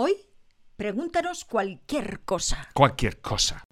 Hoy, pregúntanos cualquier cosa. Cualquier cosa.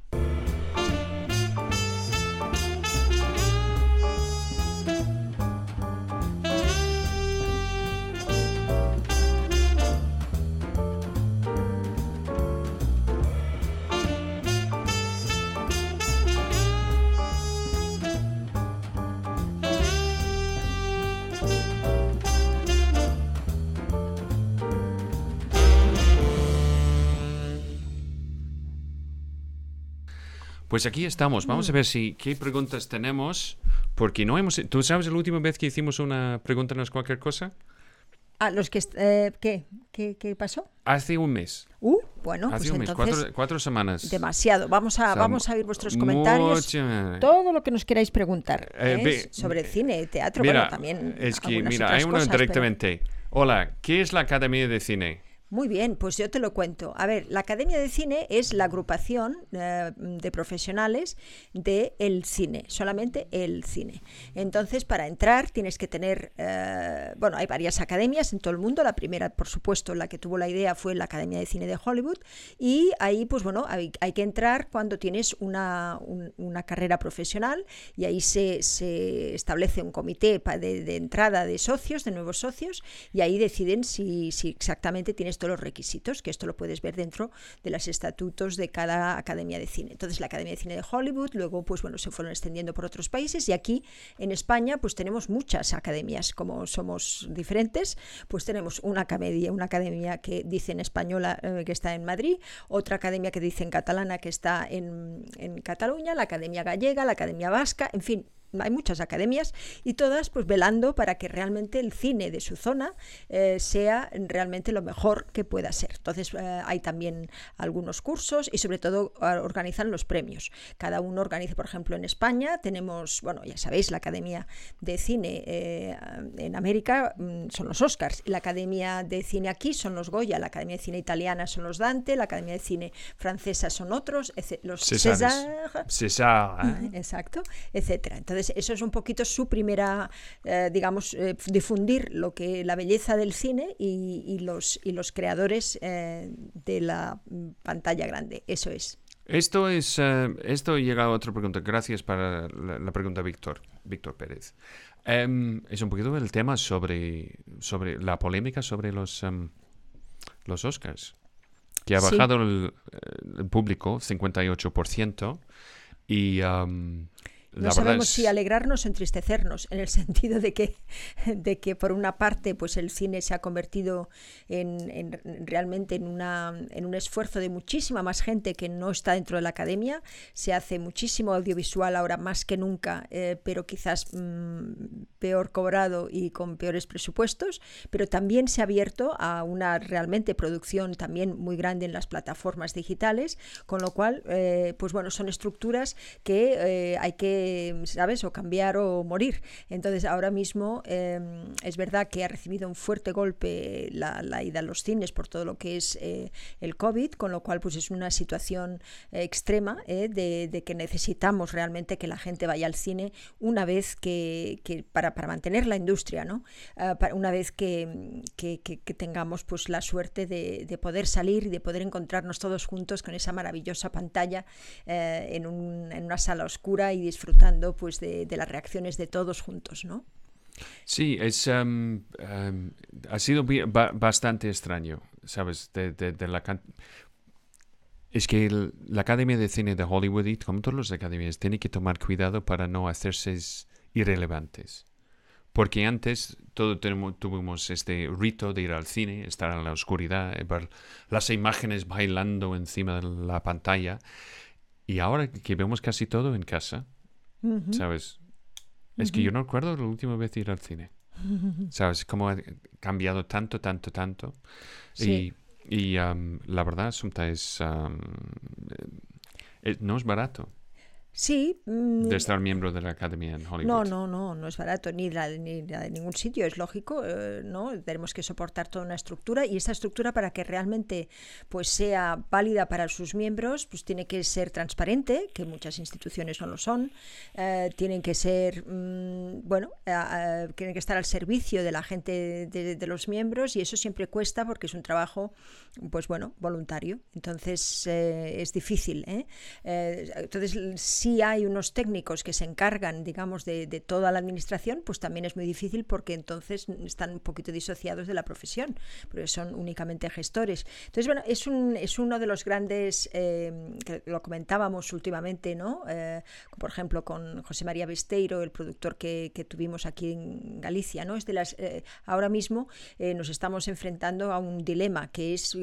Pues aquí estamos. Vamos a ver si qué preguntas tenemos, porque no hemos. ¿Tú sabes la última vez que hicimos una pregúntanos cualquier cosa? Ah, los que... eh, ¿qué? ¿qué? ¿Qué pasó? Hace un mes. Uh, bueno, Hace pues un mes, entonces... cuatro, cuatro semanas. Demasiado. Vamos a, O sea, vamos a oír vuestros comentarios. mucha- Todo lo que nos queráis preguntar Eh, ¿eh? sobre cine, teatro, Mira, bueno, también. es que, mira, hay uno cosas, pero- directamente. Hola, ¿qué es la Academia de Cine? Muy bien, pues yo te lo cuento. A ver, la Academia de Cine es la agrupación eh, de profesionales del el cine, solamente el cine. Entonces, para entrar tienes que tener, eh, bueno, hay varias academias en todo el mundo. La primera, por supuesto, la que tuvo la idea fue la Academia de Cine de Hollywood. Y ahí, pues bueno, hay, que entrar cuando tienes una, un- una carrera profesional y ahí se, se establece un comité de, de entrada de socios, de nuevos socios, y ahí deciden si, si exactamente tienes todos los requisitos, que esto lo puedes ver dentro de los estatutos de cada academia de cine. Entonces, la Academia de Cine de Hollywood, luego, pues bueno, se fueron extendiendo por otros países y aquí en España, pues tenemos muchas academias, como somos diferentes, pues tenemos una academia, una academia que dice en española eh, que está en Madrid, otra academia que dice en catalana que está en, en Cataluña, la Academia Gallega, la Academia Vasca, en fin, hay muchas academias y todas pues velando para que realmente el cine de su zona eh, sea realmente lo mejor que pueda ser. Entonces eh, hay también algunos cursos y sobre todo organizan los premios. Cada uno organiza, por ejemplo, en España tenemos, bueno, ya sabéis, la Academia de Cine eh, en América mm, son los Oscars, la Academia de Cine aquí son los Goya, la Academia de Cine italiana son los Dante, la Academia de Cine francesa son otros, los. César, César. Exacto, etcétera. Entonces, eso es un poquito su primera, eh, digamos, eh, difundir lo que la belleza del cine y, y los y los creadores eh, de la mm, pantalla grande. Eso es. Esto es. esto llega a otra pregunta. Gracias para la, la pregunta, Víctor. Víctor Pérez. Em, es un poquito el tema sobre, sobre la polémica sobre los, em, los Oscars. Que ha Sí. bajado el, el público 58%. Y. em, No sabemos es- si alegrarnos o entristecernos, en el sentido de que, de que por una parte pues el cine se ha convertido en, en- realmente en, una, en un esfuerzo de muchísima más gente que no está dentro de la academia. Se hace muchísimo audiovisual ahora más que nunca, eh, pero quizás mm, peor cobrado y con peores presupuestos. Pero también se ha abierto a una realmente producción también muy grande en las plataformas digitales, con lo cual, eh, pues bueno, son estructuras que eh, hay que, ¿sabes?, o cambiar o morir. Entonces, ahora mismo eh, es verdad que ha recibido un fuerte golpe la, ida a los cines por todo lo que es eh, el COVID, con lo cual, pues es una situación eh, extrema eh, de, que necesitamos realmente que la gente vaya al cine una vez que, para, mantener la industria, ¿no? Ah, una vez que, tengamos pues la suerte de, de poder salir y de poder encontrarnos todos juntos con esa maravillosa pantalla en, en una sala oscura y disfrutando pues de, de las reacciones de todos juntos, ¿no? Sí, es, em, em, ha sido bastante extraño, ¿sabes? De, de- de la can- Es que el- la Academia de Cine de Hollywood, y como todas las academias, tiene que tomar cuidado para no hacerse irrelevantes. Porque antes todo tenemos- tuvimos este rito de ir al cine, estar en la oscuridad, eh, ver las imágenes bailando encima de la pantalla. Y ahora que vemos casi todo en casa, ¿sabes? Es que yo no recuerdo la última vez ir al cine. ¿Sabes? Cómo ha cambiado tanto, tanto, tanto. Sí. Y, y, la verdad, Sumta, es, am, eh, eh, no es barato. Sí. Mm, de estar miembro de la academia en Hollywood. No, no, no, no es barato, ni la, ni de ningún sitio, es lógico, eh, ¿no? Tenemos que soportar toda una estructura y esa estructura para que realmente pues sea válida para sus miembros, pues tiene que ser transparente, que muchas instituciones no lo son, eh, tienen que ser, mm, bueno, eh, tienen que estar al servicio de la gente de, de, los miembros y eso siempre cuesta porque es un trabajo, pues bueno, voluntario. Entonces es difícil, ¿eh? entonces, si hay unos técnicos que se encargan, digamos, de, toda la administración, pues también es muy difícil porque entonces están un poquito disociados de la profesión, porque son únicamente gestores. Entonces, bueno, es, un, es uno de los grandes, eh, que lo comentábamos últimamente, ¿no? Eh, por ejemplo, con José María Besteiro, el productor que, tuvimos aquí en Galicia, ¿no? Es de las, eh, ahora mismo nos estamos enfrentando a un dilema que es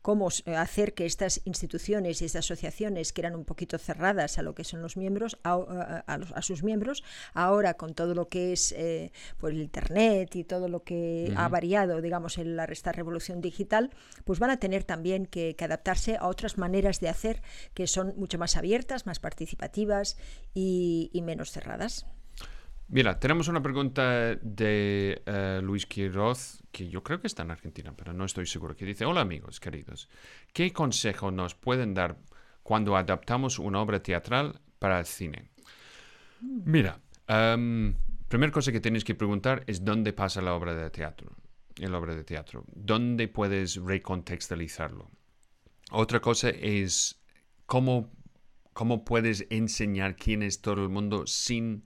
cómo hacer que estas instituciones y estas asociaciones que eran un poquito cerradas a lo que son los miembros, a, sus miembros, ahora con todo lo que es eh, pues el Internet y todo lo que ha variado, digamos, en la, esta revolución digital, pues van a tener también que, adaptarse a otras maneras de hacer que son mucho más abiertas, más participativas y, menos cerradas. Mira, tenemos una pregunta de eh, Luis Quiroz, que yo creo que está en Argentina, pero no estoy seguro, que dice, hola amigos queridos, ¿qué consejo nos pueden dar cuando adaptamos una obra teatral para el cine? Mira, la em, primera cosa que tienes que preguntar es dónde pasa la obra de teatro. La obra de teatro. ¿Dónde puedes recontextualizarlo? Otra cosa es cómo, cómo puedes enseñar quién es todo el mundo sin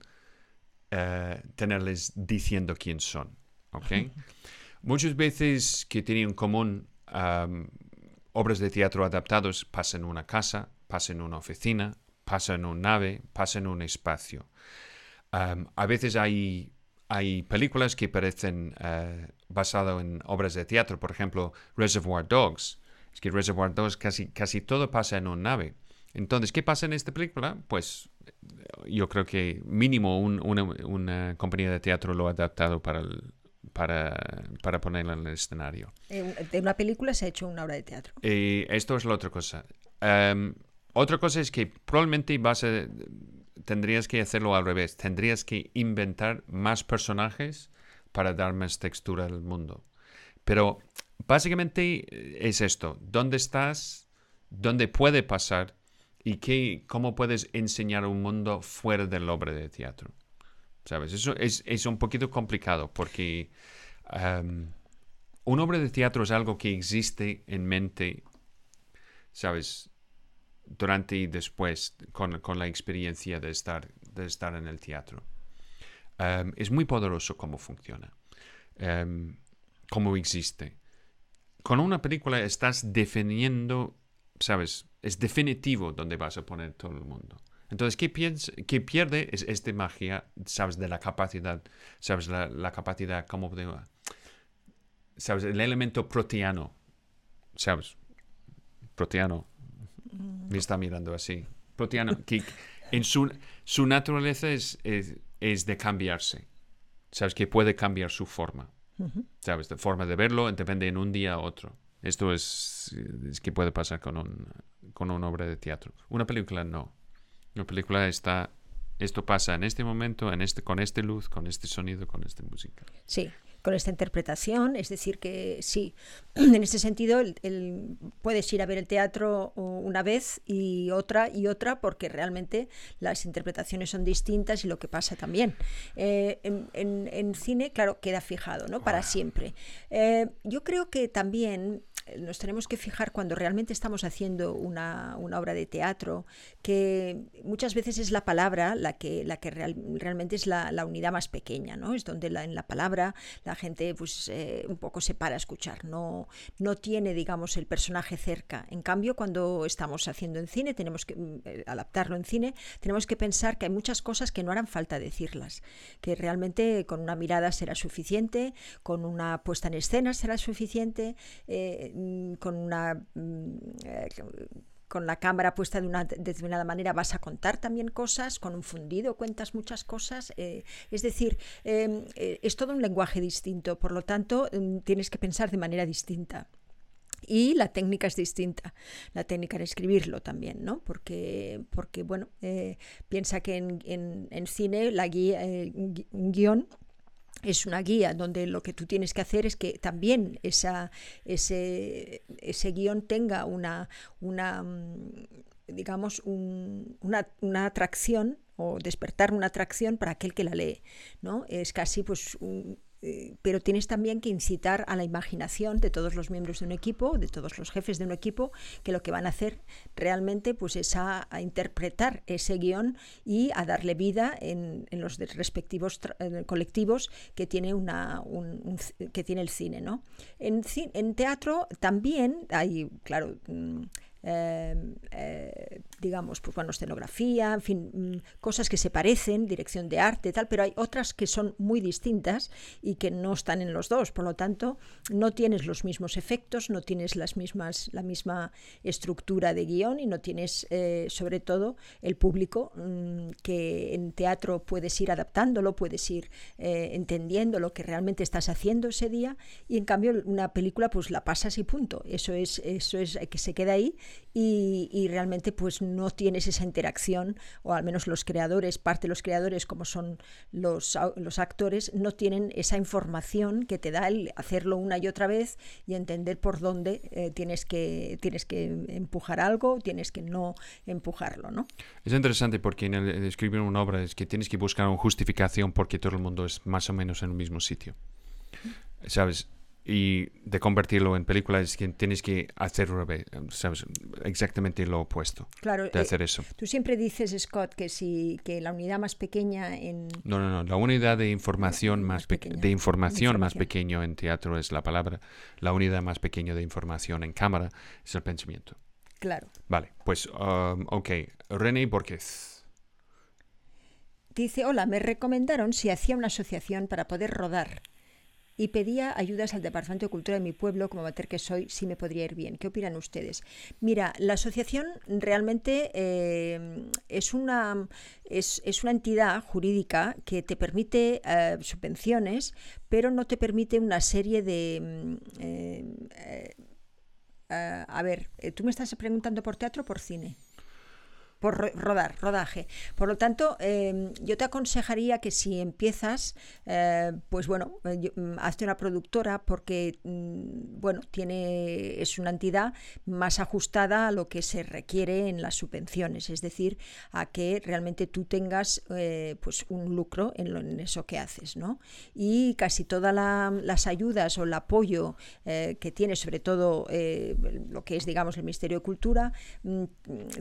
eh, tenerles diciendo quién son. ¿ok? Muchas veces que tienen en común em, obras de teatro adaptados pasan en una casa, pasan en una oficina, pasa en una nave, pasa en un espacio. a veces hay, hay películas que parecen uh, basadas en obras de teatro, por ejemplo, Reservoir Dogs. Es que Reservoir Dogs casi, casi todo pasa en una nave. Entonces, ¿qué pasa en esta película? Pues yo creo que mínimo una, compañía de teatro lo ha adaptado para, para, para ponerla en el escenario. De una película se ha hecho una obra de teatro. Y esto es la otra cosa. Otra cosa es que probablemente vas a, tendrías que hacerlo al revés. Tendrías que inventar más personajes para dar más textura al mundo. Pero básicamente es esto. ¿Dónde estás? ¿Dónde puede pasar? ¿Y qué, cómo puedes enseñar un mundo fuera del obra de teatro? ¿Sabes? Eso es, un poquito complicado porque um, un obra de teatro es algo que existe en mente, ¿sabes? durante y después con, la experiencia de estar, en el teatro. Em, es muy poderoso cómo funciona, um, cómo existe. Con una película estás definiendo, ¿sabes? Es definitivo donde vas a poner todo el mundo. Entonces, ¿qué, qué pierde es esta magia, ¿sabes? De la capacidad, ¿sabes? La, capacidad, como ¿sabes? El elemento proteano, ¿sabes? Proteano, me está mirando así. Proteano, que en su, su naturaleza es, es, de cambiarse. Sabes que puede cambiar su forma. Sabes, de forma de verlo depende en un día a otro. Esto es, es que puede pasar con, un, con una obra de teatro. Una película no. Una película está esto pasa en este momento, en este, con este luz, con este sonido, con esta música. Sí, con esta interpretación. Es decir, que sí, en este sentido el, puedes ir a ver el teatro una vez y otra y otra porque realmente las interpretaciones son distintas y lo que pasa también. Eh, en, cine, claro, queda fijado, ¿no? Para siempre. Eh, yo creo que también nos tenemos que fijar cuando realmente estamos haciendo una, obra de teatro, que muchas veces es la palabra la que, la que realmente es la, unidad más pequeña, ¿no? Es donde en la palabra la gente pues eh, un poco se para a escuchar, no, no tiene, digamos, el personaje cerca. En cambio, cuando estamos haciendo en cine, tenemos que mm, adaptarlo en cine, tenemos que pensar que hay muchas cosas que no harán falta decirlas, que realmente con una mirada será suficiente, con una puesta en escena será suficiente, eh, con una mm, eh, con la cámara puesta de una determinada manera vas a contar también cosas, con un fundido cuentas muchas cosas. Eh, es decir, em, eh, es todo un lenguaje distinto, por lo tanto mm, tienes que pensar de manera distinta. Y la técnica es distinta, la técnica de escribirlo también, ¿no? Porque, porque bueno, eh, piensa que en, en, cine la guía, eh, guion es una guía donde lo que tú tienes que hacer es que también esa, ese, ese guion tenga una, una mm, digamos, una, una, atracción o despertar una atracción para aquel que la lee, ¿no? Es casi pues un, pero tienes también que incitar a la imaginación de todos los miembros de un equipo, de todos los jefes de un equipo, que lo que van a hacer realmente pues, es a, interpretar ese guion y a darle vida en, los respectivos colectivos que tiene, una, que tiene el cine. ¿no? En, en teatro también hay, claro, mm, eh, digamos, pues bueno, escenografía, en fin, mm, cosas que se parecen, dirección de arte, tal, pero hay otras que son muy distintas y que no están en los dos. Por lo tanto, no tienes los mismos efectos, no tienes las mismas, la misma estructura de guion y no tienes, eh, sobre todo, el público mm, que en teatro puedes ir adaptándolo, puedes ir eh, entendiendo lo que realmente estás haciendo ese día y en cambio una película pues la pasas y punto. Eso es, eso es que se queda ahí y, realmente pues no tienes esa interacción, o al menos los creadores, parte de los creadores como son los, los actores, no tienen esa información que te da el hacerlo una y otra vez y entender por dónde eh, tienes, que, tienes que empujar algo, tienes que no empujarlo. ¿no? Es interesante porque en, el, escribir una obra es que tienes que buscar una justificación porque todo el mundo es más o menos en el mismo sitio. ¿Sabes? Y de convertirlo en película es que tienes que hacer ¿sabes? exactamente lo opuesto claro, de hacer eh, eso. Tú siempre dices, Scott, que si que la unidad más pequeña en... No, no, no, la unidad de información más, pequeña, de información, más pequeño en teatro es la palabra, la unidad más pequeña de información en cámara es el pensamiento. Claro. Vale, pues, um, ok, René Borges. Dice, hola, me recomendaron si hacía una asociación para poder rodar y pedía ayudas al Departamento de Cultura de mi pueblo, como mater que soy, si me podría ir bien. ¿Qué opinan ustedes? Mira, la asociación realmente eh, es, una, es, una entidad jurídica que te permite eh, subvenciones, pero no te permite una serie de... Mm, eh, a ver, tú me estás preguntando por teatro o por cine por rodar, rodaje. Por lo tanto, em, yo te aconsejaría que si empiezas, eh, pues bueno, eh, mm, hazte una productora porque, mm, bueno, tiene, es una entidad más ajustada a lo que se requiere en las subvenciones, es decir, a que realmente tú tengas eh, pues un lucro en, lo, en, eso que haces, ¿no? Y casi todas las ayudas o el apoyo que tiene, sobre todo lo que es, digamos, el Ministerio de Cultura, mm,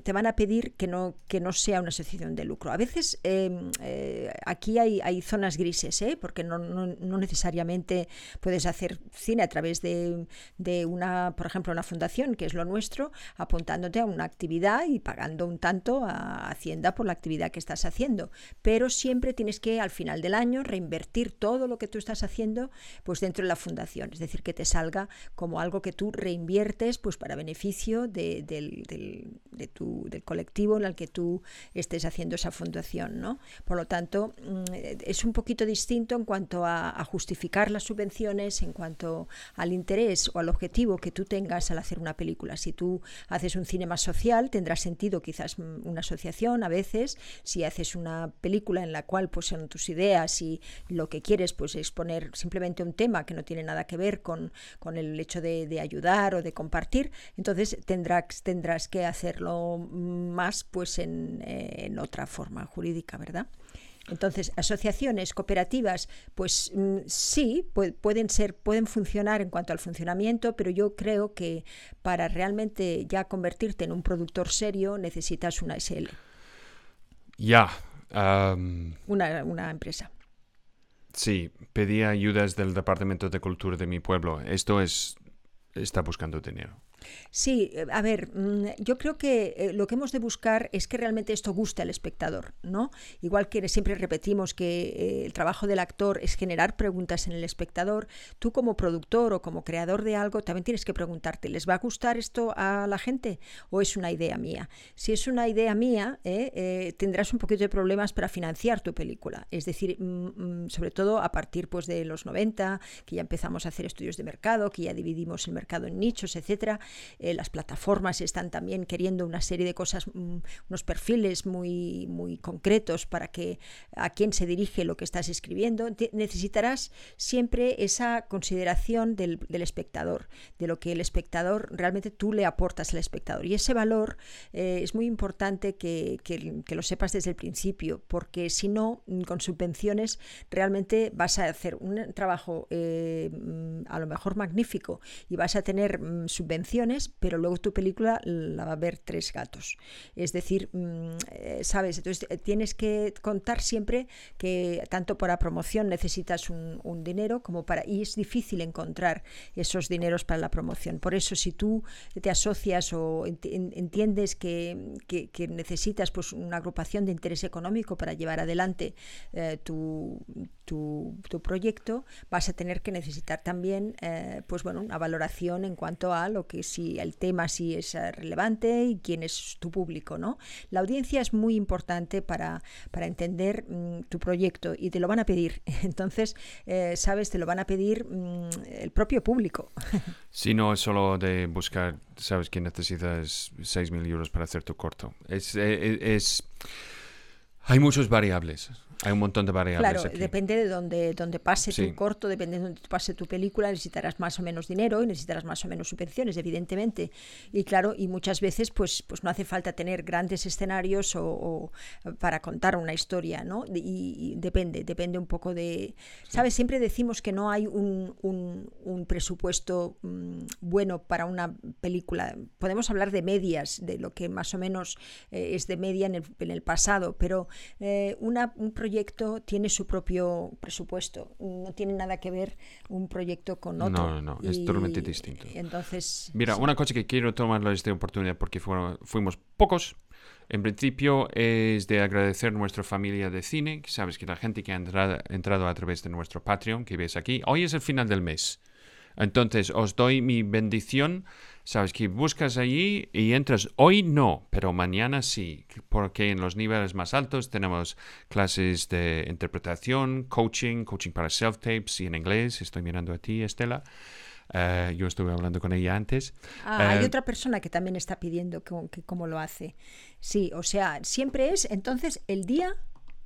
te van a pedir que no, que no sea una asociación de lucro. A veces em, eh, aquí hay, hay, zonas grises, ¿eh? porque no, no, necesariamente puedes hacer cine a través de, de, una, por ejemplo, una fundación, que es lo nuestro, apuntándote a una actividad y pagando un tanto a Hacienda por la actividad que estás haciendo. Pero siempre tienes que, al final del año, reinvertir todo lo que tú estás haciendo pues dentro de la fundación. Es decir, que te salga como algo que tú reinviertes pues para beneficio de, del, del, del colectivo al que tú estés haciendo esa fundación. ¿no? Por lo tanto, mm, es un poquito distinto en cuanto a, justificar las subvenciones, en cuanto al interés o al objetivo que tú tengas al hacer una película. Si tú haces un cine más social, tendrá sentido quizás mm, una asociación a veces. Si haces una película en la cual pues, son tus ideas y lo que quieres pues, es poner simplemente un tema que no tiene nada que ver con, con el hecho de, de ayudar o de compartir, entonces tendrás, tendrás que hacerlo más pues eh, en, otra forma jurídica, ¿verdad? Entonces, asociaciones, cooperativas, pues mm, sí, pueden ser, pueden funcionar en cuanto al funcionamiento, pero yo creo que para realmente ya convertirte en un productor serio necesitas una SL. Ya. una, una empresa. Sí, pedí ayudas del Departamento de Cultura de mi pueblo. Esto es está buscando dinero. Sí, eh, a ver, mm, yo creo que eh, lo que hemos de buscar es que realmente esto guste al espectador, ¿no? Igual que siempre repetimos que eh, el trabajo del actor es generar preguntas en el espectador, tú como productor o como creador de algo también tienes que preguntarte, ¿les va a gustar esto a la gente o es una idea mía? Si es una idea mía, tendrás un poquito de problemas para financiar tu película, es decir, mm, mm, sobre todo a partir pues, de los 90, que ya empezamos a hacer estudios de mercado, que ya dividimos el mercado en nichos, etcétera eh, las plataformas están también queriendo una serie de cosas, mm, unos perfiles muy, muy concretos para que a quién se dirige lo que estás escribiendo. necesitarás siempre esa consideración del, espectador, de lo que el espectador realmente tú le aportas al espectador. Y ese valor eh, es muy importante que, lo sepas desde el principio, porque si no, mm, con subvenciones realmente vas a hacer un trabajo eh, mm, a lo mejor magnífico y vas a tener subvenciones pero luego tu película la va a ver tres gatos. Es decir, mm, eh, ¿sabes? Entonces eh, tienes que contar siempre que tanto para promoción necesitas un, dinero como para... Y es difícil encontrar esos dineros para la promoción. Por eso si tú te asocias o entiendes que, necesitas pues, una agrupación de interés económico para llevar adelante eh, tu, tu, proyecto, vas a tener que necesitar también pues, bueno, una valoración en cuanto a lo que si el tema sí es eh, relevante y quién es tu público, ¿no? La audiencia es muy importante para, para entender mm, tu proyecto y te lo van a pedir. Entonces, eh, sabes, te lo van a pedir mm, el propio público. Si no es solo de buscar, sabes que necesitas 6.000 euros para hacer tu corto. Es, eh, es, hay muchas variables. Hay un montón de variables. Claro, depende de dónde, dónde pase tu corto, depende de dónde pase tu película, necesitarás más o menos dinero y necesitarás más o menos subvenciones, evidentemente. Y claro, y muchas veces pues, pues no hace falta tener grandes escenarios o, para contar una historia, ¿no? Y, depende, depende un poco de... ¿Sabes? Siempre decimos que no hay un, un, presupuesto mm, bueno para una película. Podemos hablar de medias, de lo que más o menos eh, es de media en el, en el pasado, pero eh, una, un proyecto proyecto tiene su propio presupuesto. No tiene nada que ver un proyecto con otro. No, no, no. es totalmente distinto. Entonces. Mira, una cosa que quiero tomar esta oportunidad porque fuimos pocos. En principio es de agradecer a nuestra familia de cine, que sabes que la gente que ha entrado, entrado a través de nuestro Patreon, que ves aquí, hoy es el final del mes. Entonces os doy mi bendición Sabes que buscas allí y entras. Hoy no, pero mañana sí, porque en los niveles más altos tenemos clases de interpretación, coaching, coaching para self-tapes y en inglés. Estoy mirando a ti, Estela. Eh, yo estuve hablando con ella antes. Ah, hay eh, otra persona que también está pidiendo que, cómo lo hace. Sí, o sea, siempre es entonces el día.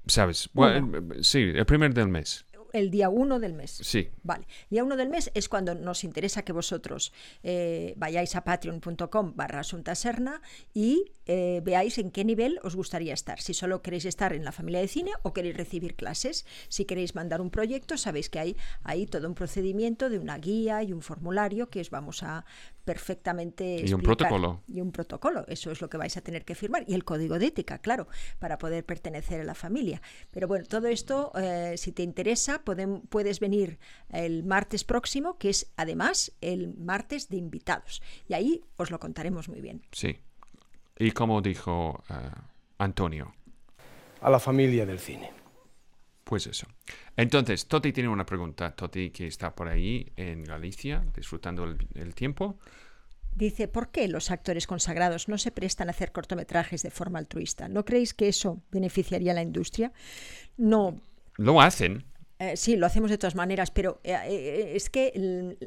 ¿Sabes? Bueno, sí, el primer del mes el día 1 del mes. Sí. Vale. El día 1 del mes es cuando nos interesa que vosotros eh, vayáis a patreon.com barra asuntaserna y eh, veáis en qué nivel os gustaría estar. Si solo queréis estar en la familia de cine o queréis recibir clases. Si queréis mandar un proyecto, sabéis que hay ahí todo un procedimiento de una guía y un formulario que os vamos a perfectamente Y un protocolo. Y un protocolo, eso es lo que vais a tener que firmar. Y el código de ética, claro, para poder pertenecer a la familia. Pero bueno, todo esto, eh, si te interesa, puedes venir el martes próximo, que es además el martes de invitados. Y ahí os lo contaremos muy bien. Sí. Y como dijo eh, Antonio. A la familia del cine. Pues eso. Entonces, Toti tiene una pregunta. Toti, que está por ahí en Galicia, disfrutando el, tiempo. Dice, ¿por qué los actores consagrados no se prestan a hacer cortometrajes de forma altruista? ¿No creéis que eso beneficiaría a la industria? No. Lo hacen. Eh, sí, lo hacemos de todas maneras, pero eh, eh, es que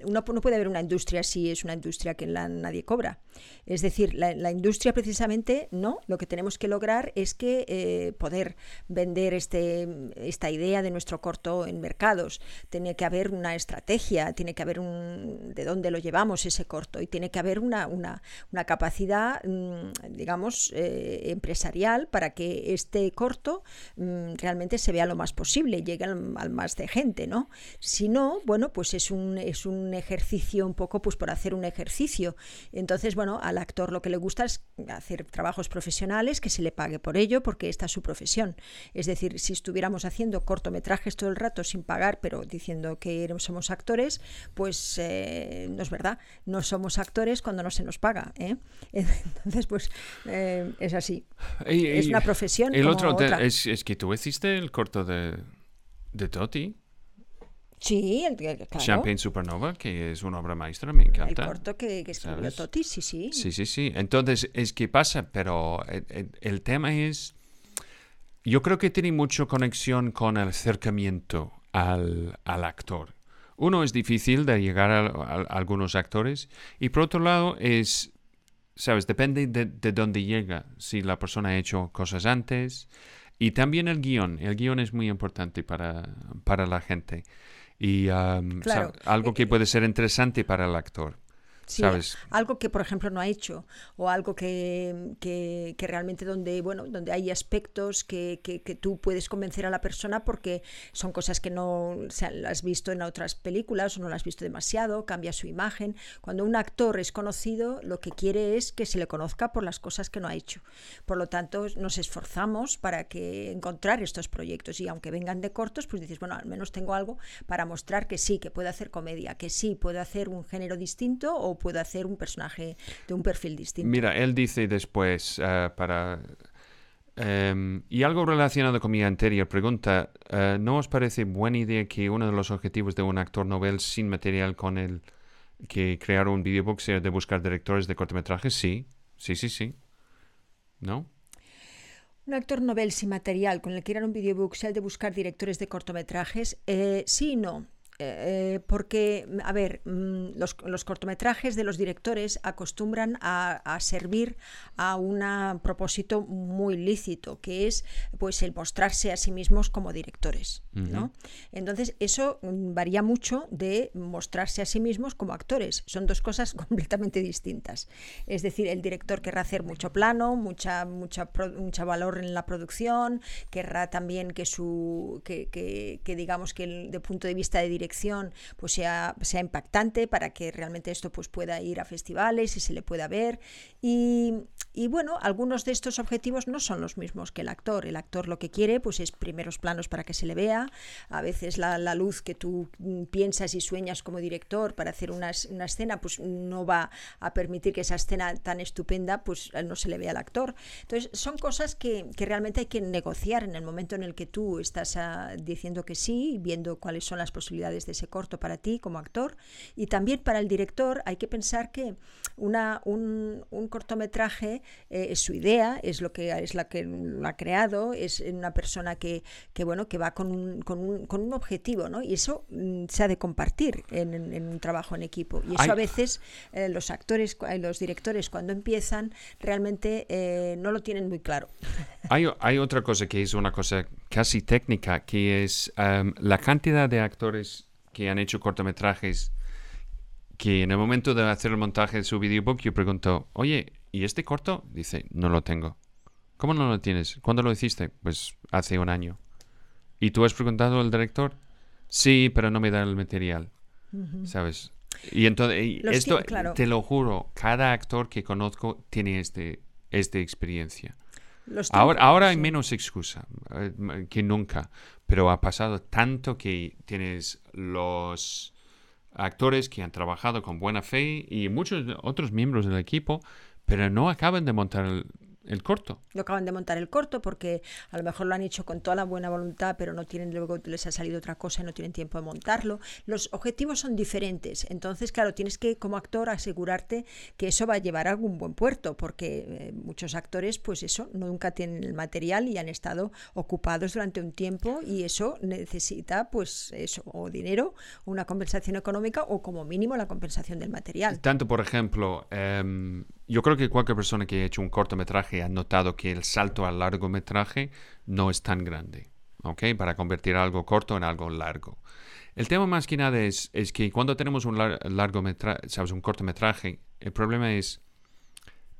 no puede haber una industria si es una industria que la, nadie cobra. Es decir, la, industria precisamente no. Lo que tenemos que lograr es que poder vender este, esta idea de nuestro corto en mercados. Tiene que haber una estrategia, tiene que haber un de dónde lo llevamos ese corto y tiene que haber una, una, una capacidad, mm, digamos, empresarial para que este corto mm, realmente se vea lo más posible, llegue al, al más de gente, ¿no? Si no, bueno, pues es un, es un ejercicio un poco pues por hacer un ejercicio. Entonces, bueno, al actor lo que le gusta es hacer trabajos profesionales, que se le pague por ello, porque esta es su profesión. Es decir, si estuviéramos haciendo cortometrajes todo el rato sin pagar, pero diciendo que somos actores, pues eh, no es verdad, no somos actores cuando no se nos paga. ¿eh? Entonces, pues eh, es así. es una profesión. El como otro otra. es, es que tú hiciste el corto de, de Totti, Sí, el, claro. Champagne Supernova, que es una obra maestra, me El encanta. corto que, que escribió ¿sabes? Totti, sí, sí. Sí, sí, sí. Entonces, es que pasa, pero el, el- el tema es, yo creo que tiene mucho conexión con el acercamiento al, al actor. Uno, es difícil de llegar a, a- a algunos actores y por otro lado es, sabes, depende de, de dónde llega, si la persona ha hecho cosas antes y también el guion. El guion es muy importante para, para la gente y um, Claro. algo que puede ser interesante para el actor. Sí, ¿sabes? algo que por ejemplo no ha hecho o algo que, que- que realmente donde bueno donde hay aspectos que, que- que tú puedes convencer a la persona porque son cosas que no se han- las has visto en otras películas o no las has visto demasiado cambia su imagen cuando un actor es conocido lo que quiere es que se le conozca por las cosas que no ha hecho por lo tanto nos esforzamos para que encontrar estos proyectos y aunque vengan de cortos pues dices bueno al menos tengo algo para mostrar que sí que puedo hacer comedia que sí puedo hacer un género distinto o puedo hacer un personaje de un perfil distinto Mira, él dice después eh, para... em, y algo relacionado con mi anterior pregunta, eh, ¿no os parece buena idea que uno de los objetivos de un actor novel sin material con el que crear un videobook sea de buscar directores de cortometrajes? Sí, sí, sí, sí. ¿No? Un actor novel sin material con el que a un videobook sea el de buscar directores de cortometrajes, eh, sí y no. Eh, porque, a ver, mm, los, los cortometrajes de los directores acostumbran a, a servir a un propósito muy lícito, que es pues el mostrarse a sí mismos como directores. ¿no? Entonces, eso varía mucho de mostrarse a sí mismos como actores. Son dos cosas completamente distintas. Es decir, el director querrá hacer mucho plano, mucha, mucha, mucha valor en la producción, querrá también que su que, que- que digamos que el, de punto de vista de pues sea, sea impactante para que realmente esto pues pueda ir a festivales y se le pueda ver. Y, y bueno, algunos de estos objetivos no son los mismos que el actor. El actor lo que quiere pues es primeros planos para que se le vea. A veces la, la luz que tú mm, piensas y sueñas como director para hacer una, una escena pues no va a permitir que esa escena tan estupenda pues no se le vea al actor. Entonces son cosas que, que realmente hay que negociar en el momento en el que tú estás ah, diciendo que sí, viendo cuáles son las posibilidades de ese corto para ti como actor. Y también para el director hay que pensar que una, un, un cortometraje eh, es su idea, es lo que es la que lo ha creado, es una persona que, que bueno, que va con un, con un, con un objetivo, ¿no? Y eso mm, se ha de compartir en, en- en un trabajo en equipo. Y eso a veces eh, los actores, eh, los directores cuando empiezan realmente eh, no lo tienen muy claro. Hay, hay otra cosa que es una cosa casi técnica, que es em, la cantidad de actores que han hecho cortometrajes que en el momento de hacer el montaje de su videobook yo pregunto, oye, ¿y este corto? Dice, no lo tengo. ¿Cómo no lo tienes? ¿Cuándo lo hiciste? Pues hace un año. ¿Y tú has preguntado al director? Sí, pero no me da el material. ¿Sabes? Y entonces, y esto, tiene, claro. te lo juro, cada actor que conozco tiene este, esta experiencia. Los Ahora, ahora hay menos excusa eh, que nunca, pero ha pasado tanto que tienes los actores que han trabajado con buena fe y muchos otros miembros del equipo, pero no acaban de montar el, el corto. Lo acaban de montar el corto porque a lo mejor lo han hecho con toda la buena voluntad, pero no tienen luego les ha salido otra cosa y no tienen tiempo de montarlo. Los objetivos son diferentes, entonces claro tienes que como actor asegurarte que eso va a llevar a algún buen puerto, porque eh, muchos actores pues eso nunca tienen el material y han estado ocupados durante un tiempo y eso necesita pues eso o dinero, una compensación económica o como mínimo la compensación del material. Tanto, por ejemplo, em, yo creo que cualquier persona que ha hecho un cortometraje ha notado que el salto al largometraje no es tan grande, ¿ok? Para convertir algo corto en algo largo. El tema más que nada es, es que cuando tenemos un lar- largometraje, sabes, un cortometraje, el problema es...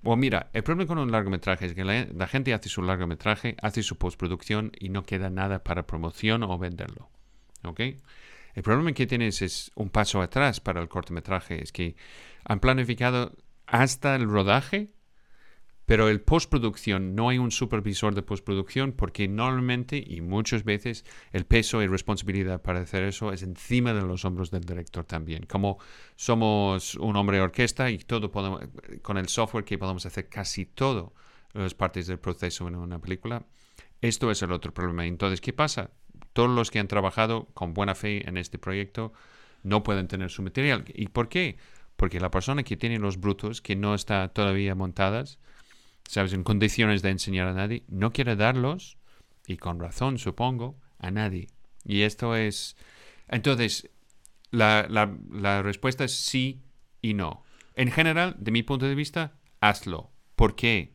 Bueno, mira, el problema con un largometraje es que la, gente hace su largometraje, hace su postproducción y no queda nada para promoción o venderlo. ¿Ok? El problema que tienes es un paso atrás para el cortometraje, es que han planificado hasta el rodaje, pero el postproducción no hay un supervisor de postproducción porque normalmente y muchas veces el peso y responsabilidad para hacer eso es encima de los hombros del director también. Como somos un hombre de orquesta y todo podemos, con el software que podemos hacer casi todo las partes del proceso en una película, esto es el otro problema. Entonces, ¿qué pasa? Todos los que han trabajado con buena fe en este proyecto no pueden tener su material. ¿Y por qué? Porque la persona que tiene los brutos, que no está todavía montadas, ¿sabes? En condiciones de enseñar a nadie, no quiere darlos, y con razón supongo, a nadie. Y esto es... Entonces, la, la, la respuesta es sí y no. En general, de mi punto de vista, hazlo. ¿Por qué?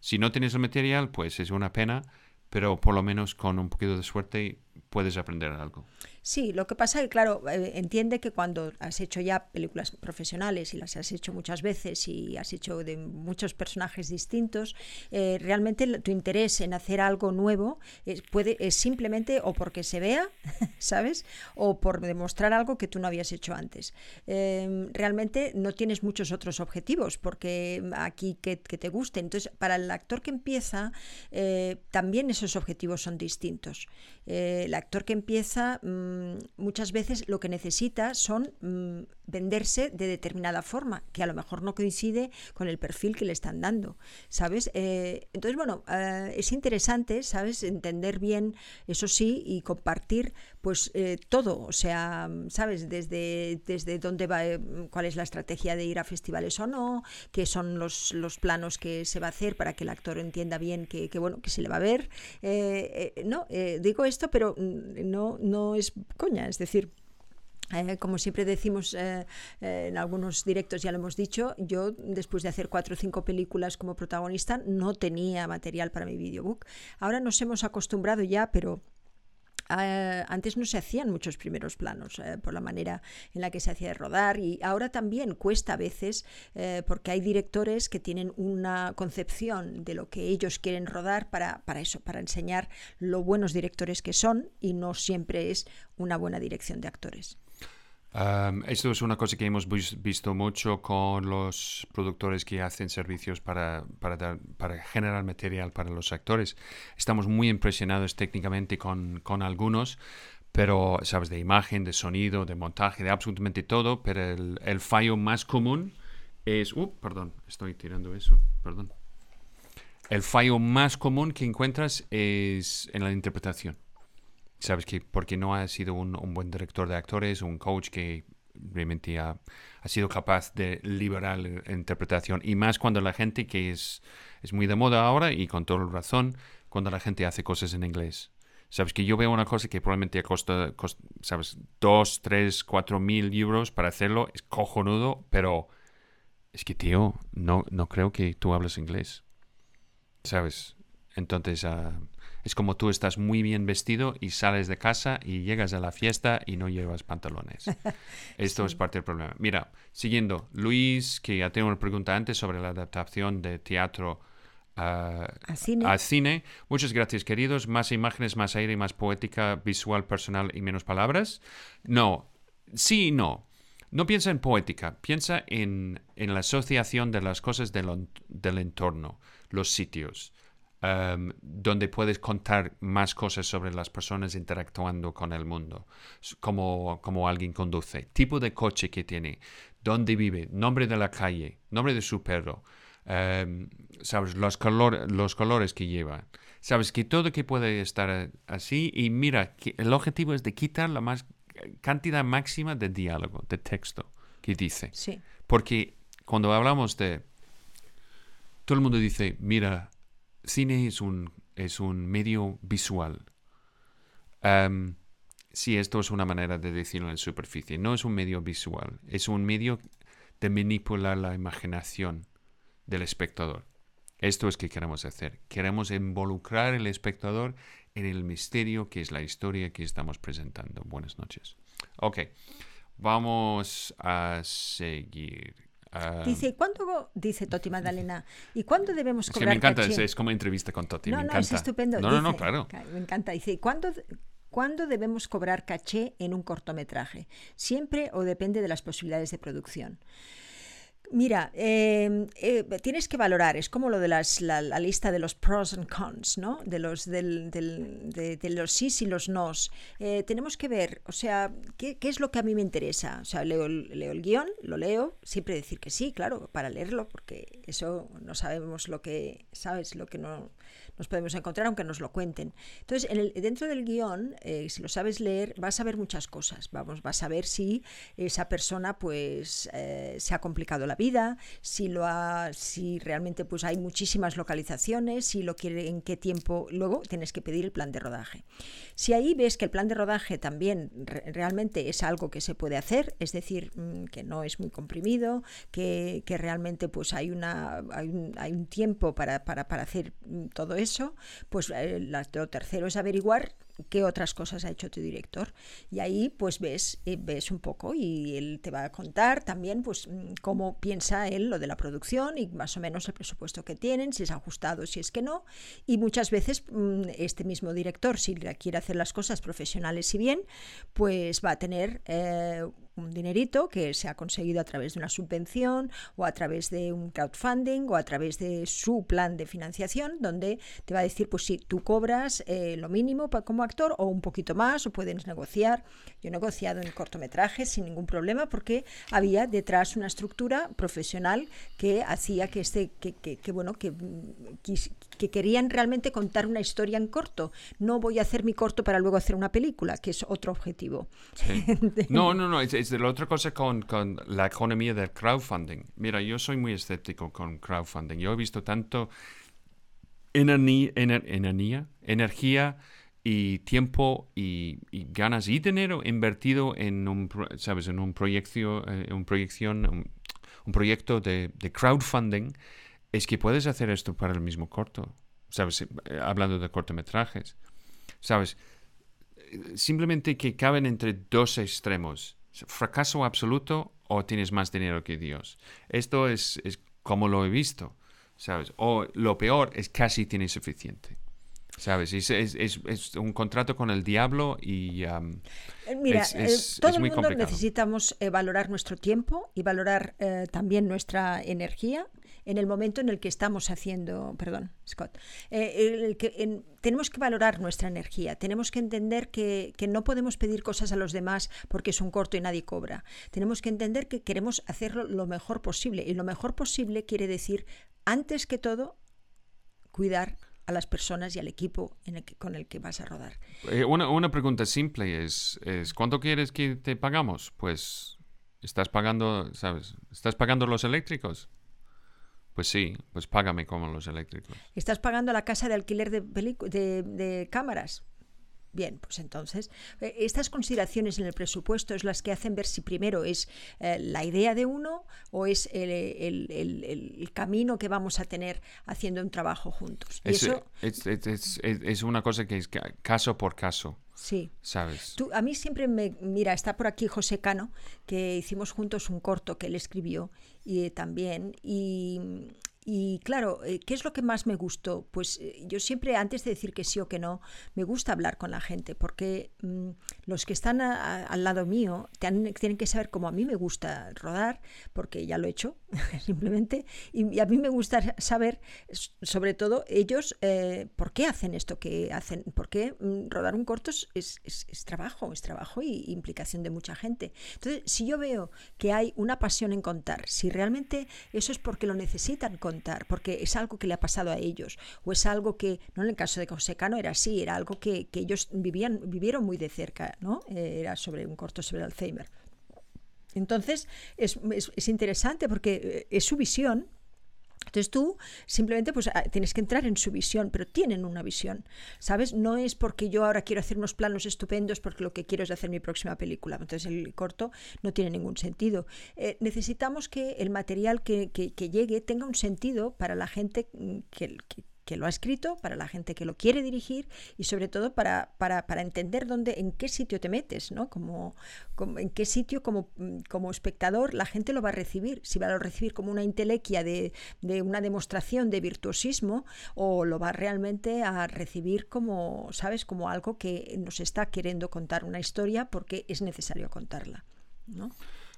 Si no tienes el material, pues es una pena, pero por lo menos con un poquito de suerte puedes aprender algo. Sí, lo que pasa es que, claro, eh, entiende que cuando has hecho ya películas profesionales y las has hecho muchas veces y has hecho de muchos personajes distintos, eh, realmente tu interés en hacer algo nuevo es, puede, es simplemente o porque se vea, ¿sabes? O por demostrar algo que tú no habías hecho antes. Em, realmente no tienes muchos otros objetivos porque aquí que, te guste. Entonces, para el actor que empieza, eh, también esos objetivos son distintos. Actor que empieza... Mm, muchas veces lo que necesita son mm, venderse de determinada forma, que a lo mejor no coincide con el perfil que le están dando, ¿sabes? Eh, entonces, bueno, eh, es interesante, ¿sabes? Entender bien, eso sí, y compartir pues eh, todo, o sea, ¿sabes? Desde, desde dónde va, cuál es la estrategia de ir a festivales o no, qué son los, los planos que se va a hacer para que el actor entienda bien que, bueno, que se le va a ver. no, digo esto, pero mm, no, no es coña, es decir, eh, como siempre decimos eh, eh, en algunos directos, ya lo hemos dicho, yo después de hacer cuatro o cinco películas como protagonista no tenía material para mi videobook. Ahora nos hemos acostumbrado ya, pero Uh, antes no se hacían muchos primeros planos uh, por la manera en la que se hacía de rodar y ahora también cuesta a veces uh, porque hay directores que tienen una concepción de lo que ellos quieren rodar para, para eso, para enseñar lo buenos directores que son y no siempre es una buena dirección de actores esto es una cosa que hemos visto mucho con los productores que hacen servicios para, para, para, generar material para los actores. Estamos muy impresionados técnicamente con, con, algunos, pero, sabes, de imagen, de sonido, de montaje, de absolutamente todo, pero el, el fallo más común es... Uh, perdón, estoy tirando eso, perdón. El fallo más común que encuentras es en la interpretación. Sabes que porque no ha sido un, buen director de actores, un coach que realmente ha, sido capaz de liberar la interpretación. Y más cuando la gente, que es, es muy de moda ahora y con toda razón, cuando la gente hace cosas en inglés. Sabes que yo veo una cosa que probablemente costa, sabes, dos, tres, cuatro mil euros para hacerlo, es cojonudo, pero es que, tío, no, no creo que tú hables inglés. ¿Sabes? Entonces, uh, es como tú estás muy bien vestido y sales de casa y llegas a la fiesta y no llevas pantalones. Esto es parte del problema. Mira, siguiendo, Luis, que ya tengo una pregunta antes sobre la adaptación de teatro a, cine. a, cine. Muchas gracias, queridos. Más imágenes, más aire, más poética, visual, personal y menos palabras. No, sí y no. No piensa en poética, piensa en, en la asociación de las cosas del, del entorno, los sitios. Em, donde puedes contar más cosas sobre las personas interactuando con el mundo, como, como alguien conduce, tipo de coche que tiene, dónde vive, nombre de la calle, nombre de su perro, em, sabes, los, color, los colores que lleva. Sabes que todo que puede estar así y mira, el objetivo es de quitar la más cantidad máxima de diálogo, de texto que dice. Sí. Porque cuando hablamos de... Todo el mundo dice, mira, cine es un, es un medio visual. Um, sí, esto es una manera de decirlo en superficie. No es un medio visual, es un medio de manipular la imaginación del espectador. Esto es que queremos hacer. Queremos involucrar al espectador en el misterio que es la historia que estamos presentando. Buenas noches. Ok, vamos a seguir. Ah. dice, ¿y cuándo, dice Toti Magdalena, ¿y cuándo debemos cobrar es que me encanta, es, como entrevista con Toti, no, me no, encanta. es estupendo. No, no, no, claro. Me encanta, dice, ¿y cuándo, ¿cuándo debemos cobrar caché en un cortometraje? ¿Siempre o depende de las posibilidades de producción? Mira, em, eh, tienes que valorar, es como lo de las, la, lista de los pros and cons, ¿no? De los, del, de, los sís y los nos. Eh, tenemos que ver, o sea, ¿qué, ¿qué, es lo que a mí me interesa? O sea, leo, leo el guion, lo leo, siempre decir que sí, claro, para leerlo, porque eso no sabemos lo que, ¿sabes? Lo que no nos podemos encontrar, aunque nos lo cuenten. Entonces, en el, dentro del guion, eh, si lo sabes leer, vas a ver muchas cosas. Vamos, vas a ver si esa persona, pues, se ha complicado la vida, si lo ha, si realmente, pues, hay muchísimas localizaciones, si lo quiere, en qué tiempo. Luego tienes que pedir el plan de rodaje. Si ahí ves que el plan de rodaje también realmente es algo que se puede hacer, es decir, mm, que no es muy comprimido, que, que realmente, pues, hay una, hay un, hay un tiempo para, para, para hacer mm, todo eso pues eh, lo tercero es averiguar qué otras cosas ha hecho tu director. Y ahí pues ves, eh, ves un poco y él te va a contar también pues mm, cómo piensa él lo de la producción y más o menos el presupuesto que tienen, si es ajustado, si es que no. Y muchas veces mm, este mismo director, si quiere hacer las cosas profesionales y bien, pues va a tener... Eh, un dinerito que se ha conseguido a través de una subvención o a través de un crowdfunding o a través de su plan de financiación, donde te va a decir, pues si tú cobras eh, lo mínimo como actor o un poquito más o puedes negociar. Yo he negociado en cortometrajes sin ningún problema porque había detrás una estructura profesional que hacía que este, que, que, bueno, que, que querían realmente contar una historia en corto. No voy a hacer mi corto para luego hacer una película, que es otro objetivo. no, no, no, es, la otra cosa con, con, la economía del crowdfunding. Mira, yo soy muy escéptico con crowdfunding. Yo he visto tanto energía, energía y tiempo y, ganas y dinero invertido en un, ¿sabes? En un, proyecto, eh, un, proyección, un, proyecto de, de crowdfunding es que puedes hacer esto para el mismo corto, ¿sabes? Eh, hablando de cortometrajes, ¿sabes? Simplemente que caben entre dos extremos, fracaso absoluto o tienes más dinero que Dios. Esto es, como lo he visto, ¿sabes? O lo peor es casi tienes suficiente. ¿Sabes? Es, es, un contrato con el diablo y... Um, eh, mira, eh, todo el mundo necesitamos valorar nuestro tiempo y valorar también nuestra energía en el momento en el que estamos haciendo, perdón, Scott, eh, que, tenemos que valorar nuestra energía, tenemos que entender que, no podemos pedir cosas a los demás porque es un corto y nadie cobra. Tenemos que entender que queremos hacerlo lo mejor posible y lo mejor posible quiere decir, antes que todo, cuidar a las personas y al equipo en el con el que vas a rodar. Eh, una, una, pregunta simple es, es, ¿cuánto quieres que te pagamos? Pues estás pagando, ¿sabes? ¿Estás pagando los eléctricos? Pues sí, pues págame como los eléctricos. ¿Estás pagando la casa de alquiler de, de, de cámaras? Bien, pues entonces, eh, estas consideraciones en el presupuesto es las que hacen ver si primero es eh, la idea de uno o es el, el, el, camino que vamos a tener haciendo un trabajo juntos. es, eso, es, es, una cosa que es caso por caso. Sí. ¿Sabes? Tú, a mí siempre me. Mira, está por aquí José Cano, que hicimos juntos un corto que él escribió y también. Y, y claro, eh, ¿qué es lo que más me gustó? Pues eh, yo siempre, antes de decir que sí o que no, me gusta hablar con la gente, porque mm, los que están al lado mío tienen, que saber cómo a mí me gusta rodar, porque ya lo he hecho, simplemente, y, a mí me gusta saber, sobre todo ellos, eh, por qué hacen esto que hacen, porque mm, rodar un corto es, es, trabajo, es trabajo y implicación de mucha gente. Entonces, si yo veo que hay una pasión en contar, si realmente eso es porque lo necesitan contar, porque es algo que le ha pasado a ellos, o es algo que, no en el caso de José Cano era así, era algo que, ellos vivían, vivieron muy de cerca, ¿no? Eh, era sobre un corto sobre Alzheimer. Entonces, es, es interesante porque eh, es su visión, entonces tú simplemente pues ah, tienes que entrar en su visión, pero tienen una visión, ¿sabes? No es porque yo ahora quiero hacer unos planos estupendos porque lo que quiero es hacer mi próxima película. Entonces el corto no tiene ningún sentido. Eh, necesitamos que el material que, llegue tenga un sentido para la gente mm, que, que lo ha escrito, para la gente que lo quiere dirigir y sobre todo para, para, para entender dónde, en qué sitio te metes, ¿no? Como, como, en qué sitio como, como espectador la gente lo va a recibir. Si va a recibir como una intelequia de, de una demostración de virtuosismo o lo va realmente a recibir como, ¿sabes? Como algo que nos está queriendo contar una historia porque es necesario contarla, ¿no?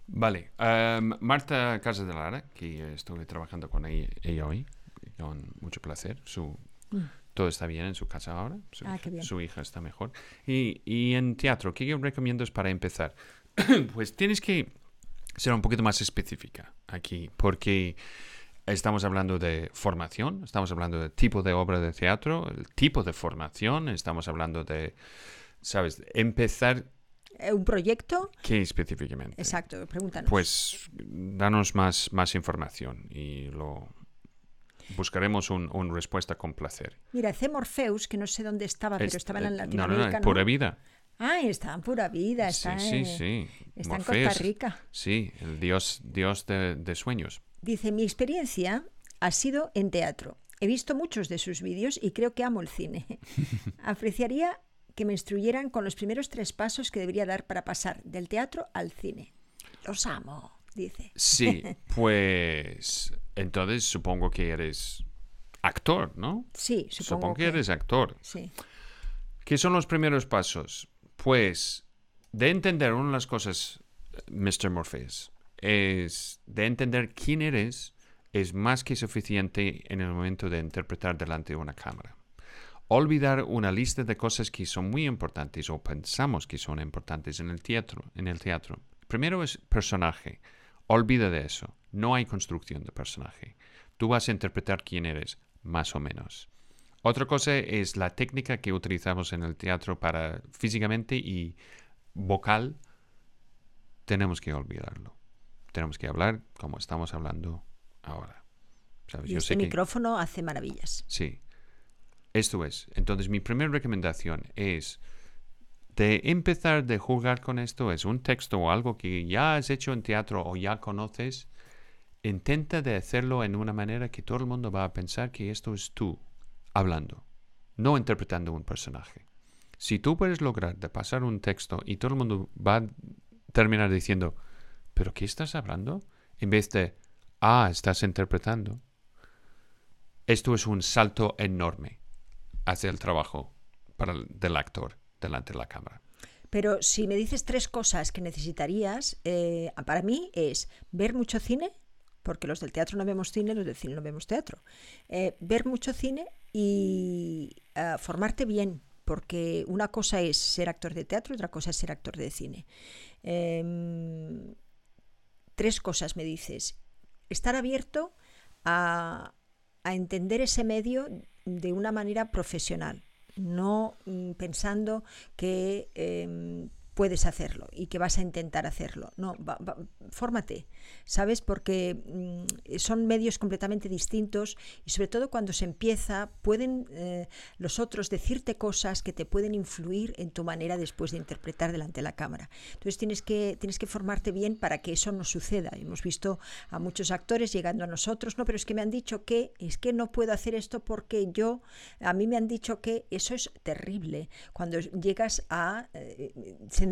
Vale. Um, Marta Casa de Lara, que estuve trabajando con ella, ella hoy, con mucho placer. Su, Mm. Todo está bien en su casa ahora. Su, Ah, su hija está mejor. Y, y en teatro, ¿qué recomiendas para empezar? pues tienes que ser un poquito más específica aquí, porque estamos hablando de formación, estamos hablando de tipo de obra de teatro, el tipo de formación, estamos hablando de, ¿sabes? Empezar, Eh, Un proyecto, ¿qué específicamente? exacto, pregúntanos. Pues danos más, más información y lo buscaremos un- una respuesta con placer. Mira, C. Morpheus, que no sé dónde estaba, pero Es- estaba en eh, no, no, Latinoamérica, no, ¿no? pura vida. Ah, está en pura vida, Sí, está, sí, en, sí. está en. Costa Rica. Sí, el dios, dios de, de sueños. Dice, mi experiencia ha sido en teatro. He visto muchos de sus vídeos y creo que amo el cine. Apreciaría que me instruyeran con los primeros tres pasos que debería dar para pasar del teatro al cine. Los amo, dice. Sí, pues entonces supongo que eres actor, ¿no? Sí, supongo, Supongo, que eres actor. Sí. ¿Qué son los primeros pasos? Pues de entender una de las cosas, Mr. Morpheus, es de entender quién eres es más que suficiente en el momento de interpretar delante de una cámara. Olvidar una lista de cosas que son muy importantes o pensamos que son importantes en el teatro. En el teatro. Primero es personaje. Olvida de eso. No hay construcción de personaje. Tú vas a interpretar quién eres, más o menos. Otra cosa es la técnica que utilizamos en el teatro para físicamente y vocal. Tenemos que olvidarlo. Tenemos que hablar como estamos hablando ahora. ¿Sabes? Y este micrófono hace maravillas. Sí. Esto es. Entonces, mi primera recomendación es de empezar de jugar con esto. Es un texto o algo que ya has hecho en teatro o ya conoces. Intenta de hacerlo en una manera que todo el mundo va a pensar que esto es tú hablando, no interpretando un personaje. Si tú puedes lograr de pasar un texto y todo el mundo va a terminar diciendo, ¿pero qué estás hablando? En vez de, ah, estás interpretando. Esto es un salto enorme hacia el trabajo para el- del actor delante de la cámara. Pero si me dices tres cosas que necesitarías, eh, para mí es ver mucho cine, porque los del teatro no vemos cine, los del cine no vemos teatro. Eh, ver mucho cine y ah, formarte bien, porque una cosa es ser actor de teatro, otra cosa es ser actor de cine. Em, tres cosas me dices. Estar abierto a entender ese medio de una manera profesional, no mm, pensando que em, puedes hacerlo y que vas a intentar hacerlo. No, va- va- fórmate, ¿sabes? Porque mm, son medios completamente distintos y sobre todo cuando se empieza pueden eh, los otros decirte cosas que te pueden influir en tu manera después de interpretar delante de la cámara. Entonces tienes que, tienes que formarte bien para que eso no suceda. Hemos visto a muchos actores llegando a nosotros, no, pero es que me han dicho que, es que no puedo hacer esto porque yo, a mí me han dicho que eso es terrible cuando llegas a eh,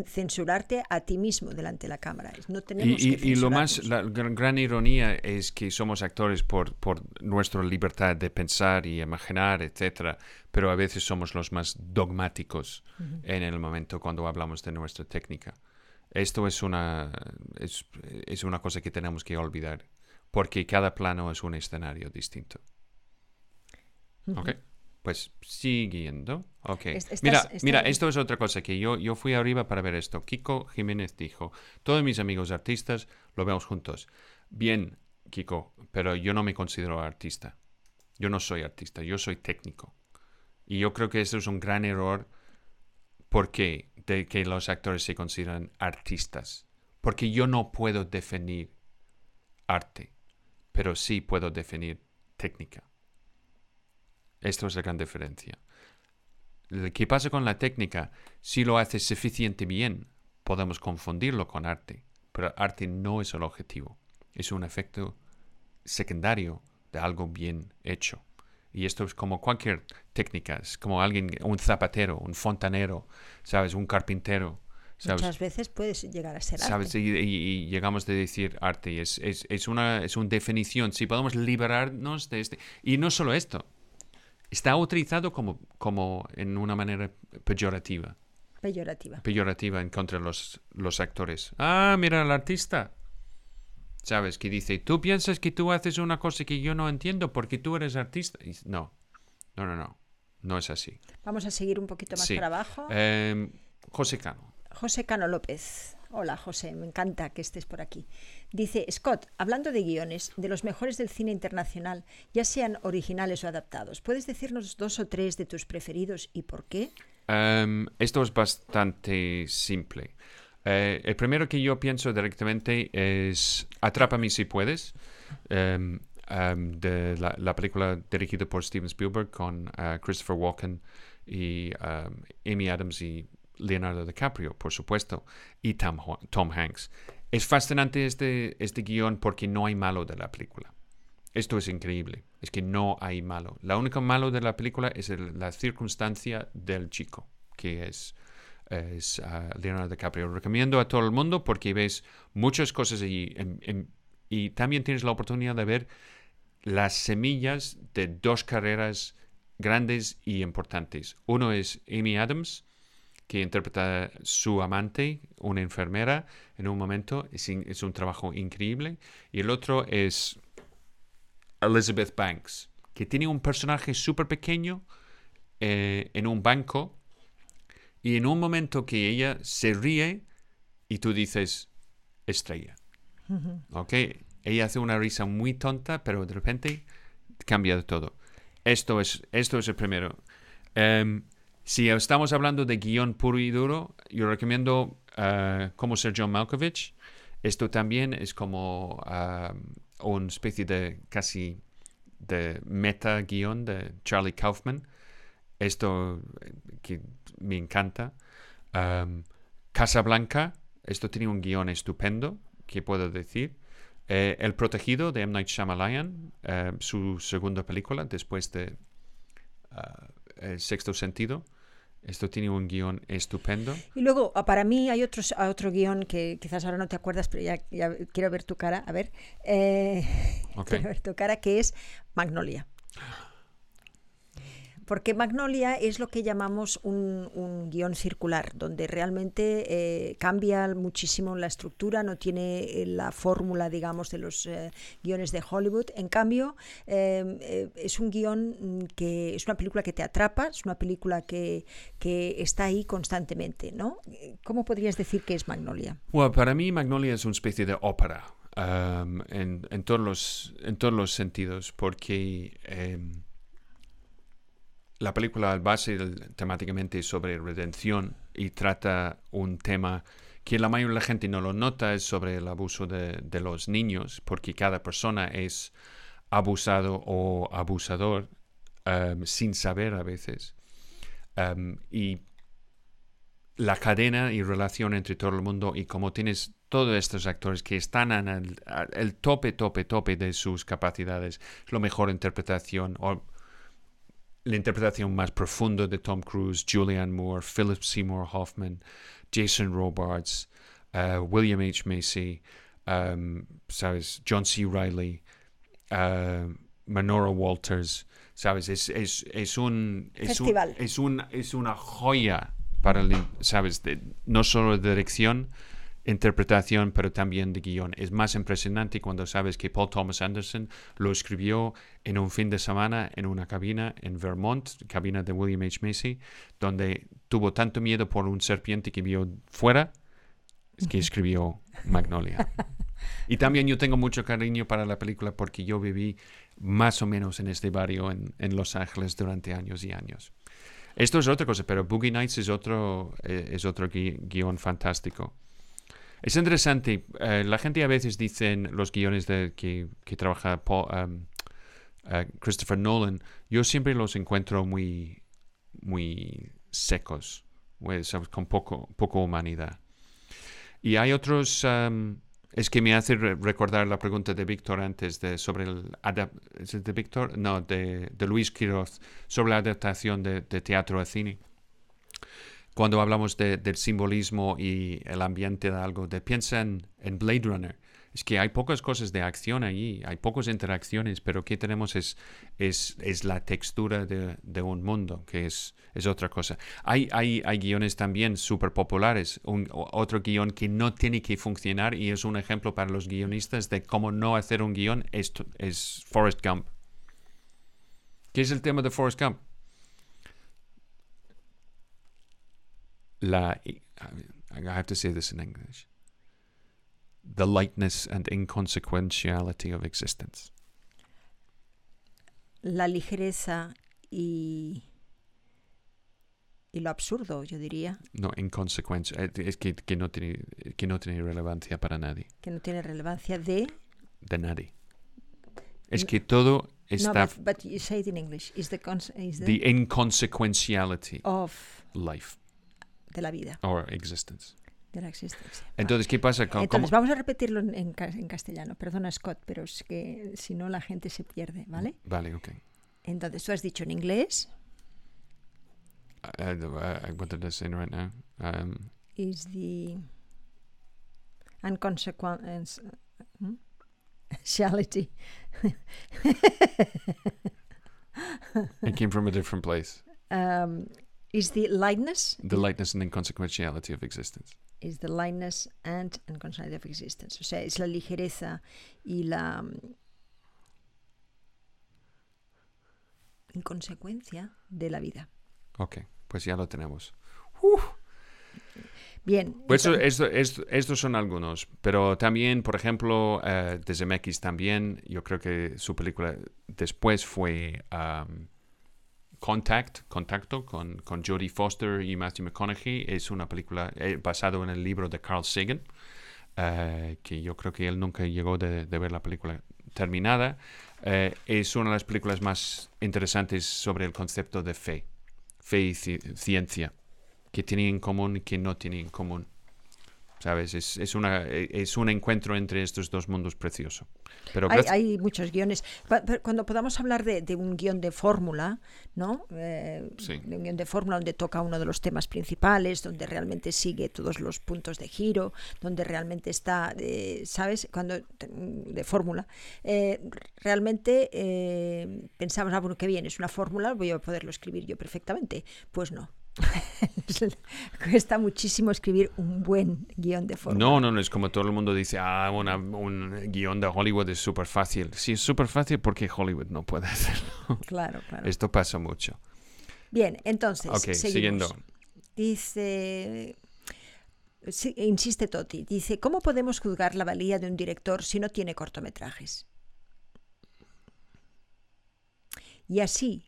censurarte a ti mismo delante de la cámara. No tenemos Y, que y- y lo más, la gran, gran ironía es que somos actores por, por nuestra libertad de pensar y imaginar, etcétera, pero a veces somos los más dogmáticos en el momento cuando hablamos de nuestra técnica. Esto es una, es, es una cosa que tenemos que olvidar, porque cada plano es un escenario distinto. ¿Ok? Pues siguiendo. Ok. Es- estás- mira, estás- mira, esto es otra cosa que yo, yo fui arriba para ver esto. Kiko Jiménez dijo, todos mis amigos artistas lo vemos juntos. Bien, Kiko, pero yo no me considero artista. Yo no soy artista, yo soy técnico. Y yo creo que eso es un gran error porque de que los actores se consideran artistas. Porque yo no puedo definir arte, pero sí puedo definir técnica. Esto es la gran diferencia. Que pasa con la técnica, si lo haces suficiente bien, podemos confundirlo con arte, pero arte no es el objetivo, es un efecto secundario de algo bien hecho. Y esto es como cualquier técnica, es como alguien, un zapatero, un fontanero, ¿sabes? Un carpintero. ¿sabes? Muchas veces puedes llegar a ser ¿Sabes? arte. Y, y- y llegamos de decir arte, y es, es, es una, es una definición. Si podemos liberarnos de este. Y no solo esto, está utilizado como, como en una manera peyorativa. Peyorativa. Peyorativa en contra de los, los actores. Ah, mira al artista. ¿Sabes? Que dice, tú piensas que tú haces una cosa que yo no entiendo porque tú eres artista. Y no, no, no, no. No es así. Vamos a seguir un poquito más Sí. para abajo. Em, José Cano. José Cano López. Hola José, me encanta que estés por aquí. Dice, Scott, hablando de guiones, de los mejores del cine internacional, ya sean originales o adaptados, ¿puedes decirnos dos o tres de tus preferidos y por qué? Em, esto es bastante simple. Eh, el primero que yo pienso directamente es Atrápame si puedes, em, em, de la, la película dirigida por Steven Spielberg con eh, Christopher Walken y Amy Adams y Leonardo DiCaprio, por supuesto, y Tom, Tom Hanks. Es fascinante este, este guion porque no hay malo de la película. Esto es increíble. Es que no hay malo. La única malo de la película es la circunstancia del chico, que es, es ah, Leonardo DiCaprio. Recomiendo a todo el mundo porque ves muchas cosas allí. y también tienes la oportunidad de ver las semillas de dos carreras grandes y importantes. Uno es Amy Adams, que interpreta a su amante, una enfermera, en un momento. Es, in- es un trabajo increíble. Y el otro es Elizabeth Banks, que tiene un personaje súper pequeño eh, en un banco y en un momento que ella se ríe y tú dices, estrella. ¿Ok? Ella hace una risa muy tonta, pero de repente cambia todo. Esto es, esto es el primero. Em, si estamos hablando de guion puro y duro, yo recomiendo eh, Cómo ser John Malkovich. Esto también es como ah, una especie de casi de meta guion de Charlie Kaufman. Esto eh, que me encanta. Am, Casablanca, esto tiene un guion estupendo, que puedo decir. Eh, El Protegido de M. Night Shyamalan, eh, su segunda película después de El Sexto Sentido. Esto tiene un guion estupendo. Y luego, ah, para mí hay otros, ah, otro guion que quizás ahora no te acuerdas, pero ya, ya quiero ver tu cara. A ver, eh, quiero ver tu cara, que es Magnolia. Porque Magnolia es lo que llamamos un, guion circular, donde realmente eh, cambia muchísimo la estructura, no tiene eh, la fórmula, digamos, de los eh, guiones de Hollywood. En cambio, eh, eh, es un guion mm, que es una película que te atrapa, es una película que, que está ahí constantemente, ¿no? ¿Cómo podrías decir que es Magnolia? Bueno, para mí Magnolia es una especie de ópera um, en, en todos los, en todos los sentidos, porque em, la película base temáticamente sobre redención y trata un tema que la mayoría de la gente no lo nota, es sobre el abuso de, los niños, porque cada persona es abusado o abusador em, sin saber a veces. Em, y la cadena y relación entre todo el mundo y como tienes todos estos actores que están en el, tope, tope, tope de sus capacidades, es la mejor interpretación la interpretación más profunda de Tom Cruise, Julianne Moore, Philip Seymour Hoffman, Jason Robards, uh, William H. Macy, um, ¿sabes? John C. Reilly, uh, Manora Walters, ¿sabes? Es, es, es un... Es, un- es, un, es una joya para, el, ¿sabes? De- no solo de dirección, interpretación, pero también de guion. Es más impresionante cuando sabes que Paul Thomas Anderson lo escribió en un fin de semana en una cabina en Vermont, cabina de William H. Macy, donde tuvo tanto miedo por un serpiente que vio fuera, que escribió Magnolia. Y también yo tengo mucho cariño para la película porque yo viví más o menos en este barrio en, en Los Ángeles durante años y años. Esto es otra cosa, pero Boogie Nights es otro, eh, es otro gui- guion fantástico. Es interesante, eh, la gente a veces dice en los guiones de, que, trabaja um, eh, Christopher Nolan, yo siempre los encuentro muy, muy secos, ¿sabes? con poco, poco humanidad. Y hay otros um, Es que me hace re- recordar la pregunta de Víctor antes de, sobre el... ¿Es de Víctor? No, de, de Luis Quiroz, sobre la adaptación de teatro a cine. Cuando hablamos de- del simbolismo y el ambiente de algo, de piensa en, Blade Runner. Es que hay pocas cosas de acción allí, hay pocas interacciones, pero ¿qué tenemos es, es, la textura de, un mundo, que es, es otra cosa. Hay, hay, hay guiones también súper populares. Un, otro guion que no tiene que funcionar y es un ejemplo para los guionistas de cómo no hacer un guion es, es Forrest Gump. ¿Qué es el tema de Forrest Gump? La, I have to say this in English. The lightness and inconsequentiality of existence. La ligereza y, y lo absurdo, yo diría, No, inconsecuencia. eh, Es que, que, no tiene, que no tiene relevancia para nadie. que no tiene relevancia de... De nadie. Es No- que todo No, but, but you say it in English. Is the, is the, the inconsequentiality of life de la vida, or existence. de la existencia. Entonces, ¿qué pasa con Entonces, cómo- vamos a repetirlo en, en ca- en castellano. Perdona, Scott, pero es que si no la gente se pierde, ¿vale? Vale, ok. Entonces, tú has dicho en inglés, Uh, uh, what did I say right now? Um, is the unconsequence hmm? Reality. it came from a different place. um, is the lightness The lightness and inconsequentiality of existence. is the lightness and unconditionality of existence. O sea, es la ligereza y la mm, inconsecuencia de la vida. Ok, pues ya lo tenemos. Bien. Pues esto- esto- estos son algunos, pero también, por ejemplo, eh, de Zemeckis también, yo creo que su película después fue um, Contact, Contacto, con, con Jodie Foster y Matthew McConaughey. Es una película eh, basado en el libro de Carl Sagan, eh, que yo creo que él nunca llegó de, de ver la película terminada. Eh, es una de las películas más interesantes sobre el concepto de fe, fe y ci- ciencia que tienen en común y que no tienen en común. ¿Sabes? Es, es, una, eh, es un encuentro entre estos dos mundos precioso. Pero Hay, hay muchos guiones. Cuando podamos hablar de, de un guion de fórmula, ¿no? Eh, Sí. De un guion de fórmula donde toca uno de los temas principales, donde realmente sigue todos los puntos de giro, donde realmente está, eh, ¿sabes? Cuando de fórmula, eh, realmente eh, pensamos, ah, bueno, qué bien, es una fórmula, voy a poderlo escribir yo perfectamente. Pues no. Cuesta muchísimo escribir un buen guion de fórmula. No, no, no, es como todo el mundo dice, ah, una- un guion de Hollywood es súper fácil. Sí, es súper fácil porque Hollywood no puede hacerlo. Claro, claro. Esto pasa mucho. Bien, entonces, Ok, seguimos. siguiendo. Dice, sí, insiste Toti, dice, ¿cómo podemos juzgar la valía de un director si no tiene cortometrajes? Y así,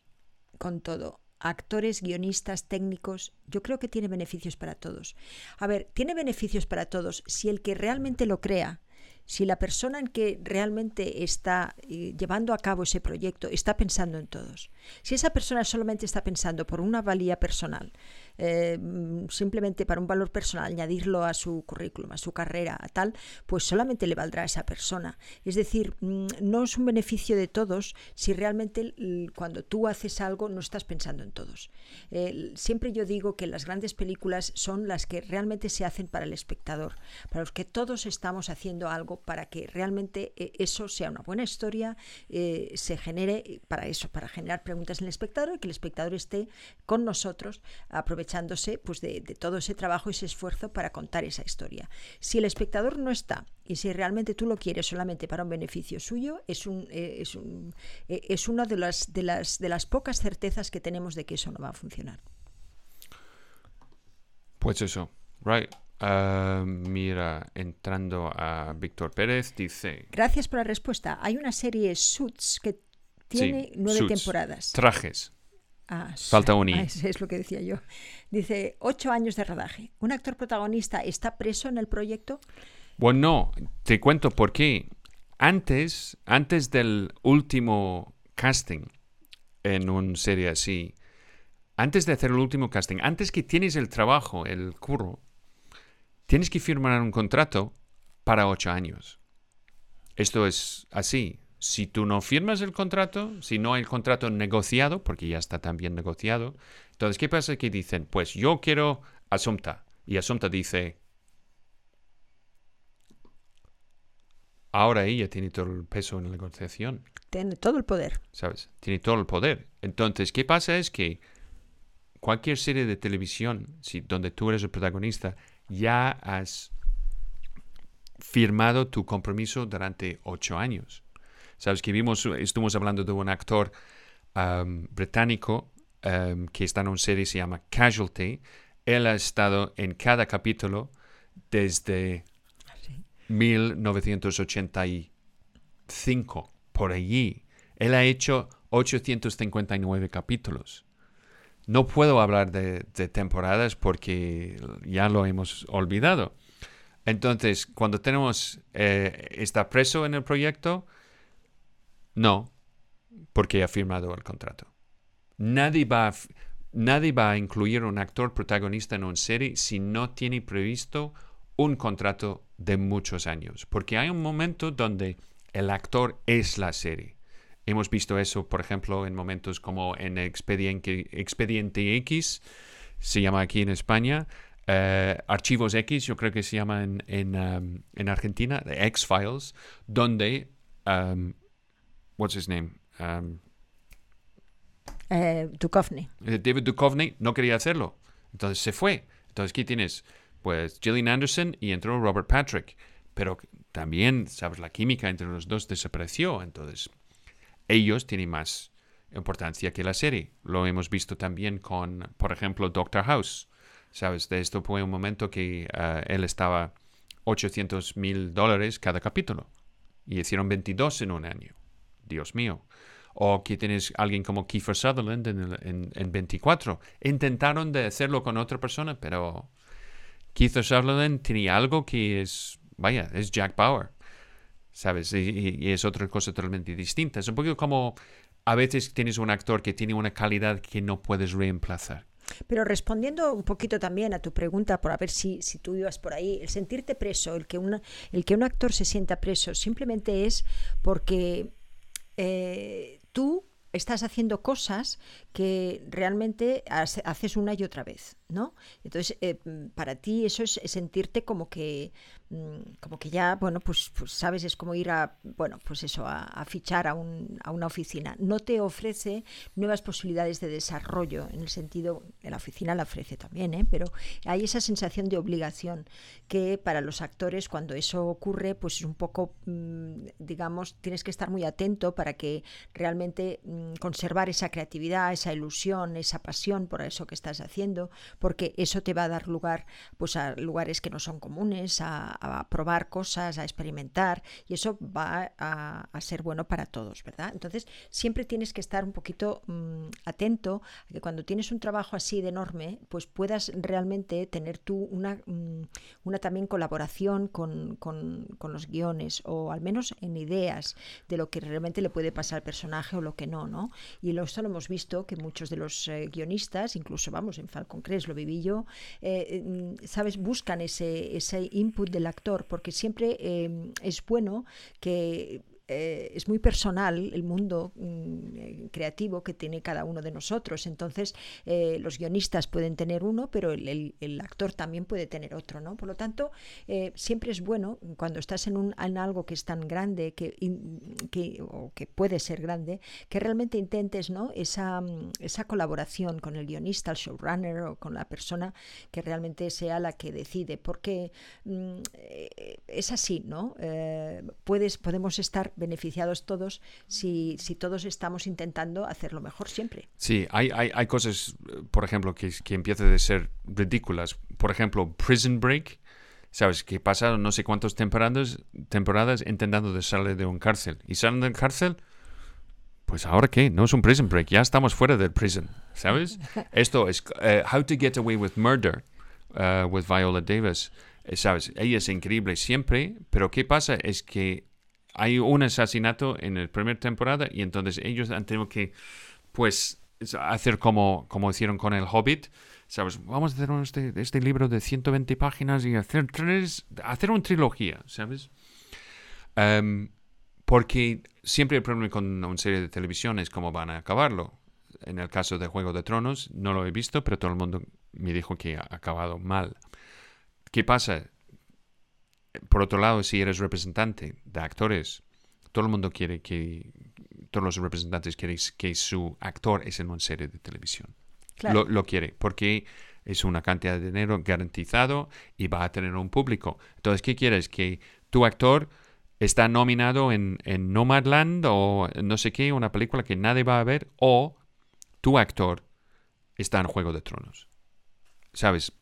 con todo, actores, guionistas, técnicos, yo creo que tiene beneficios para todos. A ver, tiene beneficios para todos si el que realmente lo crea, si la persona en que realmente está eh, llevando a cabo ese proyecto está pensando en todos. Si esa persona solamente está pensando por una valía personal, eh, mm, simplemente para un valor personal, añadirlo a su currículum, a su carrera, a tal, pues solamente le valdrá a esa persona. Es decir, mm, no es un beneficio de todos si realmente l- cuando tú haces algo no estás pensando en todos. Eh, siempre yo digo que las grandes películas son las que realmente se hacen para el espectador, para los que todos estamos haciendo algo para que realmente eh, eso sea una buena historia, se genere para eso, para generar preguntas en el espectador y que el espectador esté con nosotros aprovechándose pues, de, de todo ese trabajo y ese esfuerzo para contar esa historia. Si el espectador no está y si realmente tú lo quieres solamente para un beneficio suyo, es, un, eh, es, un, eh, es una de las, de, las, de las pocas certezas que tenemos de que eso no va a funcionar. Pues eso, right. Ah, mira, entrando a Víctor Pérez, dice... Gracias por la respuesta. Hay una serie Suits que tiene Sí, nueve Suits. temporadas. Trajes. Ah, Falta un I. ah, es, es lo que decía yo. Dice, ocho años de rodaje. ¿Un actor protagonista está preso en el proyecto? Bueno, no, te cuento por qué. Antes, antes del último casting en una serie así, antes de hacer el último casting, antes que tienes el trabajo, el curro, tienes que firmar un contrato para ocho años. Esto es así. Si tú no firmas el contrato, si no hay el contrato negociado, porque ya está también negociado, entonces, ¿qué pasa? Que dicen, pues yo quiero Asunta. Y Asunta dice, ahora ella tiene todo el peso en la negociación. Tiene todo el poder. ¿Sabes? Tiene todo el poder. Entonces, ¿qué pasa? Es que cualquier serie de televisión, si, donde tú eres el protagonista, ya has firmado tu compromiso durante ocho años. Sabes que vimos, estuvimos hablando de un actor um, británico um, que está en una serie se llama Casualty. Él ha estado en cada capítulo desde 1985, por allí. Él ha hecho 859 capítulos. No puedo hablar de, temporadas porque ya lo hemos olvidado. Entonces, cuando tenemos, eh, ¿está preso en el proyecto? No, porque ha firmado el contrato. Nadie va, a, a incluir un actor protagonista en una serie si no tiene previsto un contrato de muchos años, porque hay un momento donde el actor es la serie. Hemos visto eso, por ejemplo, en momentos como en Expediente, Expediente X, se llama aquí en España, eh, Archivos X, yo creo que se llama en, en, um, en Argentina, X-Files, donde, um, what's his name? Um, eh, Duchovny. Eh, David Duchovny no quería hacerlo, entonces se fue. Entonces, ¿qué tienes? Pues Gillian Anderson y entró Robert Patrick, pero también, sabes, la química entre los dos desapareció, entonces ellos tienen más importancia que la serie. Lo hemos visto también con, por ejemplo, Doctor House. ¿Sabes? De esto fue un momento que eh, él estaba 800 mil dólares cada capítulo. Y hicieron 22 en un año. Dios mío. O que tienes alguien como Kiefer Sutherland en, en, 24. Intentaron de hacerlo con otra persona, pero Kiefer Sutherland tenía algo que es, vaya, es Jack Bauer. ¿sabes? Y, es otra cosa totalmente distinta. Es un poco como a veces tienes un actor que tiene una calidad que no puedes reemplazar. Pero respondiendo un poquito también a tu pregunta, por a ver si, si tú ibas por ahí, el sentirte preso, el que, una, el que un actor se sienta preso, simplemente es porque eh, tú estás haciendo cosas que realmente haces una y otra vez, ¿no? Entonces, eh, para ti eso es sentirte como que Mm, como que ya, bueno, pues, pues, sabes, es como ir a, bueno, pues eso, a, fichar a, a, una oficina. No te ofrece nuevas posibilidades de desarrollo, en el sentido, la oficina la ofrece también, ¿eh? pero hay esa sensación de obligación que para los actores cuando eso ocurre, pues es un poco, mm, digamos, tienes que estar muy atento para que realmente mm, conservar esa creatividad, esa ilusión, esa pasión por eso que estás haciendo, porque eso te va a dar lugar pues a lugares que no son comunes, a, a probar cosas, a experimentar, y eso va a, ser bueno para todos, ¿verdad? Entonces, siempre tienes que estar un poquito mm, atento a que cuando tienes un trabajo así de enorme, pues puedas realmente tener tú una, mm, una también colaboración con, con, los guiones, o al menos en ideas de lo que realmente le puede pasar al personaje o lo que no, ¿no? Y esto lo hemos visto, que muchos de los eh, guionistas, incluso, vamos, en Falcon Crest lo viví yo, eh, mm, ¿sabes? Buscan ese, ese input de la actor, porque siempre eh, es bueno que eh, es muy personal el mundo mm, eh, creativo que tiene cada uno de nosotros. Entonces, eh, los guionistas pueden tener uno, pero el, actor también puede tener otro, ¿no? Por lo tanto, siempre es bueno cuando estás en, un, en algo que es tan grande que, que, o que puede ser grande, que realmente intentes ¿no? esa, mm, esa colaboración con el guionista, el showrunner o con la persona que realmente sea la que decide, porque mm, es así, ¿no? puedes, podemos estar beneficiados todos si, si todos estamos intentando hacerlo mejor siempre. Sí, hay, hay, hay cosas, por ejemplo, que, que empiezan a ser ridículas. Por ejemplo, Prison Break. ¿Sabes? Que pasaron no sé cuántas temporadas, temporadas intentando de salir de un cárcel. ¿Y salen del cárcel? Pues ahora qué, no es un prison break, ya estamos fuera del prison, ¿sabes? Esto es uh, How to Get Away with Murder uh, with Viola Davis, eh, ¿sabes? Ella es increíble siempre, pero ¿qué pasa? Es que hay un asesinato en la primera temporada y entonces ellos han tenido que, pues, es hacer como, como hicieron con el Hobbit, ¿sabes? Vamos a hacer este, este libro de 120 páginas y hacer tres, hacer una trilogía, ¿sabes? Em, porque siempre el problema con una serie de televisión es cómo van a acabarlo. En el caso de Juego de Tronos, no lo he visto, pero todo el mundo me dijo que ha acabado mal. ¿Qué pasa? Por otro lado, si eres representante de actores, todo el mundo quiere que, todos los representantes quieren que su actor es en una serie de televisión. Claro. Lo, lo quiere, porque es una cantidad de dinero garantizado y va a tener un público. Entonces, ¿qué quieres? Que tu actor está nominado en, en Nomadland o no sé qué, una película que nadie va a ver, o tu actor está en Juego de Tronos. ¿Sabes?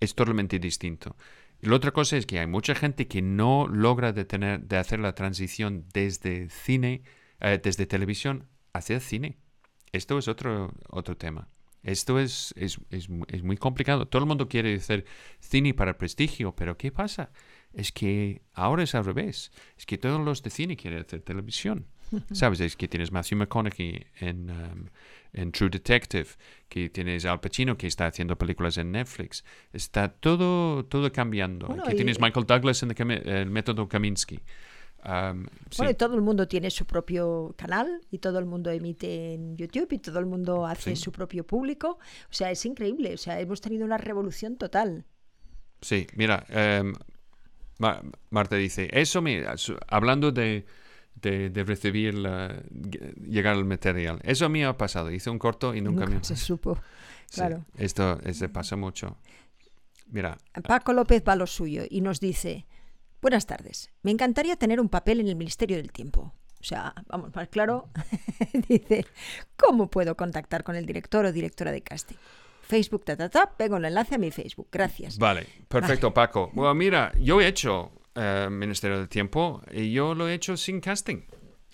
Es totalmente distinto. Y la otra cosa es que hay mucha gente que no logra de, tener, de hacer la transición desde cine, eh, desde televisión hacia cine. Esto es otro, otro tema. Esto es, es, es, es muy complicado. Todo el mundo quiere hacer cine para prestigio, pero ¿qué pasa? Es que ahora es al revés. Es que todos los de cine quieren hacer televisión. ¿Sabes? Es que tienes Matthew McConaughey en, um, en True Detective, que tienes Al Pacino que está haciendo películas en Netflix. Está todo, todo cambiando. Bueno, que y- tienes Michael Douglas en el, método Kaminsky. Um, sí. Bueno, y todo el mundo tiene su propio canal y todo el mundo emite en YouTube y todo el mundo hace Sí. su propio público. O sea, es increíble. O sea, hemos tenido una revolución total. Sí, mira, Ma- Marta dice, eso me, hablando de, de, de recibir, la- llegar al material, eso a mí ha pasado, hice un corto y nunca, Nunca me... se supo. Sí, Claro. esto se pasa mucho. Mira, Paco López va a lo suyo y nos dice, buenas tardes, me encantaría tener un papel en el Ministerio del Tiempo. O sea, vamos, más claro, dice, ¿cómo puedo contactar con el director o directora de casting? Facebook, ta, ta, ta, pego el enlace a mi Facebook. Gracias. vale, perfecto Paco. Bueno, mira, yo he hecho eh, Ministerio del Tiempo y yo lo he hecho sin casting.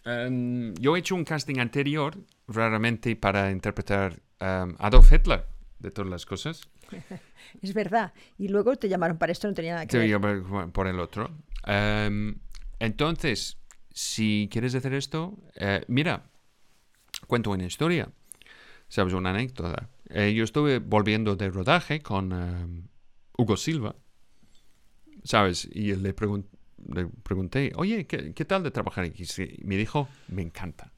Em, yo he hecho un casting anterior, raramente para interpretar em, Adolf Hitler, de todas las cosas. Es verdad. Y luego te llamaron para esto, no tenía nada que Sí, ver. por, por el otro. Em, entonces, si quieres hacer esto, eh, mira, cuento una historia, ¿sabes? Una anécdota. Eh, yo estuve volviendo de rodaje con Hugo Silva, ¿sabes? Y le, le pregunté, oye, ¿qué, qué tal de trabajar aquí? Y me dijo, me encanta,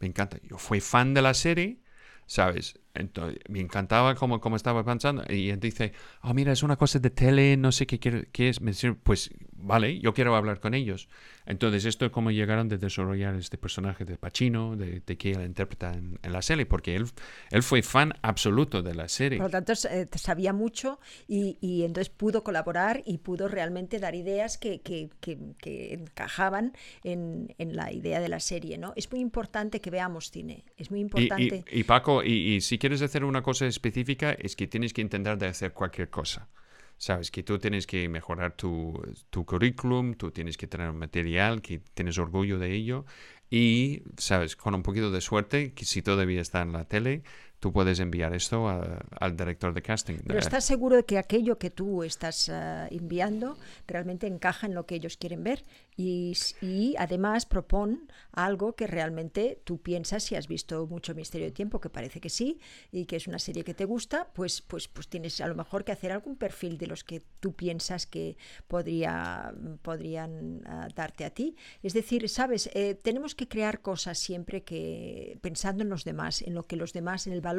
me encanta. Yo fui fan de la serie, ¿sabes? Entonces, me encantaba cómo, cómo estaba pensando. Y él dice, oh, mira, es una cosa de tele, no sé qué, quiere- qué es. Me dice, pues, vale, yo quiero hablar con ellos. Entonces, esto es como llegaron de desarrollar este personaje de Pacino, de, de que él interpreta en, en la serie, porque él, él fue fan absoluto de la serie. Por lo tanto, eh, sabía mucho y, y entonces pudo colaborar y pudo realmente dar ideas que, que- que- que encajaban en, en la idea de la serie. ¿no? Es muy importante que veamos cine. Es muy Y, importante. y- y Paco, y, y si quieres hacer una cosa específica, es que tienes que intentar de hacer cualquier cosa. Sabes que tú tienes que mejorar tu, tu currículum, tú tienes que tener material, que tienes orgullo de ello. Y, sabes, con un poquito de suerte, que si todavía está en la tele, tú puedes enviar esto a- al director de casting. Pero estás seguro de que aquello que tú estás ah, enviando realmente encaja en lo que ellos quieren ver y, y además propon algo que realmente tú piensas si has visto mucho Misterio de Tiempo, que parece que sí, y que es una serie que te gusta, pues, pues, pues tienes a lo mejor que hacer algún perfil de los que tú piensas que podría, podrían ah, darte a ti. Es decir, sabes, Eh, tenemos que crear cosas siempre que pensando en los demás, en lo que los demás, en el valor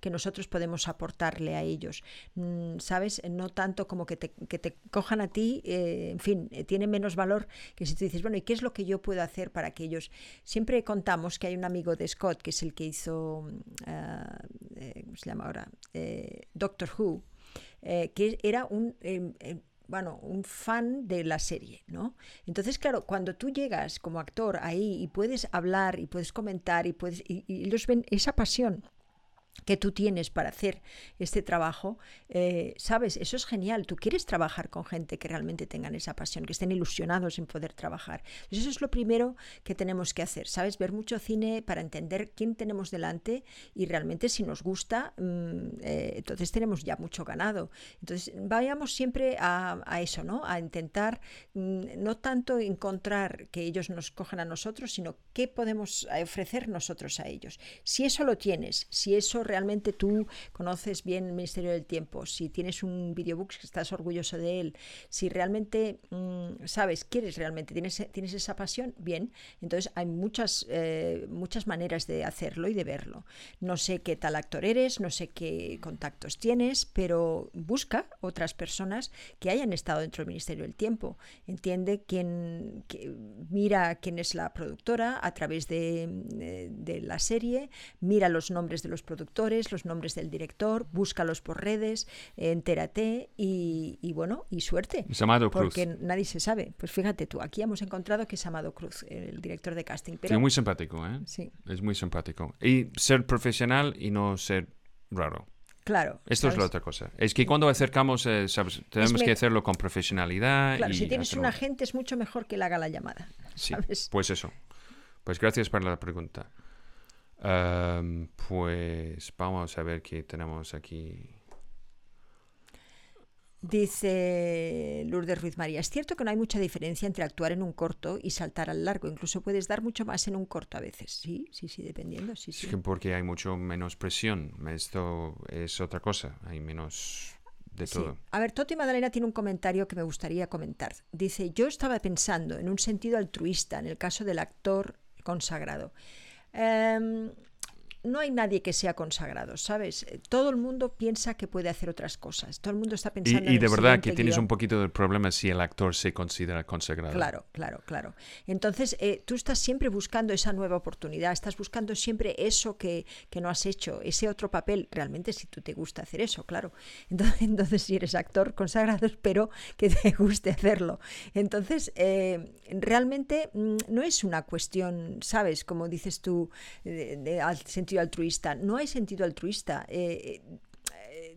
que nosotros podemos aportarle a ellos. Mm, ¿Sabes? No tanto como que te, cojan a ti, eh, en fin, eh, tiene menos valor que si tú dices, bueno, ¿y qué es lo que yo puedo hacer para que ellos... Siempre contamos que hay un amigo de Scott, que es el que hizo, mm, ah, eh, ¿cómo se llama ahora? Eh, Doctor Who, que era un... eh, eh, bueno, un fan de la serie, ¿no? Entonces, claro, cuando tú llegas como actor ahí y puedes hablar y puedes comentar y puedes y ellos ven esa pasión que tú tienes para hacer este trabajo, eh, sabes, eso es genial. Tú quieres trabajar con gente que realmente tengan esa pasión, que estén ilusionados en poder trabajar. eso es lo primero que tenemos que hacer, ¿sabes? Ver mucho cine para entender quién tenemos delante y realmente si nos gusta, mm, eh, entonces tenemos ya mucho ganado. Entonces vayamos siempre a, eso, ¿no? A intentar mm, no tanto encontrar que ellos nos cojan a nosotros, sino qué podemos ofrecer nosotros a ellos. Si eso lo tienes, si eso realmente tú conoces bien el Ministerio del Tiempo, si tienes un videobook que estás orgulloso de él, si realmente mm, sabes, quieres realmente, tienes, tienes esa pasión, bien. Entonces hay muchas, eh, muchas maneras de hacerlo y de verlo. No sé qué tal actor eres, no sé qué contactos tienes, pero busca otras personas que hayan estado dentro del Ministerio del Tiempo. Entiende quién, mira quién es la productora a través de, de la serie, mira los nombres de los productores los nombres del director, búscalos por redes, entérate y, bueno, y suerte. Es Amado Cruz. Porque nadie se sabe. Pues fíjate tú, aquí hemos encontrado que es Amado Cruz, el director de casting. Pero... Sí, muy simpático, ¿eh? Sí. Es muy simpático. Y ser profesional y no ser raro. Claro. Esto es la otra cosa. Es que cuando acercamos, eh, ¿sabes? tenemos que hacerlo con profesionalidad. Claro, si tienes un agente es mucho mejor que le haga la llamada. Sí, pues eso. Pues gracias por la pregunta pues vamos a ver qué tenemos aquí. Dice Lourdes Ruiz María, es cierto que no hay mucha diferencia entre actuar en un corto y saltar al largo, incluso puedes dar mucho más en un corto a veces, sí, sí, sí, dependiendo, sí, sí. porque hay mucho menos presión, esto es otra cosa, hay menos de todo. A ver, Toti Madalena tiene un comentario que me gustaría comentar. Dice, yo estaba pensando en un sentido altruista en el caso del actor consagrado. Um, no hay nadie que sea consagrado, ¿sabes? Todo el mundo piensa que puede hacer otras cosas. Todo el mundo está pensando y, y de verdad que tienes un poquito del problema si el actor se considera consagrado. Claro, claro, claro. Entonces, eh, tú estás siempre buscando esa nueva oportunidad, estás buscando siempre eso que, que, no has hecho, ese otro papel. Realmente, si tú te gusta hacer eso, claro. Entonces, entonces si eres actor consagrado, espero que te guste hacerlo. Entonces, eh, realmente mm, no es una cuestión, ¿sabes? Como dices tú, de, de, al sentido altruista. No hay sentido altruista. Eh,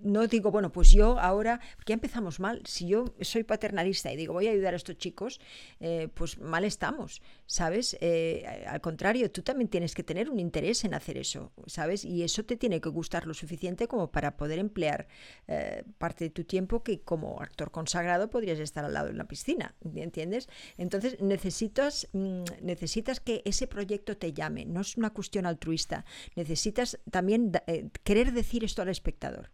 no digo, bueno, pues yo ahora, ya empezamos mal. Si yo soy paternalista y digo, voy a ayudar a estos chicos, eh, pues mal estamos, ¿sabes? Eh, al contrario, tú también tienes que tener un interés en hacer eso, ¿sabes? Y eso te tiene que gustar lo suficiente como para poder emplear eh, parte de tu tiempo que como actor consagrado podrías estar al lado de la piscina, ¿entiendes? Entonces necesitas, mm, necesitas que ese proyecto te llame, no es una cuestión altruista, necesitas también querer decir esto al espectador.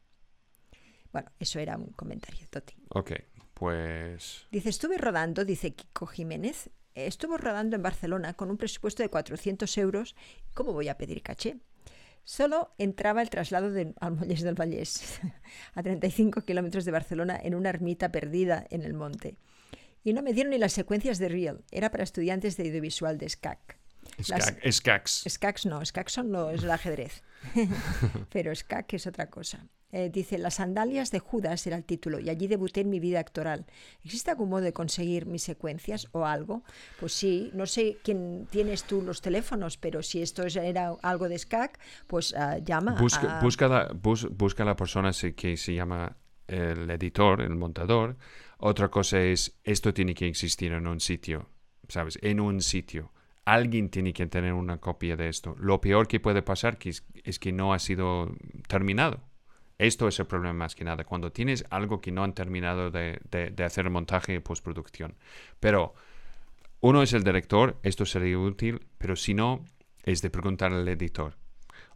Bueno, eso era un comentario, Toti. Ok, pues... Dice, estuve rodando, dice Kiko Jiménez, estuvo rodando en Barcelona con un presupuesto de 400 euros. ¿Cómo voy a pedir caché? Solo entraba el traslado de, al del Vallés, a 35 kilómetros de Barcelona, en una ermita perdida en el monte. Y no me dieron ni las secuencias de Real, era para estudiantes de audiovisual de SCAC. SCAC. SCAC no, SCAC son no, es el ajedrez. Pero SCAC es otra cosa. Eh, dice, Las sandalias de Judas era el título y allí debuté en mi vida actoral. ¿Existe algún modo de conseguir mis secuencias o algo? Pues sí, no sé quién tienes tú los teléfonos, pero si esto era algo de SCAC, pues uh, llama. Busca, busca, la, busca la persona que se llama el editor, el montador. Otra cosa es, esto tiene que existir en un sitio, ¿sabes? En un sitio. Alguien tiene que tener una copia de esto. Lo peor que puede pasar es que no ha sido terminado esto es el problema más que nada, cuando tienes algo que no han terminado de, hacer el montaje y postproducción. Pero uno es el director, esto sería útil, pero si no, es de preguntar al editor.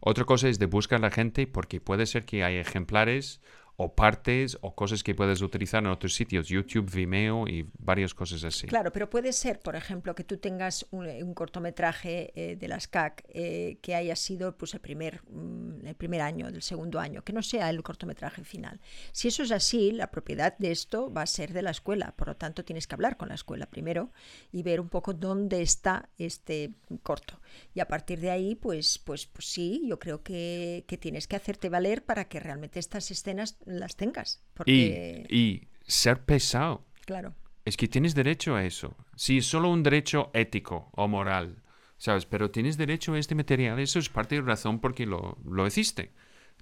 Otra cosa es de buscar a la gente porque puede ser que hay ejemplares o partes o cosas que puedes utilizar en otros sitios, YouTube, Vimeo y varias cosas así. Claro, pero puede ser, por ejemplo, que tú tengas un, cortometraje eh, de las CAC eh, que haya sido pues, el, primer, mm, el primer año, del segundo año, que no sea el cortometraje final. Si eso es así, la propiedad de esto va a ser de la escuela, por lo tanto tienes que hablar con la escuela primero y ver un poco dónde está este corto. Y a partir de ahí, pues, pues, pues sí, yo creo que, que tienes que hacerte valer para que realmente estas escenas las tengas. Porque... Y, ser pesado. Claro. Es que tienes derecho a eso. Si es solo un derecho ético o moral, ¿sabes? Pero tienes derecho a este material. Eso es parte de la razón por qué lo, lo hiciste.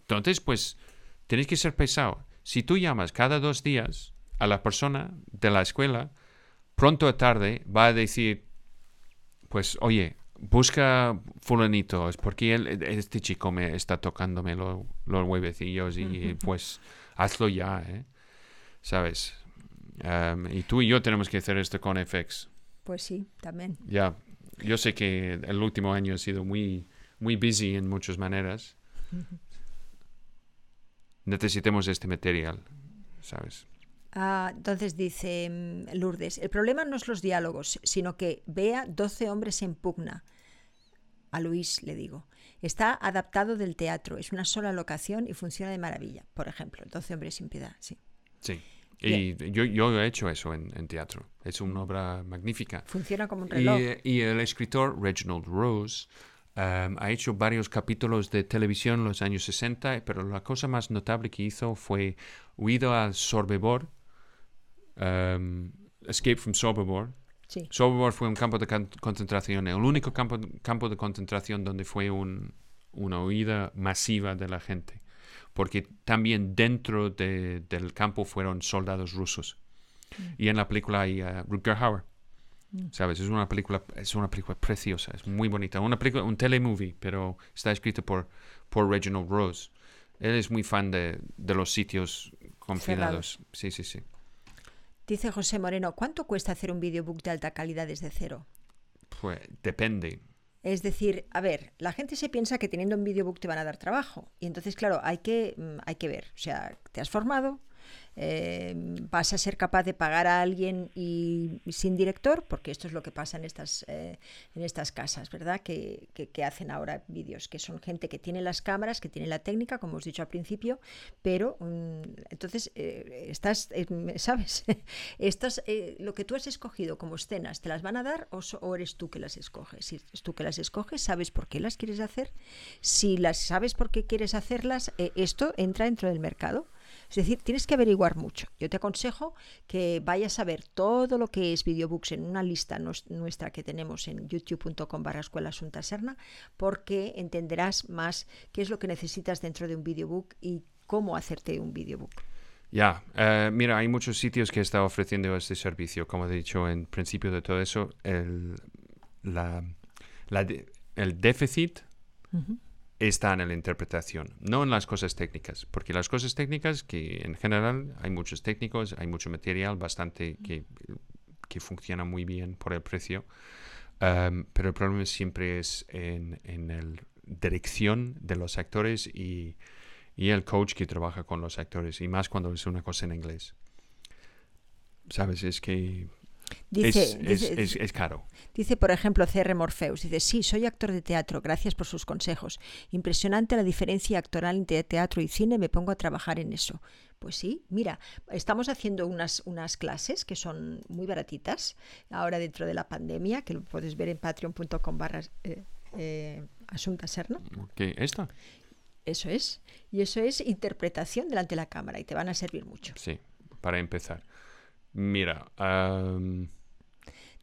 Entonces, pues, tienes que ser pesado. Si tú llamas cada dos días a la persona de la escuela, pronto o tarde va a decir, pues, oye, busca fulanito, es porque él, este chico me está tocándome lo- los huevecillos y pues hazlo ya, ¿eh? ¿Sabes? Em, y tú y yo tenemos que hacer esto con FX. Pues sí, también. Ya, yo sé que el último año ha sido muy, muy busy en muchas maneras. Necesitemos este material, ¿sabes? Ah, entonces dice mm, Lourdes, el problema no es los diálogos, sino que vea 12 hombres en pugna. A Luis le digo, está adaptado del teatro, es una sola locación y funciona de maravilla. Por ejemplo, 12 hombres sin piedad, sí. Sí. Y yo, yo he hecho eso en, en teatro. Es una obra magnífica. Funciona como un Y, reloj. y el escritor Reginald Rose um, ha hecho varios capítulos de televisión en los años 60, pero la cosa más notable que hizo fue Huido al Sobibor, um, Escape from Sobibor. Sí. Sobibor fue un campo de concentración, el único campo, campo de concentración donde fue un- una huida masiva de la gente, porque también dentro de- del campo fueron soldados rusos. Y en la película hay uh, Rutger Hauer. ¿Sabes? Es una película, es una película preciosa, es muy bonita. Una película, un telemovie, pero está escrito por, por Reginald Rose. Él es muy fan de, de los sitios confinados. Sí, sí, sí. Dice José Moreno, ¿cuánto cuesta hacer un videobook de alta calidad desde cero? Pues depende. Es decir, a ver, la gente se piensa que teniendo un videobook te van a dar trabajo. Y entonces, claro, hay que, mm, hay que ver. O sea, te has formado, eh, vas a ser capaz de pagar a alguien y, sin director, porque esto es lo que pasa en estas, eh, en estas casas, ¿verdad? Que, que- hacen ahora vídeos, que son gente que tiene las cámaras, que tiene la técnica, como os he dicho al principio, pero mm, entonces eh, estás, eh, ¿sabes? Estas, eh, lo que tú has escogido como escenas, ¿te las van a dar o, o eres tú que las escoges? Si eres tú que las escoges, ¿sabes por qué las quieres hacer? Si las sabes por qué quieres hacerlas, eh, esto entra dentro del mercado. Es decir, tienes que averiguar mucho. Yo te aconsejo que vayas a ver todo lo que es videobooks en una lista nuestra que tenemos en youtube.com barra escuela Asunta Serna, porque entenderás más qué es lo que necesitas dentro de un videobook y cómo hacerte un videobook. Ya, eh, mira, hay muchos sitios que están ofreciendo este servicio. Como he dicho en principio de todo eso, el, la, la de- el déficit está en la interpretación, no en las cosas técnicas, porque las cosas técnicas, que en general hay muchos técnicos, hay mucho material bastante que, que funciona muy bien por el precio, um, pero el problema siempre es en, en la dirección de los actores y, y el coach que trabaja con los actores, y más cuando es una cosa en inglés. ¿Sabes? Es que Dice, es, es- dice- es- es caro. Dice, por ejemplo, CR Morpheus, dice, sí, soy actor de teatro, gracias por sus consejos. Impresionante la diferencia actoral entre teatro y cine, me pongo a trabajar en eso. Pues sí, mira, estamos haciendo unas, unas clases que son muy baratitas, ahora dentro de la pandemia, que lo puedes ver en patreon.com barra eh, eh, Asunta Serna. ¿Qué? ¿Esta? Eso es. Y eso es interpretación delante de la cámara y te van a servir mucho. Sí, para empezar. Mira, am,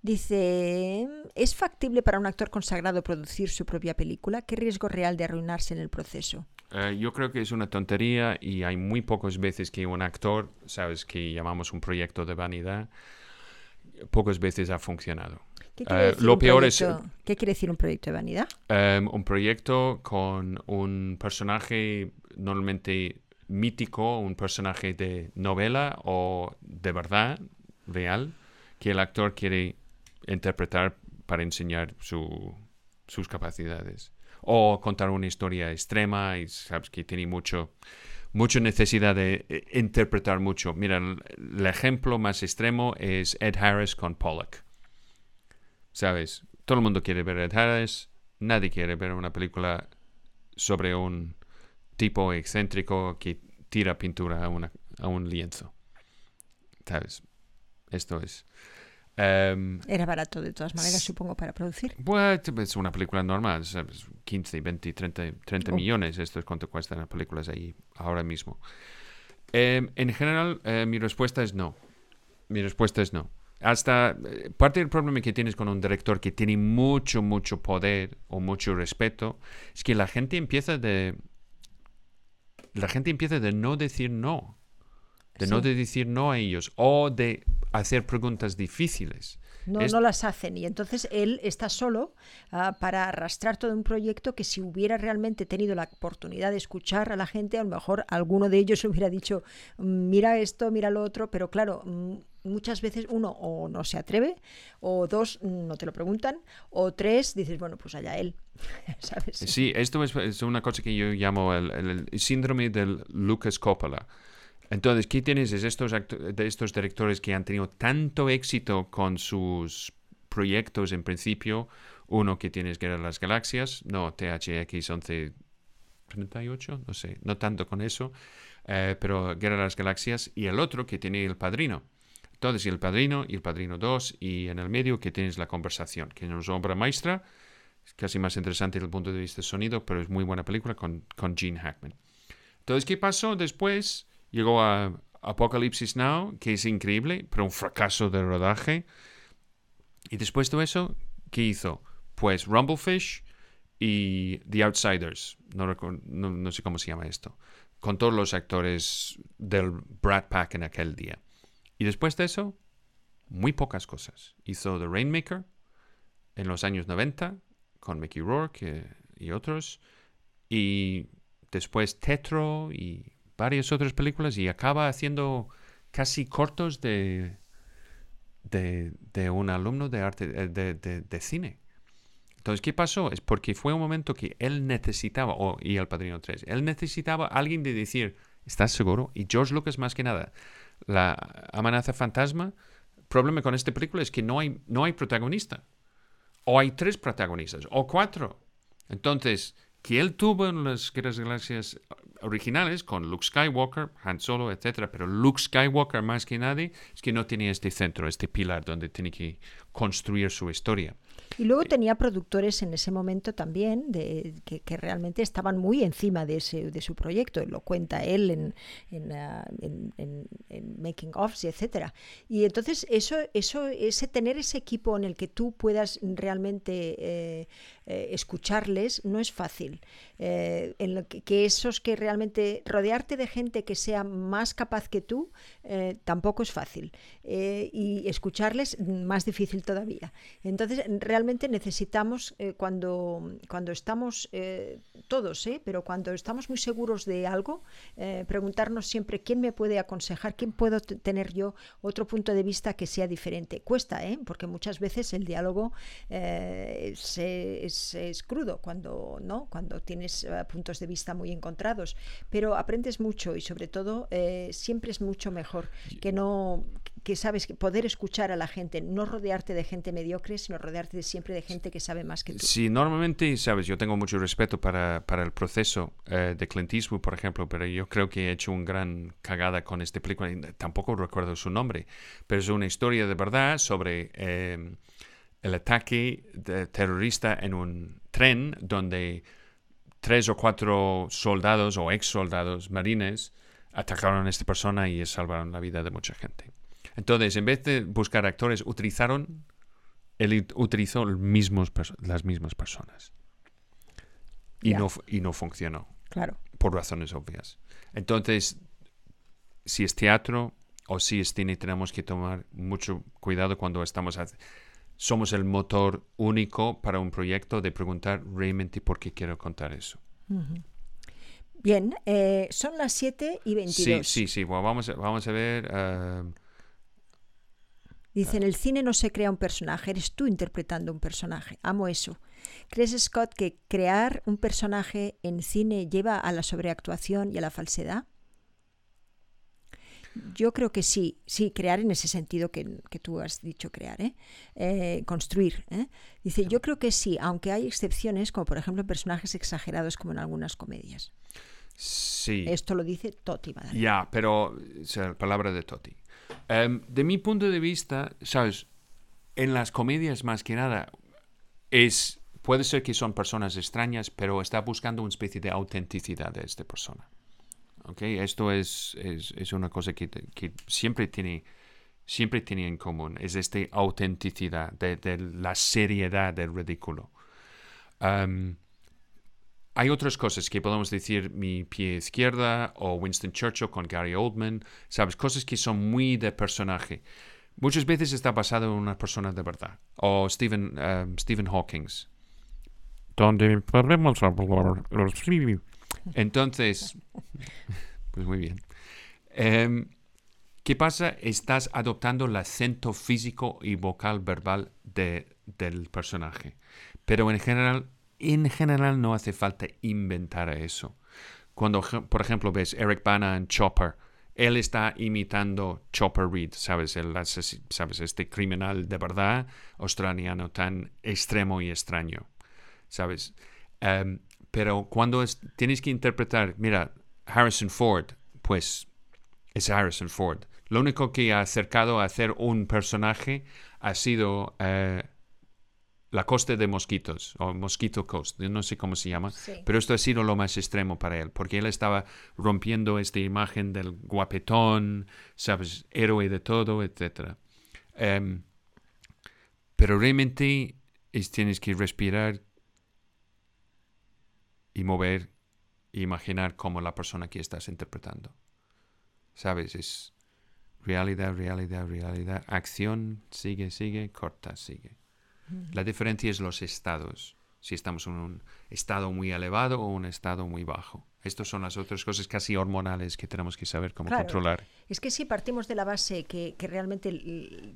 Dice, ¿es factible para un actor consagrado producir su propia película? ¿Qué riesgo real de arruinarse en el proceso? eh, yo creo que es una tontería y hay muy pocas veces que un actor, sabes, que llamamos un proyecto de vanidad, pocas veces ha funcionado. ¿Qué quiere Eh, decir lo un peor es- proyecto- ¿Qué quiere decir un proyecto de vanidad? Em, un proyecto con un personaje normalmente mítico, un personaje de novela o de verdad, real, que el actor quiere interpretar para enseñar su- sus capacidades. O contar una historia extrema y sabes que tiene mucho, mucha necesidad de eh, interpretar mucho. Mira, el, el ejemplo más extremo es Ed Harris con Pollock. ¿Sabes? Todo el mundo quiere ver Ed Harris. Nadie quiere ver una película sobre un tipo excéntrico que tira pintura a, una- a un lienzo. ¿Sabes? Esto es. Em, Era barato de todas maneras, supongo, para producir. pues, es una película normal, ¿sabes? 15, 20, 30, 30 Oh. millones. Esto es cuánto cuestan las películas ahí ahora mismo. Em, en general, eh, mi respuesta es no. Mi respuesta es no. Hasta eh, parte del problema que tienes con un director que tiene mucho, mucho poder o mucho respeto es que la gente empieza de la gente empieza de no decir no, de no de decir no a ellos o de hacer preguntas difíciles. No, Es- no las hacen y entonces él está solo ah, para arrastrar todo un proyecto que si hubiera realmente tenido la oportunidad de escuchar a la gente, a lo mejor alguno de ellos hubiera dicho, "Mm, mira esto, mira lo otro, pero claro, mm, muchas veces uno o no se atreve, o dos, mm, no te lo preguntan, o tres, dices, bueno, pues allá él, ¿sabes? Sí, esto es, es una cosa que yo llamo el, el- el síndrome del Lucas Coppola. Entonces, ¿qué tienes? Es estos, de estos directores que han tenido tanto éxito con sus proyectos en principio. Uno que tienes Guerra de las Galaxias, no, THX 1138, no sé, no tanto con eso, eh, pero Guerra de las Galaxias. Y el otro que tiene El Padrino. Entonces, y El Padrino, y El Padrino 2, y en el medio que tienes La Conversación, que es obra maestra, es casi más interesante desde el punto de vista de sonido, pero es muy buena película con, con Gene Hackman. Entonces, ¿qué pasó después? Llegó a Apocalypse Now, que es increíble, pero un fracaso de rodaje. Y después de eso, ¿qué hizo? Pues Rumblefish y The Outsiders. No, no, no sé cómo se llama esto. Con todos los actores del Brat Pack en aquel día. Y después de eso, muy pocas cosas. Hizo The Rainmaker en los años 90 con Mickey Rourke eh, y otros. Y después Tetro y varias otras películas. Y acaba haciendo casi cortos de, de, un alumno de arte eh, de, de- de cine. Entonces, ¿qué pasó? Es porque fue un momento que él necesitaba, o y El Padrino 3, él necesitaba alguien de decir, ¿estás seguro? Y George Lucas más que nada, la amenaza fantasma, problema con esta película es que no hay, no hay protagonista. O hay tres protagonistas, o cuatro. Entonces, que él tuvo en las Guerras Galaxias originales con Luke Skywalker, Han Solo, etcétera, pero Luke Skywalker más que nadie es que no tenía este centro, este pilar donde tiene que construir su historia. Y luego tenía productores en ese momento también de, que, que realmente estaban muy encima de, ese, de su proyecto. Lo cuenta él en, en, ah, en- en- en making offs, etcétera. Y entonces eso, eso, ese tener ese equipo en el que tú puedas realmente eh, eh, escucharles no es fácil. Eh, en lo que, esos que realmente rodearte de gente que sea más capaz que tú eh, tampoco es fácil. Y escucharles mm, más difícil todavía. Entonces, realmente necesitamos, cuando, cuando estamos todos, pero cuando estamos muy seguros de algo, preguntarnos siempre quién me puede aconsejar, quién puedo tener yo otro punto de vista que sea diferente. Cuesta, porque muchas veces el diálogo es, es- es crudo cuando, ¿no? cuando tienes eh, puntos de vista muy encontrados, pero aprendes mucho y sobre todo eh, siempre es mucho mejor que no que sabes que poder escuchar a la gente, no rodearte de gente mediocre, sino rodearte de siempre de gente que sabe más que tú. Sí, normalmente, sabes, yo tengo mucho respeto para, para el proceso eh, de Clint Eastwood, por ejemplo, pero yo creo que he hecho un gran cagada con esta película. Tampoco recuerdo su nombre, pero es una historia de verdad sobre eh, el ataque de- terrorista en un tren donde tres o cuatro soldados o ex soldados marines atacaron a esta persona y salvaron la vida de mucha gente. Entonces, en vez de buscar actores, utilizaron él ut- utilizó mismos las mismas personas. Y, no, y no funcionó, Claro. por razones obvias. Entonces, si es teatro o si es cine, tenemos que tomar mucho cuidado cuando estamos... somos el motor único para un proyecto de preguntar realmente por qué quiero contar eso. Bien, eh, son las 7 y Sí, 22. sí, sí. Bueno, vamos, a, vamos a ver... ah, Dice, en el cine no se crea un personaje, eres tú interpretando un personaje. Amo eso. ¿Crees, Scott, que crear un personaje en cine lleva a la sobreactuación y a la falsedad? Yo creo que sí, sí, crear en ese sentido que, que tú has dicho crear, ¿eh? Eh, construir. ¿eh? Dice, yo creo que sí, aunque hay excepciones, como por ejemplo personajes exagerados como en algunas comedias. sí. Esto lo dice Toti Madrid. Ya, pero es la palabra de Totti. Em, de mi punto de vista, sabes, en las comedias más que nada es puede ser que son personas extrañas, pero está buscando una especie de autenticidad de esta persona. ¿Ok? Esto es, es, es una cosa que, que siempre tiene siempre tiene en común, es esta autenticidad de, de la seriedad del ridículo. Em, hay otras cosas que podemos decir mi pie izquierda o Winston Churchill con Gary Oldman, ¿sabes? Cosas que son muy de personaje. Muchas veces está basado en una persona de verdad. O Stephen, um, Stephen Hawking. Donde podemos hablar. Entonces, pues muy bien. Em, ¿Qué pasa? Estás adoptando el acento físico y vocal verbal de, del personaje. Pero en general, en general no hace falta inventar eso. Cuando, por ejemplo, ves Eric Bana en Chopper, él está imitando Chopper Reed, ¿sabes? El, ¿sabes? Este criminal de verdad australiano tan extremo y extraño, ¿sabes? Em, pero cuando tienes que interpretar, mira, Harrison Ford, pues es Harrison Ford. Lo único que ha acercado a hacer un personaje ha sido eh, la costa de mosquitos, o Mosquito Coast, no sé cómo se llama, pero esto ha sido lo más extremo para él, porque él estaba rompiendo esta imagen del guapetón, sabes, héroe de todo, etc. Em, pero realmente tienes que respirar y mover e imaginar como la persona que estás interpretando. ¿Sabes? Es realidad, realidad, realidad, acción, sigue, sigue, corta, sigue. La diferencia es los estados, si estamos en un estado muy elevado o un estado muy bajo. Estas son las otras cosas casi hormonales que tenemos que saber cómo controlar. Es que si partimos de la base que, que, realmente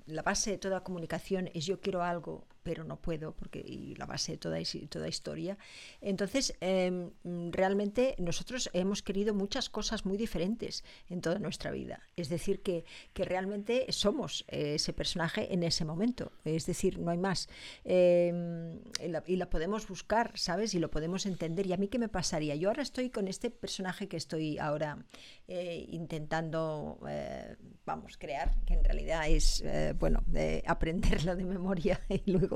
la base de toda comunicación es yo quiero algo, pero no puedo, porque y la base de toda, toda historia, entonces em, realmente nosotros hemos querido muchas cosas muy diferentes en toda nuestra vida. Es decir, que, que realmente somos ese personaje en ese momento. Es decir, no hay más. Em, y, la, podemos buscar, ¿sabes? Y lo podemos entender. ¿Y a mí qué me pasaría? Yo ahora estoy con este personaje que estoy ahora eh, intentando, eh, vamos, crear, que en realidad es, eh, bueno, aprenderlo de memoria y luego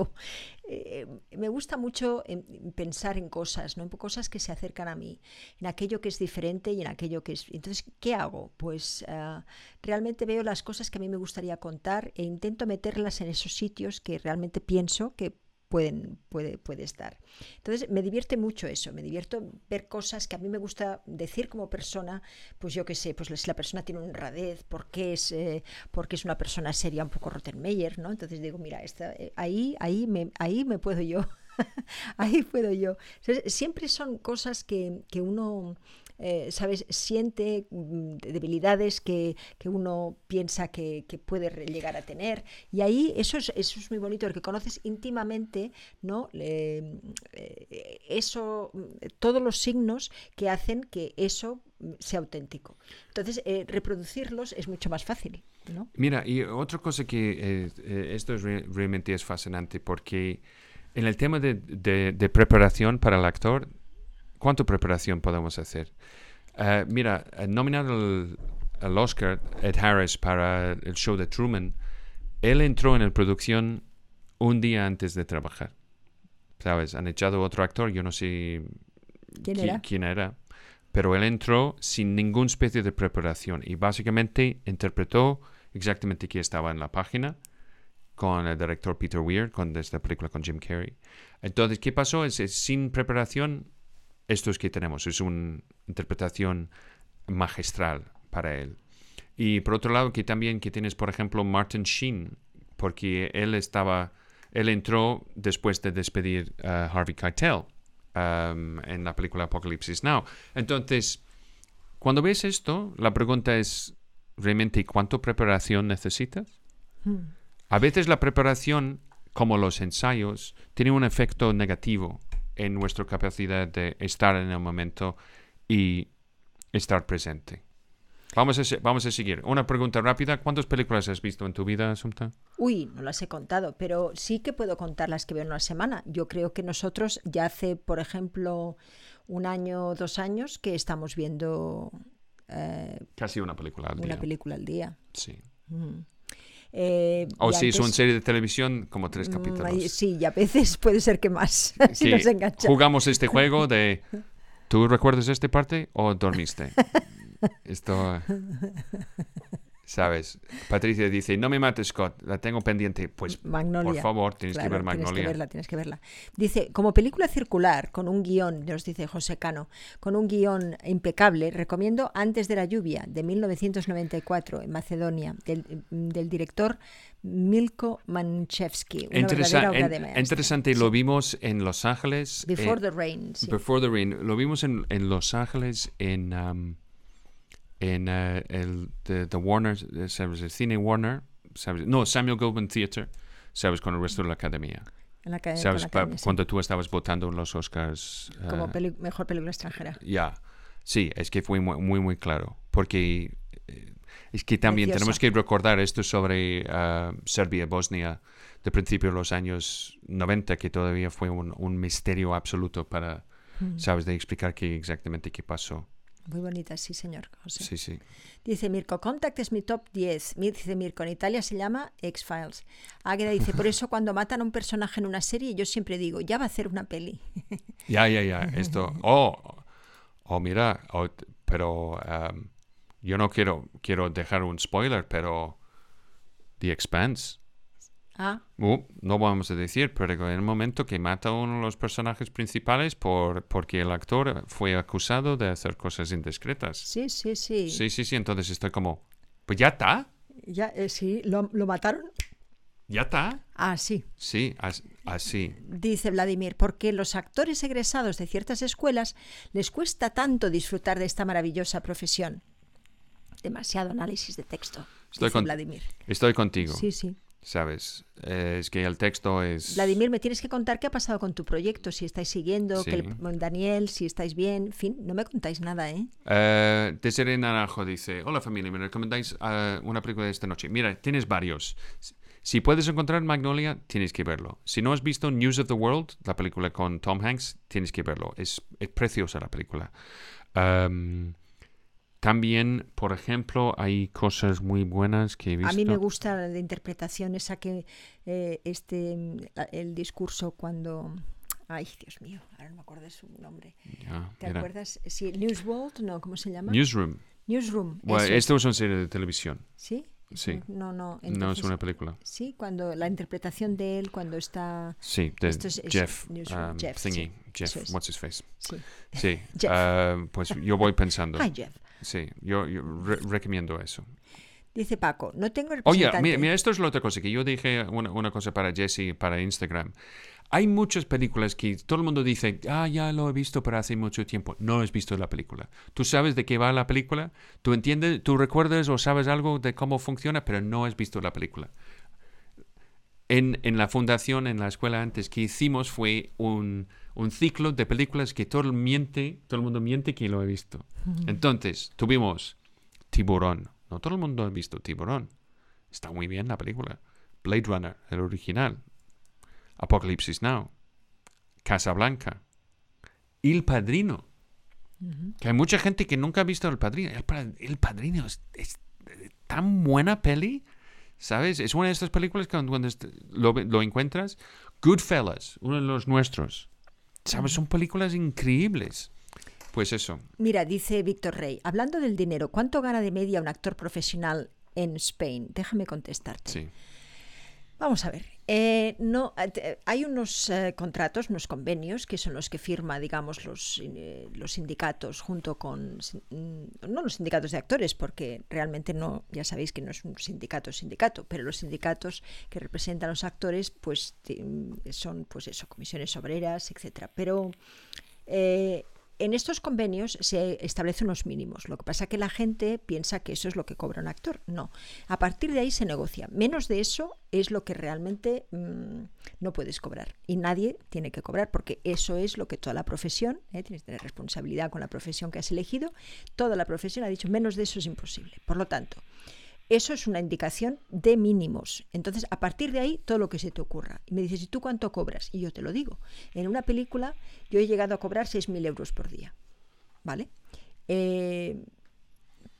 me gusta mucho pensar en cosas, ¿no? En cosas que se acercan a mí, en aquello que es diferente y en aquello que es... Entonces, ¿qué hago? Pues realmente veo las cosas que a mí me gustaría contar e intento meterlas en esos sitios que realmente pienso que pueden, puede, puede estar. Entonces, me divierte mucho eso, me divierto ver cosas que a mí me gusta decir como persona, pues yo qué sé, pues si la persona tiene honradez, ¿por qué es, eh, porque es una persona seria, un poco Rottenmeier, ¿no? Entonces digo, mira, esta, eh, ahí, ahí, me, ahí me puedo yo, ahí puedo yo. siempre son cosas que, que uno eh, ¿sabes? Siente mm, debilidades que, que uno piensa que, que, puede llegar a tener. Y ahí eso es, eso es muy bonito, porque conoces íntimamente, ¿no? Eh, eso, todos los signos que hacen que eso sea auténtico. Entonces, eh, reproducirlos es mucho más fácil. ¿no? Mira, y otra cosa que esto es realmente es fascinante porque en el tema de, de, de, preparación para el actor ¿Cuánta preparación podemos hacer? Uh, mira, nominado al, Oscar Ed Harris para el show de Truman, él entró en la producción un día antes de trabajar. ¿Sabes? Han echado otro actor, yo no sé quién era, quién era pero él entró sin ninguna especie de preparación y básicamente interpretó exactamente qué estaba en la página con el director Peter Weir, con esta película con Jim Carrey. Entonces, ¿qué pasó? es sin preparación esto es que tenemos, es una interpretación magistral para él. Y por otro lado, que también que tienes, por ejemplo, Martin Sheen, porque él estaba, él entró después de despedir a Harvey Keitel um, en la película Apocalypse Now. Entonces, cuando ves esto, la pregunta es, ¿realmente cuánto preparación necesitas? Hmm. A veces la preparación, como los ensayos, tiene un efecto negativo en nuestra capacidad de estar en el momento y estar presente. Vamos a, vamos a seguir. Una pregunta rápida. ¿Cuántas películas has visto en tu vida, Sumta? Uy, no las he contado, pero sí que puedo contar las que veo en una semana. Yo creo que nosotros ya hace, por ejemplo, un año o dos años que estamos viendo... Eh, Casi una película al día. Una película al día. Sí. Mm. Eh, o si es una serie de televisión, como tres mm, capítulos. Sí, y a veces puede ser que más, si nos Jugamos este juego de... ¿Tú recuerdas esta parte o dormiste? Esto... ¿Sabes? Patricia dice, no me mates, Scott, la tengo pendiente. Pues, Magnolia. por favor, tienes que Claro, ver Magnolia. Tienes que verla, tienes que verla. Dice, como película circular, con un guion, nos dice José Cano, con un guion impecable, recomiendo Antes de la lluvia, de 1994, en Macedonia, del, del director Milko Manchevsky. Una Interesa- obra en- de interesante, lo vimos en Los Ángeles. Before eh, the Rain. sí. Before the Rain. Lo vimos en, en Los Ángeles, en, um, en eh, el the, the Warner, eh, ¿sabes? El cine Warner, ¿sabes? No, Samuel Goldwyn Theatre, ¿sabes? Con el resto de la academia. en la, ca- con ¿Sabes? la Pa- academia, sí. Cuando tú estabas votando en los Oscars. eh, Como peli- mejor película extranjera. Ya, sí, es que fue muy, muy, muy claro. Porque eh, es que también Preciosa. tenemos que recordar esto sobre ah, Serbia, Bosnia, de principio de los años 90, que todavía fue un, un misterio absoluto para, Mm. ¿sabes?, de explicar qué exactamente qué pasó. Muy bonita, sí, señor. José. Sí, sí. Dice Mirko, Contact es mi top 10. Mi- Dice Mirko, en Italia se llama X-Files. Águeda dice, por eso cuando matan a un personaje en una serie, yo siempre digo, ya va a hacer una peli. Ya, ya, ya. Esto. Oh, oh mira, oh, pero am, yo no quiero, quiero dejar un spoiler, pero The Expanse. Ah, Uh, no vamos a decir, pero en el momento que mata a uno de los personajes principales por, porque el actor fue acusado de hacer cosas indiscretas. sí, sí, sí. Sí, sí, sí, entonces estoy como, pues ya está, Ya, eh, sí, ¿lo, lo mataron? ya está. Ah, sí. Sí, as- así. Dice Vladimir, porque los actores egresados de ciertas escuelas les cuesta tanto disfrutar de esta maravillosa profesión. Demasiado análisis de texto. Estoy dice con- Vladimir. Estoy contigo, Sí, sí. ¿Sabes? Eh, es que el texto es... Vladimir, me tienes que contar qué ha pasado con tu proyecto, si estáis siguiendo, que el-. Daniel, si estáis bien, en fin, no me contáis nada, ¿eh? Eh, Desiree Naranjo dice, hola familia, ¿me recomendáis eh, una película de esta noche? Mira, tienes varios. Si puedes encontrar Magnolia, tienes que verlo. Si no has visto News of the World, la película con Tom Hanks, tienes que verlo. Es, es preciosa la película. Um, también, por ejemplo, hay cosas muy buenas que he visto. A mí me gusta la interpretación esa que eh, este el discurso cuando ay Dios mío ahora no me acuerdo de su nombre Ya, ¿te mira. acuerdas? sí Newsworld no cómo se llama Newsroom. Newsroom Bueno, esto es una serie de televisión. sí Sí. no no no es entonces- una película. sí cuando la interpretación de él cuando está Sí, de Esto es- Jeff, Newsroom, um, Jeff, Thingy. sí, Jeff, es. what's his face? sí Sí, Jeff. uh, pues yo voy pensando. Hi Jeff Sí, yo, yo re- recomiendo eso. dice Paco no tengo Oye, representante mira, mira, esto es la otra cosa, que yo dije una, una cosa para Jesse, para Instagram. Hay muchas películas que todo el mundo dice, ah, ya lo he visto, pero hace mucho tiempo. No has visto la película. Tú sabes de qué va la película, tú entiendes, tú recuerdas o sabes algo de cómo funciona, pero no has visto la película. En, en la fundación, en la escuela antes, que hicimos fue un, un ciclo de películas que todo el, miente, todo el mundo miente que lo he visto. Entonces, tuvimos Tiburón. No todo el mundo ha visto Tiburón. Está muy bien la película. Blade Runner, el original. Apocalipsis Now. Casablanca. El Padrino. Que hay mucha gente que nunca ha visto El Padrino. El, Pa- El Padrino es, es tan buena peli. ¿Sabes? Es una de estas películas que cuando, lo, lo encuentras. Goodfellas, uno de los nuestros. ¿Sabes? Son películas increíbles. Pues eso. Mira, dice Víctor Rey, hablando del dinero, ¿cuánto gana de media un actor profesional en Spain? Déjame contestarte. Sí. Vamos a ver. eh, no, eh, hay unos eh, contratos, unos convenios, que son los que firma, digamos, los, los sindicatos junto con, mm, no los sindicatos de actores, porque realmente no, ya sabéis que no es un sindicato sindicato, pero los sindicatos que representan a los actores, pues son, pues eso, comisiones obreras, etcétera. Pero en estos convenios se establecen unos mínimos. Lo que pasa es que la gente piensa que eso es lo que cobra un actor. No. A partir de ahí se negocia. Menos de eso es lo que realmente mm, no puedes cobrar. Y nadie tiene que cobrar porque eso es lo que toda la profesión, ¿eh? tienes que tener responsabilidad con la profesión que has elegido, toda la profesión ha dicho menos de eso es imposible. Por lo tanto, eso es una indicación de mínimos. Entonces, a partir de ahí, todo lo que se te ocurra. Y me dices, ¿y tú cuánto cobras? Y yo te lo digo. En una película, yo he llegado a cobrar 6.000 euros por día. ¿Vale? Eh,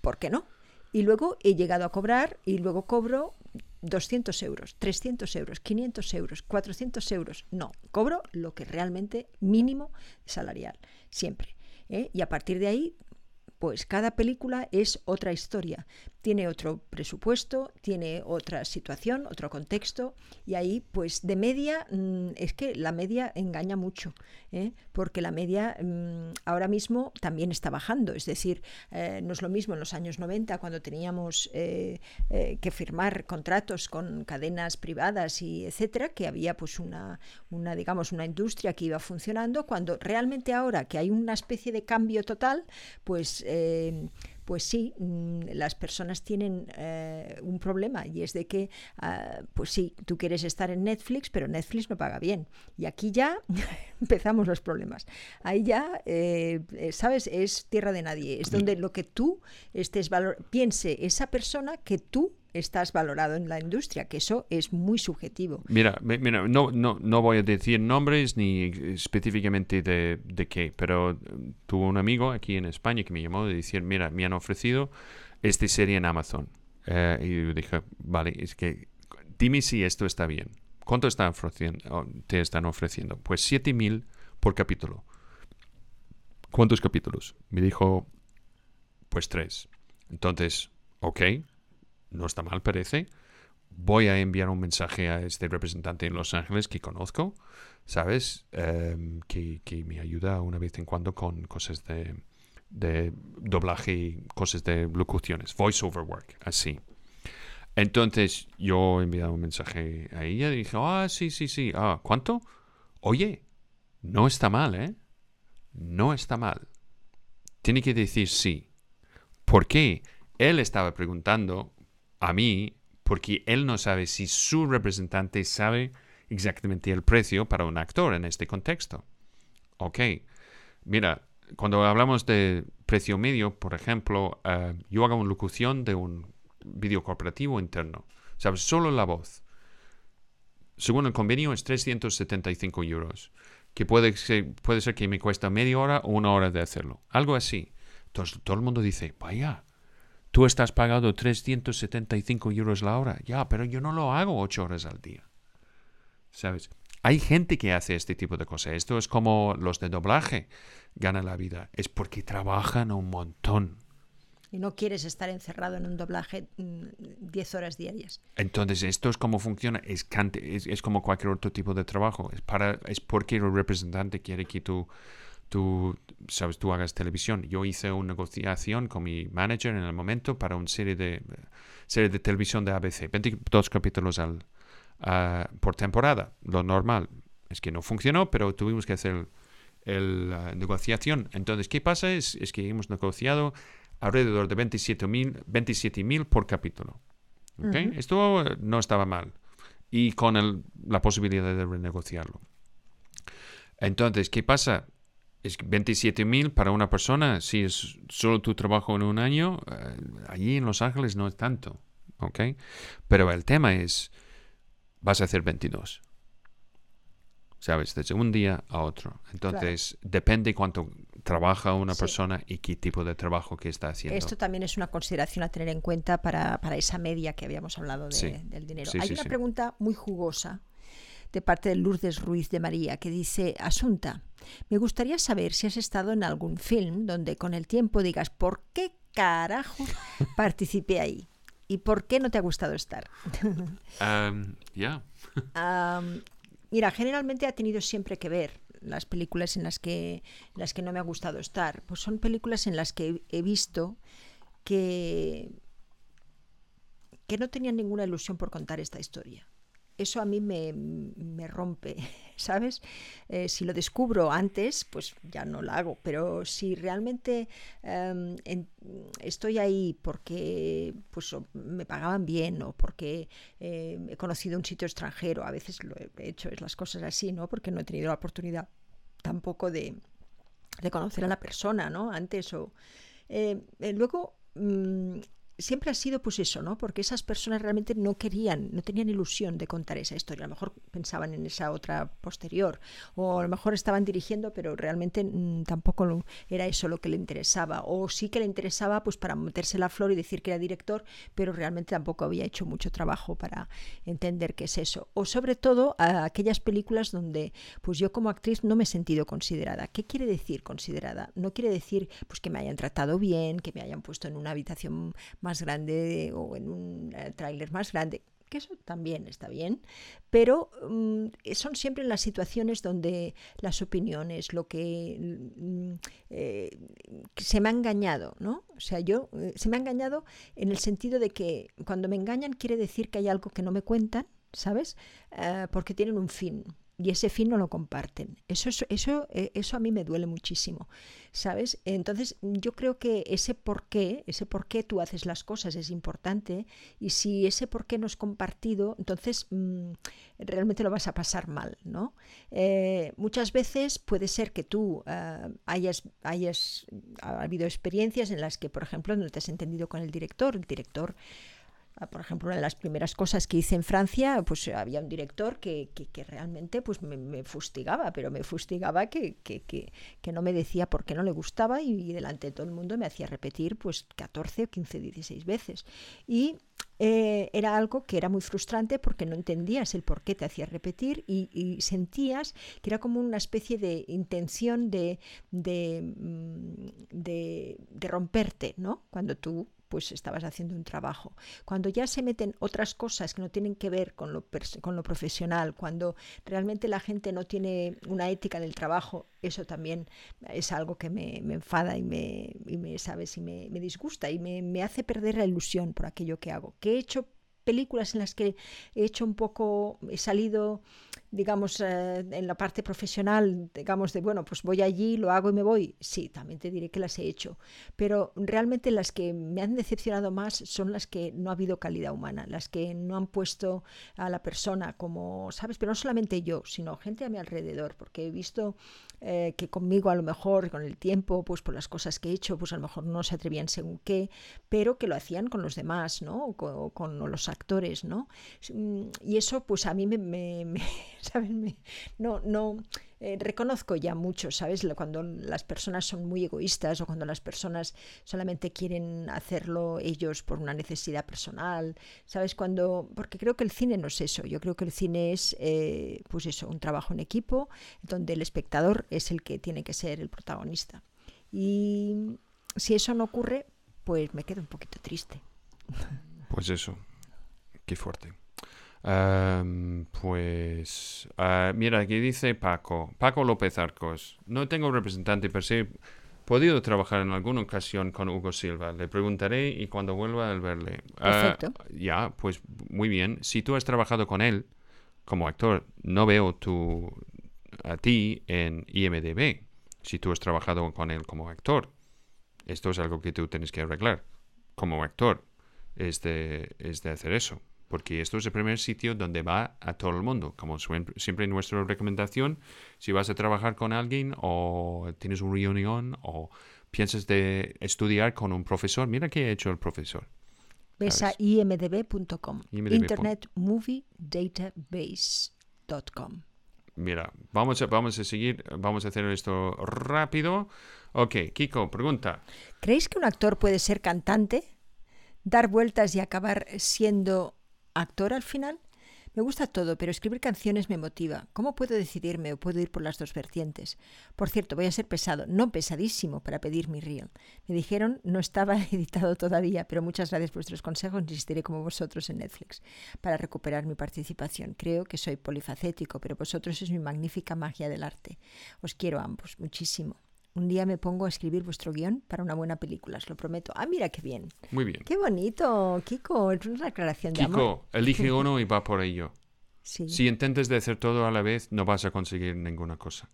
¿Por qué no? Y luego he llegado a cobrar y luego cobro 200 euros, 300 euros, 500 euros, 400 euros. No, cobro lo que realmente mínimo salarial, siempre. ¿eh? Y a partir de ahí pues cada película es otra historia. Tiene otro presupuesto, tiene otra situación, otro contexto. Y ahí, pues de media, mm, es que la media engaña mucho, ¿eh? porque la media mm, ahora mismo también está bajando. Es decir, eh, no es lo mismo en los años 90, cuando teníamos eh, que firmar contratos con cadenas privadas y etcétera, que había pues una, una, digamos, una industria que iba funcionando, cuando realmente ahora que hay una especie de cambio total, pues, eh, pues sí, mm, las personas tienen eh, un problema y es de que, ah, pues sí, tú quieres estar en Netflix, pero Netflix no paga bien. Y aquí ya empezamos los problemas. Ahí ya, eh, ¿sabes? Es tierra de nadie. Es donde lo que tú estés valor piense esa persona que tú estás valorado en la industria, que eso es muy subjetivo. Mira, mira no, no, no voy a decir nombres ni específicamente de, qué, pero mm, tuve un amigo aquí en España que me llamó de decir, mira, me han ofrecido esta serie en Amazon. Eh, y yo dije, vale, es que dime si esto está bien. ¿Cuánto están ofreciendo, te están ofreciendo? Pues 7000 por capítulo. ¿Cuántos capítulos? Me dijo, pues tres. Entonces, ok, no está mal, parece. Voy a enviar un mensaje a este representante en Los Ángeles que conozco, ¿sabes? Em, que, me ayuda una vez en cuando con cosas de, de doblaje y cosas de locuciones, voiceover work, así. Entonces yo he enviado un mensaje a ella y dije, ah, sí, sí, sí, ah, ¿cuánto? Oye, no está mal, ¿eh? No está mal. Tiene que decir sí. ¿Por qué? Él estaba preguntando a mí porque él no sabe si su representante sabe exactamente el precio para un actor en este contexto. Ok, mira, cuando hablamos de precio medio, por ejemplo, eh, yo hago una locución de un video corporativo interno, ¿sabes? Solo la voz. Según el convenio es 375 euros, que puede ser, puede ser que me cuesta media hora o una hora de hacerlo. Algo así. Entonces todo el mundo dice, vaya, Tú estás pagando 375 euros la hora. Ya, pero yo no lo hago ocho horas al día. ¿Sabes? Hay gente que hace este tipo de cosas. Esto es como los de doblaje ganan la vida. Es porque trabajan un montón. Y no quieres estar encerrado en un doblaje 10 mm, horas diarias. Entonces, esto es como funciona. Es, es, como cualquier otro tipo de trabajo. Es, para, es porque el representante quiere que tú tú, sabes, tú hagas televisión. Yo hice una negociación con mi manager en el momento para una serie de, serie de televisión de ABC, 22 capítulos al, por temporada, lo normal. Es que no funcionó, pero tuvimos que hacer la negociación. Entonces, ¿qué pasa? Es, es que hemos negociado alrededor de 27.000 27 por capítulo. Esto no estaba mal. Y con el, la posibilidad de renegociarlo. Entonces, ¿qué pasa? Es 27 mil para una persona, si es solo tu trabajo en un año, eh, allí en Los Ángeles no es tanto, ¿ok? Pero el tema es, vas a hacer 22, ¿sabes? Desde un día a otro. Entonces, depende cuánto trabaja una persona y qué tipo de trabajo que está haciendo. Esto también es una consideración a tener en cuenta para, esa media que habíamos hablado del dinero. Hay una pregunta muy jugosa de parte de Lourdes Ruiz de María, que dice, Asunta, me gustaría saber si has estado en algún film donde con el tiempo digas, ¿por qué carajo participé ahí? ¿Y por qué no te ha gustado estar? Um, ya. mira, generalmente ha tenido siempre que ver las películas en las que, las que no me ha gustado estar. Pues son películas en las que he visto que, que no tenían ninguna ilusión por contar esta historia eso a mí me, rompe, ¿sabes? Eh, si lo descubro antes, pues ya no lo hago, pero si realmente em, estoy ahí porque pues, me pagaban bien o porque eh, he conocido un sitio extranjero, a veces lo he hecho, es las cosas así, ¿no? Porque no he tenido la oportunidad tampoco de, de conocer a la persona, ¿no? Antes o... Eh, luego... Mm, siempre ha sido pues eso, ¿no? Porque esas personas realmente no querían, no tenían ilusión de contar esa historia. A lo mejor pensaban en esa otra posterior, o a lo mejor estaban dirigiendo, pero realmente mm, tampoco era eso lo que le interesaba. O sí que le interesaba pues para meterse la flor y decir que era director, pero realmente tampoco había hecho mucho trabajo para entender qué es eso. O sobre todo a aquellas películas donde pues yo como actriz no me he sentido considerada. ¿Qué quiere decir considerada? No quiere decir pues que me hayan tratado bien, que me hayan puesto en una habitación grande o en un eh, tráiler más grande que eso también está bien, pero mm, son siempre las situaciones donde las opiniones, lo que mm, eh, se me ha engañado, ¿no? O sea, yo eh, se me ha engañado en el sentido de que cuando me engañan quiere decir que hay algo que no me cuentan, ¿sabes? porque tienen un fin y ese fin no lo comparten. Eso, eso, eh, eso a mí me duele muchísimo, ¿sabes? Entonces yo creo que ese por qué, ese por qué tú haces las cosas es importante y si ese por qué no es compartido, entonces mm, realmente lo vas a pasar mal, ¿no? Eh, muchas veces puede ser que tú ah, hayas, hayas ha habido experiencias en las que, por ejemplo, no te has entendido con el director, el director por ejemplo, una de las primeras cosas que hice en Francia, pues había un director que, que, realmente pues me, fustigaba, pero me fustigaba que, que, no me decía por qué no le gustaba y, delante de todo el mundo me hacía repetir pues 14, 15, 16 veces. Y eh, era algo que era muy frustrante porque no entendías el por qué te hacía repetir y, sentías que era como una especie de intención de, de, mm, de, de romperte, ¿no? Cuando tú pues estabas haciendo un trabajo. Cuando ya se meten otras cosas que no tienen que ver con lo, con lo profesional, cuando realmente la gente no tiene una ética del trabajo, eso también es algo que me, enfada y me, y me, ¿sabes? Y me, disgusta y me, me, hace perder la ilusión por aquello que hago. Que he hecho películas en las que he hecho un poco, he salido, digamos, eh, en la parte profesional, digamos, de, bueno, pues voy allí, lo hago y me voy. Sí, también te diré que las he hecho. Pero realmente las que me han decepcionado más son las que no ha habido calidad humana, las que no han puesto a la persona como, ¿sabes? Pero no solamente yo, sino gente a mi alrededor, porque he visto eh, que conmigo a lo mejor, con el tiempo, pues por las cosas que he hecho, pues a lo mejor no se atrevían según qué, pero que lo hacían con los demás, ¿no? O con, los actores, ¿no? Mm, y eso pues a mí me, me, ¿sabes? no, no, eh, reconozco ya mucho, ¿sabes? Cuando las personas son muy egoístas o cuando las personas solamente quieren hacerlo ellos por una necesidad personal, ¿sabes? Cuando, porque creo que el cine no es eso, yo creo que el cine es, eh, pues eso, un trabajo en equipo donde el espectador es el que tiene que ser el protagonista. Y si eso no ocurre, pues me quedo un poquito triste. Pues eso, Qué fuerte. Pues ah, mira, aquí dice Paco, Paco López Arcos. No tengo representante, pero sí he podido trabajar en alguna ocasión con Hugo Silva. Le preguntaré y cuando vuelva a verle. Ah, Perfecto. ya, pues muy bien. Si tú has trabajado con él como actor, no veo tu, a ti en IMDB. Si tú has trabajado con él como actor, esto es algo que tú tienes que arreglar como actor. Es de, es de hacer eso porque esto es el primer sitio donde va a todo el mundo. Como siempre nuestra recomendación, si vas a trabajar con alguien o tienes una reunión o piensas de estudiar con un profesor, mira qué ha hecho el profesor. Ves a imdb.com, Internet Movie Database.com. Mira, vamos a, vamos a seguir, vamos a hacer esto rápido. Ok, Kiko, pregunta. ¿Creéis que un actor puede ser cantante? dar vueltas y acabar siendo actor al final? Me gusta todo, pero escribir canciones me motiva. ¿Cómo puedo decidirme o puedo ir por las dos vertientes? Por cierto, voy a ser pesado, no pesadísimo, para pedir mi reel. Me dijeron, no estaba editado todavía, pero muchas gracias por vuestros consejos. Insistiré como vosotros en Netflix para recuperar mi participación. Creo que soy polifacético, pero vosotros es mi magnífica magia del arte. Os quiero ambos muchísimo. Un día me pongo a escribir vuestro guion para una buena película, os lo prometo. Ah, mira qué bien. Muy bien. Qué bonito, Kiko. Es una aclaración de Kiko, amor. elige uno y va por ello. Si intentes de hacer todo a la vez, no vas a conseguir ninguna cosa.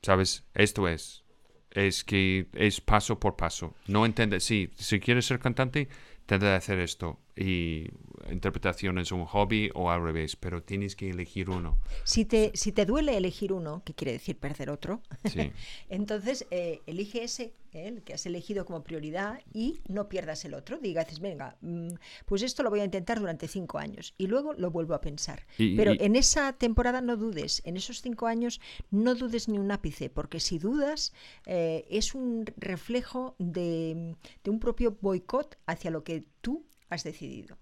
¿Sabes? Esto es. Es que es paso por paso. No entiendes. Sí, si quieres ser cantante, tendrás de hacer esto. Y interpretación es un hobby o al revés, pero tienes que elegir uno. Si te, si te duele elegir uno, que quiere decir perder otro, Sí. entonces eh, elige ese, eh, el que has elegido como prioridad y no pierdas el otro. Digas, venga, mm, pues esto lo voy a intentar durante cinco años y luego lo vuelvo a pensar. Y- Pero y- en esa temporada no dudes, en esos cinco años no dudes ni un ápice, porque si dudas eh, es un reflejo de, de un propio boicot hacia lo que tú has decidido.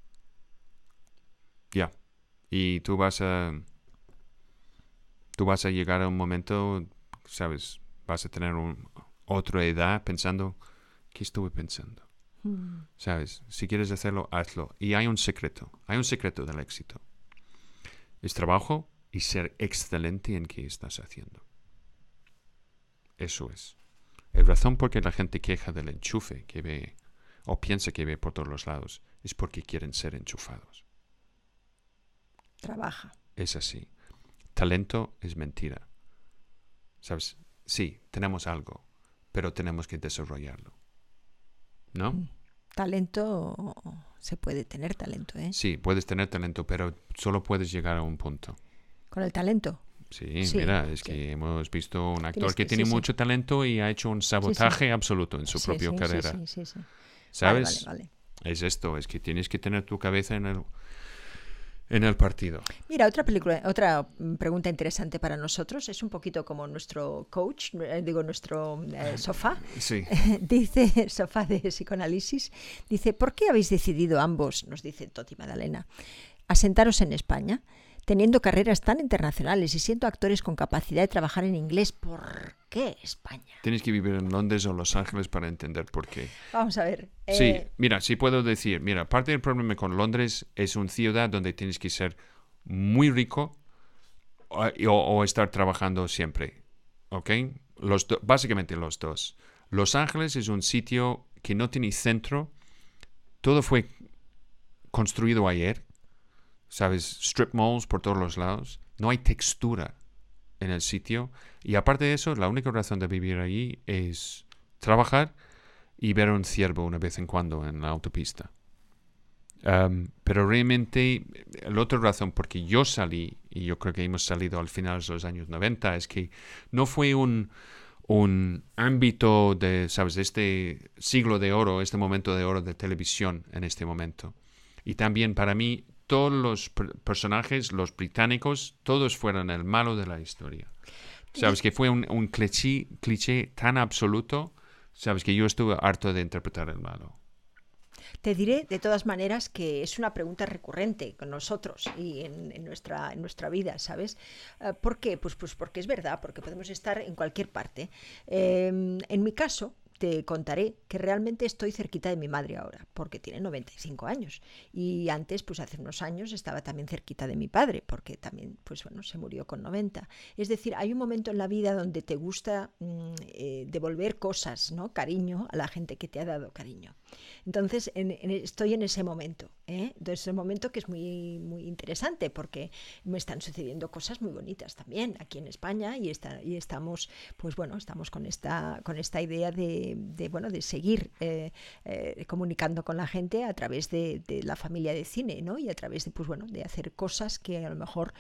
Ya. Y tú vas a. Tú vas a llegar a un momento, ¿sabes? Vas a tener un, otra edad pensando, ¿qué estuve pensando? ¿Sabes? Si quieres hacerlo, hazlo. Y hay un secreto. Hay un secreto del éxito. Es trabajo y ser excelente en qué estás haciendo. Eso es. La razón por que la gente queja del enchufe que ve o piensa que ve por todos los lados es porque quieren ser enchufados. Trabaja. Es así. Talento es mentira. ¿Sabes? Sí, tenemos algo, pero tenemos que desarrollarlo. ¿No? Talento, se puede tener talento, ¿eh? Sí, puedes tener talento, pero solo puedes llegar a un punto. Con el talento. Sí, Sí, mira, es sí. que hemos visto un actor que que- tiene sí, mucho talento y ha hecho un sabotaje absoluto en su propia carrera. sí, sí, sí. Vale, ¿Sabes? vale, vale. Es esto, es que tienes que tener tu cabeza en el, en el partido. Mira, otra película, otra mm, pregunta interesante para nosotros, es un poquito como nuestro coach, eh, digo, nuestro eh, sofá. Sí. dice, sofá de psicoanálisis, dice, ¿por qué habéis decidido ambos, nos dice Toti Madalena, asentaros en España, teniendo carreras tan internacionales y siendo actores con capacidad de trabajar en inglés? ¿Por qué España? Tienes que vivir en Londres o Los Ángeles para entender por qué. Vamos a ver. Sí, eh, mira, sí puedo decir, mira, parte del problema con Londres es una ciudad donde tienes que ser muy rico o, o- o estar trabajando siempre, ¿ok? Los do- básicamente los dos. Los Ángeles es un sitio que no tiene centro, todo fue construido ayer, ¿sabes? Strip malls por todos los lados, no hay textura en el sitio y aparte de eso, la única razón de vivir allí es trabajar y ver un ciervo una vez en cuando en la autopista. Pero realmente la otra razón por que yo salí, y yo creo que hemos salido al final de los años 90, es que no fue un, un ámbito de, ¿sabes?, de este siglo de oro, este momento de oro de televisión en este momento. Y también para mí, todos los per- personajes, los británicos, todos fueron el malo de la historia. ¿Sabes? Que fue un, un cliché, cliché tan absoluto, ¿sabes? Que yo estuve harto de interpretar el malo. Te diré de todas maneras que es una pregunta recurrente con nosotros y en, en nuestra, en nuestra vida, ¿sabes? Eh, ¿Por qué? Pues, pues porque es verdad, porque podemos estar en cualquier parte. Eh, en mi caso, te contaré que realmente estoy cerquita de mi madre ahora, porque tiene 95 años. Y antes, pues hace unos años, estaba también cerquita de mi padre, porque también, pues bueno, se murió con 90. Es decir, hay un momento en la vida donde te gusta mm, eh, devolver cosas, ¿no? Cariño a la gente que te ha dado cariño. Entonces, en- estoy en ese momento. ¿eh? Entonces, es un momento que es muy, muy interesante porque me están sucediendo cosas muy bonitas también aquí en España y, está, y estamos, pues bueno, estamos con esta, con esta idea de, de, bueno, de seguir eh, eh, comunicando con la gente a través de, de la familia de cine, ¿no? Y a través de, pues bueno, de hacer cosas que a lo mejor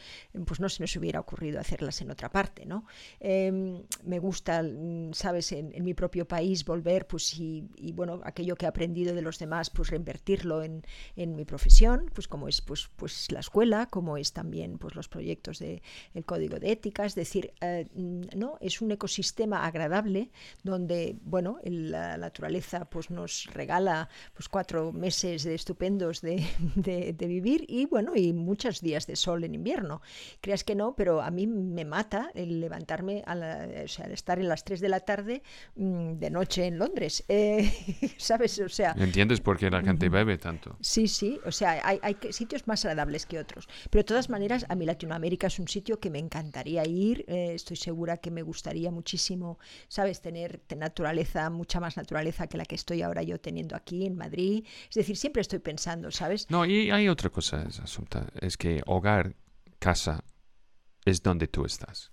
pues no se nos hubiera ocurrido hacerlas en otra parte, ¿no? Eh, me gusta, sabes, en, mi propio país volver, pues y, bueno, aquello que he aprendido de los demás, pues reinvertirlo en, en mi profesión, pues como es pues, pues la escuela, como es también pues los proyectos de el código de ética, es decir, eh, no es un ecosistema agradable donde bueno el, la naturaleza pues nos regala pues cuatro meses de estupendos de, de, de, vivir y bueno y muchos días de sol en invierno. Creas que no, pero a mí me mata el levantarme a la, o sea, el estar en las 3 de la tarde mmm, de noche en Londres, eh, ¿sabes? O sea, ¿entiendes por qué la gente bebe tanto? Sí, sí, o sea, hay, hay sitios más agradables que otros. Pero de todas maneras, a mí Latinoamérica es un sitio que me encantaría ir. Eh, estoy segura que me gustaría muchísimo, ¿sabes? Tener, tener naturaleza, mucha más naturaleza que la que estoy ahora yo teniendo aquí en Madrid. Es decir, siempre estoy pensando, ¿sabes? No, y hay otra cosa, Asunta, es que hogar, casa, es donde tú estás.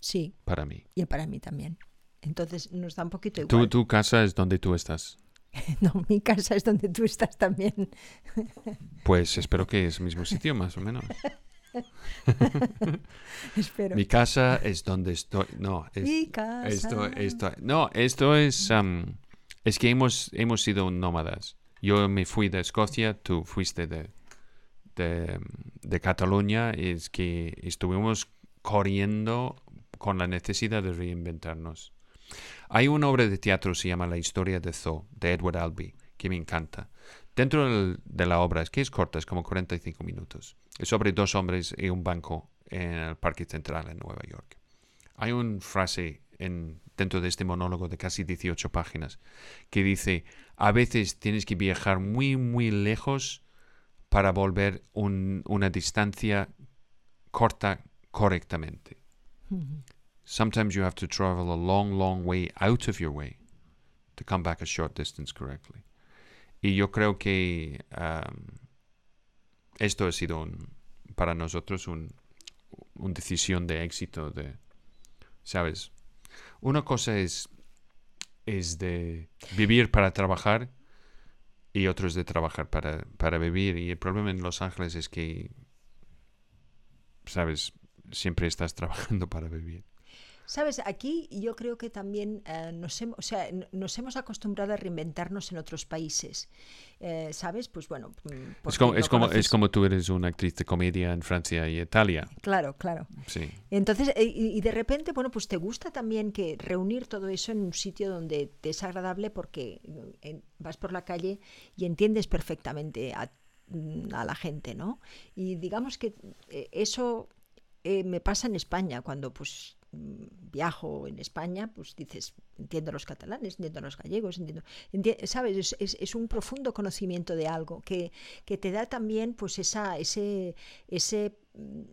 Sí. Para mí. Y para mí también. Entonces nos da un poquito ¿Tu, igual. tu casa es donde tú estás? No, mi casa es donde tú estás también. Pues espero que es el mismo sitio, más o menos. Espero. Mi casa es donde estoy. No, es- Mi casa. Esto, esto, no, esto es, am, es que hemos, hemos sido nómadas. Yo me fui de Escocia, tú fuiste de, de, de Cataluña. Es que estuvimos corriendo con la necesidad de reinventarnos. Hay una obra de teatro que se llama La historia de Zoo, de Edward Albee, que me encanta. Dentro del- de la obra, es que es corta, es como 45 minutos. Es sobre dos hombres y un banco en el Parque Central en Nueva York. Hay una frase en, dentro de este monólogo de casi 18 páginas que dice, a veces tienes que viajar muy, muy lejos para volver un- una distancia corta correctamente. Sometimes you have to travel a long, long way out of your way to come back a short distance correctly. Y yo creo que esto ha sido un- para nosotros un- una decisión de éxito de, ¿sabes? Una cosa es, es de vivir para trabajar y otro es de trabajar para, para vivir. Y el problema en Los Ángeles es que, ¿sabes? Siempre estás trabajando para vivir. Sabes, aquí yo creo que también eh, nos, hemos, o sea, nos hemos acostumbrado a reinventarnos en otros países. Eh, ¿Sabes? Pues bueno. mm, Es como, no es, como, es como tú eres una actriz de comedia en Francia y Italia. Claro, claro. Sí. Entonces, eh, y, de repente, bueno, pues te gusta también que reunir todo eso en un sitio donde te es agradable porque vas por la calle y entiendes perfectamente a, mm, a la gente, ¿no? Y digamos que eso me pasa en España, cuando pues viajo en España, pues dices, entiendo a los catalanes, entiendo a los gallegos, entiendo, enti- ¿sabes? Es, es- es un profundo conocimiento de algo que, que te da también pues esa, ese, ese, mm,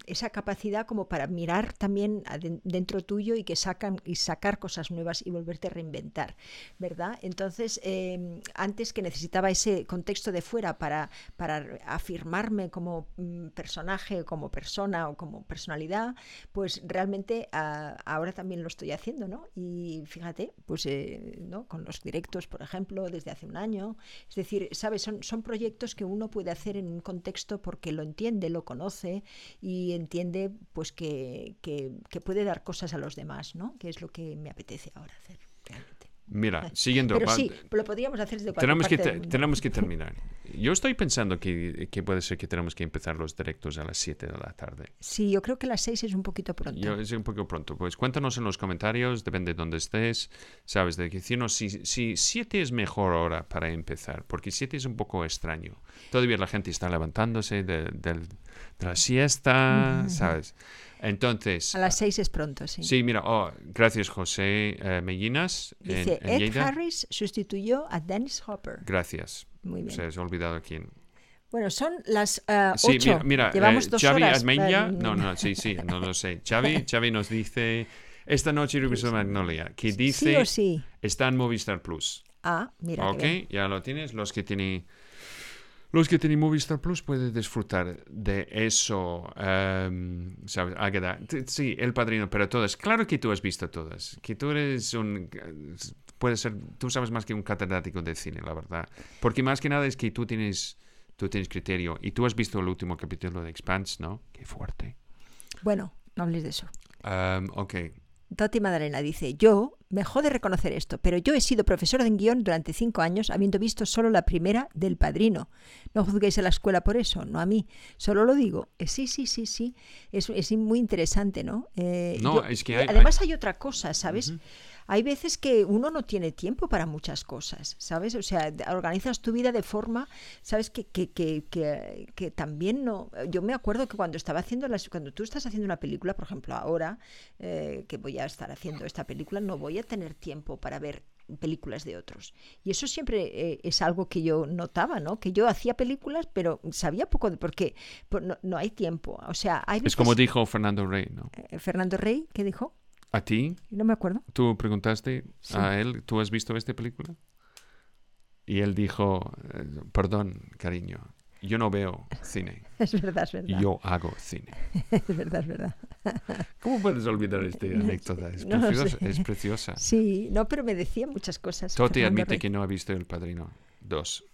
esa capacidad como para mirar también dentro tuyo y que sacan y sacar cosas nuevas y volverte a reinventar, ¿verdad? Entonces, eh, antes que necesitaba ese contexto de fuera para, para afirmarme como mm, personaje, como persona o como personalidad, pues realmente ah, ahora también lo estoy haciendo, ¿no? Y fíjate, pues eh, ¿no? con los directos, por ejemplo, desde hace un año. Es decir, ¿sabes? Son, son proyectos que uno puede hacer en un contexto porque lo entiende, lo conoce y entiende pues que, que, que puede dar cosas a los demás, ¿no? Que es lo que me apetece ahora hacer, realmente. Mira, siguiendo. Pero sí, lo podríamos hacer desde tenemos, que, parte te- del mundo. tenemos que terminar. Yo estoy pensando que, que puede ser que tenemos que empezar los directos a las 7 de la tarde. Sí, yo creo que las seis es un poquito pronto. Yo, es un poco pronto. Pues cuéntanos en los comentarios, depende de dónde estés, sabes, de decirnos si, si 7 es mejor hora para empezar, porque 7 es un poco extraño. Todavía la gente está levantándose de, del- la siesta, ¿sabes? Entonces, A las seis es pronto, sí. sí, mira, oh, gracias José eh, Mellinas. en- Dice, en Ed Lleida. Harris sustituyó a Dennis Hopper. Gracias. Muy bien. Se has olvidado quién. Bueno, son las eh, Sí, ocho. mira, mira Llevamos eh, dos Xavi horas. Armenia, eh, no, no, sí, sí, no lo sé. Xavi, Xavi nos dice, esta noche regresó Magnolia, que dice, Sí o sí. está en Movistar Plus. Ah, mira. ok, ya lo tienes. Los que tienen, los que tienen Movistar Plus pueden disfrutar de eso. em, ¿sabes? Águeda. T- Sí, El Padrino, pero todas. Claro que tú has visto todas. Que tú eres un... Puede ser... Tú sabes más que un catedrático de cine, la verdad. Porque más que nada es que tú tienes... Tú tienes criterio. Y tú has visto el último capítulo de Expanse, ¿no? Qué fuerte. Bueno, no hables de eso. Em, ok. Toti Madalena dice, yo, me jode reconocer esto, pero yo he sido profesora de guion durante cinco años habiendo visto solo la primera del Padrino. No juzguéis a la escuela por eso, no a mí. Solo lo digo. Eh, sí, sí, sí, sí. Es, es muy interesante, ¿no? Eh, No, yo- es que hay- Además hay otra cosa, ¿sabes? Hay veces que uno no tiene tiempo para muchas cosas, ¿sabes? O sea, organizas tu vida de forma, ¿sabes? Que, que, que, que, que también no... Yo me acuerdo que cuando estaba haciendo las... Cuando tú estás haciendo una película, por ejemplo, ahora eh, que voy a estar haciendo esta película, no voy a tener tiempo para ver películas de otros. Y eso siempre eh, es algo que yo notaba, ¿no? Que yo hacía películas, pero sabía poco de por qué. Por- no, no hay tiempo. O sea, hay Es veces... como dijo Fernando Rey, ¿no? eh, Fernando Rey, ¿qué dijo? ¿A ti? No me acuerdo. Tú preguntaste Sí. a él, ¿tú has visto esta película? Y él dijo, eh, perdón, cariño, yo no veo cine. Es verdad, es verdad. Yo hago cine. Es verdad, es verdad. ¿Cómo puedes olvidar esta anécdota? Es, no preciosa, sé. es preciosa. Sí, no, pero me decía muchas cosas. Toti admite Rey. que no ha visto El Padrino 2.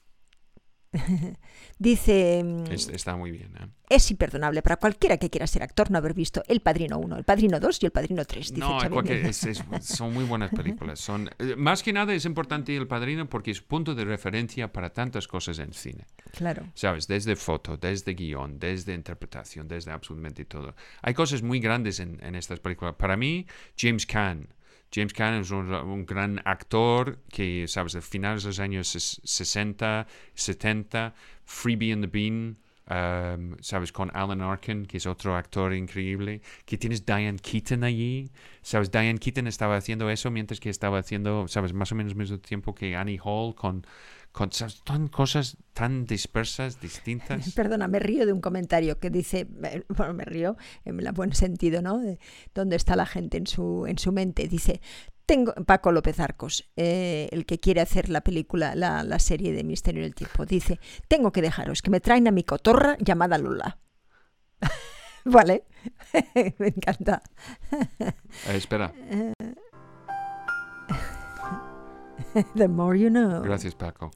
Dice, mm, Es- está muy bien. ¿eh? es imperdonable para cualquiera que quiera ser actor no haber visto El Padrino 1, El Padrino 2 y El Padrino 3. Dice No, es- es- son muy buenas películas. Son, eh, más que nada es importante El Padrino porque es punto de referencia para tantas cosas en cine. Claro. ¿Sabes? Desde foto, desde guion, desde interpretación, desde absolutamente todo. Hay cosas muy grandes en, en estas películas. Para mí, James Caan. James Caan es un, un gran actor que, ¿sabes? A finales de los años ses- 60, 70, Freebie and the Bean, um, ¿sabes? Con Alan Arkin, que es otro actor increíble. Que tienes Diane Keaton allí. ¿Sabes? Diane Keaton estaba haciendo eso mientras que estaba haciendo, ¿sabes? Más o menos al mismo tiempo que Annie Hall con... con. Tan cosas tan dispersas, distintas. Perdona, me río de un comentario que dice, eh, bueno, me río en el buen sentido, ¿no? De dónde está la gente en su, en su mente. Dice, tengo, Paco López Arcos, eh, el que quiere hacer la película, la, la serie de Misterio del Tiempo, dice, tengo que dejaros que me traen a mi cotorra llamada Lola. vale, me encanta. Eh, espera, The more you know. gracias Paco.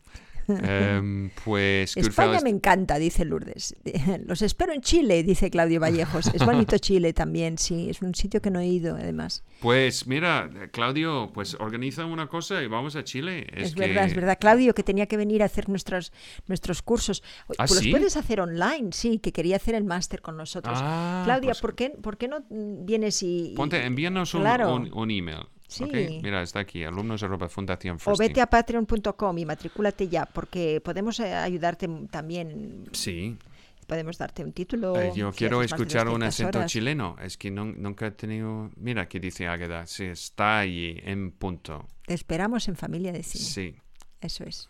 Em, pues España me encanta, dice Lourdes. Los espero en Chile, dice Claudio Vallejos. Es bonito Chile también, sí. Es un sitio que no he ido, además. Pues mira, Claudio, pues organiza una cosa y vamos a Chile. Es, Es, verdad, que- es verdad. Claudio, que tenía que venir a hacer nuestros, nuestros cursos. ¿Ah, pues sí? Los puedes hacer online, sí, que quería hacer el máster con nosotros. Ah, Claudia, pues ¿por, qué, ¿por qué no vienes y... Ponte, envíanos un, Claro. un- un email. Sí. ¿ok? Mira, está aquí, alumnos arroba fundación O vete a patreon.com y matricúlate ya, porque podemos eh, ayudarte también, Sí, podemos darte un título. eh, yo si quiero escuchar un 200 acento horas. chileno. Es que no- nunca he tenido... Mira, aquí dice Águeda, sí, está allí, en punto. Te esperamos en Familia de Cine. Sí. Eso es.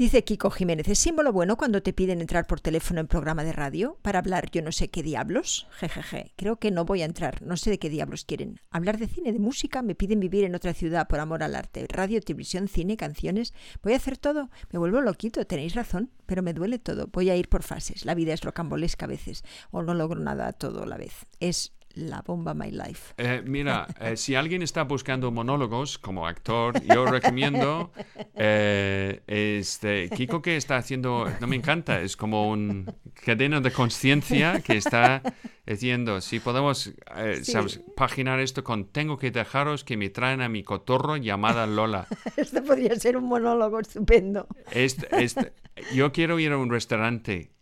Dice Kiko Jiménez, ¿es símbolo bueno cuando te piden entrar por teléfono en programa de radio para hablar yo no sé qué diablos? Jejeje, creo que no voy a entrar, no sé de qué diablos quieren. Hablar de cine, de música, me piden vivir en otra ciudad por amor al arte. Radio, televisión, cine, canciones. Voy a hacer todo. Me vuelvo loquito, tenéis razón, pero me duele todo. Voy a ir por fases. La vida es rocambolesca a veces, o no logro nada todo a la vez. Es la bomba my life. Eh, mira, eh, si alguien está buscando monólogos como actor, yo recomiendo eh, este Kiko que está haciendo, no me encanta, es como un cadena de conciencia que está diciendo, si podemos, eh, Sí. sabes, paginar esto con tengo que dejaros que me traen a mi cotorro llamada Lola. Esto podría ser un monólogo estupendo. Este- este- yo quiero ir a un restaurante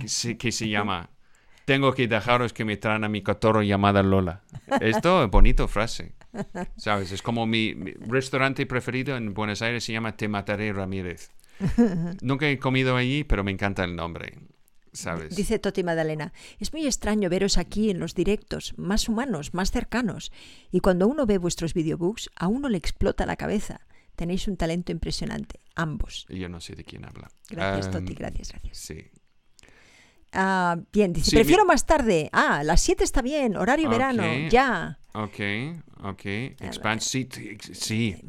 que se, que se llama Tengo que dejaros que me traen a mi cotorro llamada Lola. Esto es bonito frase. ¿Sabes? Es como mi, mi restaurante preferido en Buenos Aires se llama Te Mataré Ramírez. Nunca he comido allí, pero me encanta el nombre. ¿Sabes? Dice Toti Madalena, es muy extraño veros aquí en los directos, más humanos, más cercanos. Y cuando uno ve vuestros videobooks, a uno le explota la cabeza. Tenéis un talento impresionante, ambos. Yo no sé de quién habla. Gracias, Em, Toti, gracias, gracias. Sí. Ah, bien, dice, Sí, prefiero mi- más tarde. Ah, las 7 está bien, horario Ok. verano, ya. Ok, ok. Expand, sí.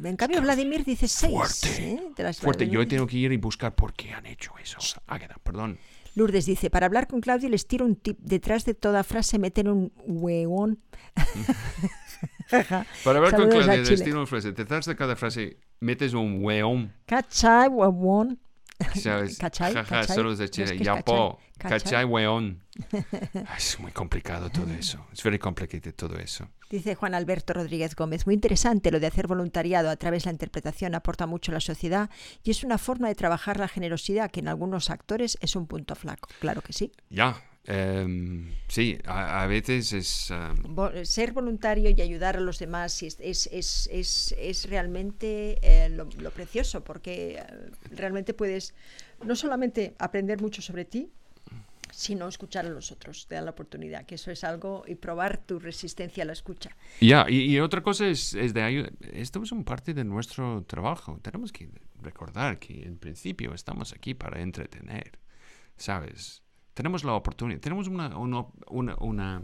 En cambio, Vladimir dice 6. Fuerte. Fuerte, yo tengo que ir y buscar por qué han hecho eso. Águeda, perdón. Lourdes dice, para hablar con Claudio les tiro un tip. Detrás de toda frase meten un hueón. Para ver con Saludos Claudia, Chile. destino una frase. Detrás de cada frase metes un weón. ¿Cachai, huevón? ¿Sabes? ¿Cachai? Jaja, ¿Cachai? saludos de ¿No es que cachai? Cachai, weón. Es muy complicado todo eso. Es very complicated todo eso. Dice Juan Alberto Rodríguez Gómez, muy interesante lo de hacer voluntariado a través de la interpretación aporta mucho a la sociedad y es una forma de trabajar la generosidad que en algunos actores es un punto flaco. Claro que sí. Ya. Em, sí, a, a veces es... em, Ser voluntario y ayudar a los demás es, es, es, es, realmente eh, lo, lo precioso porque eh, realmente puedes no solamente aprender mucho sobre ti, sino escuchar a los otros, te da la oportunidad, que eso es algo y probar tu resistencia a la escucha. Ya, y, y otra cosa es, es de ayuda. Esto es un parte de nuestro trabajo. Tenemos que recordar que en principio estamos aquí para entretener, ¿sabes? Tenemos la oportunidad, tenemos una, una, una,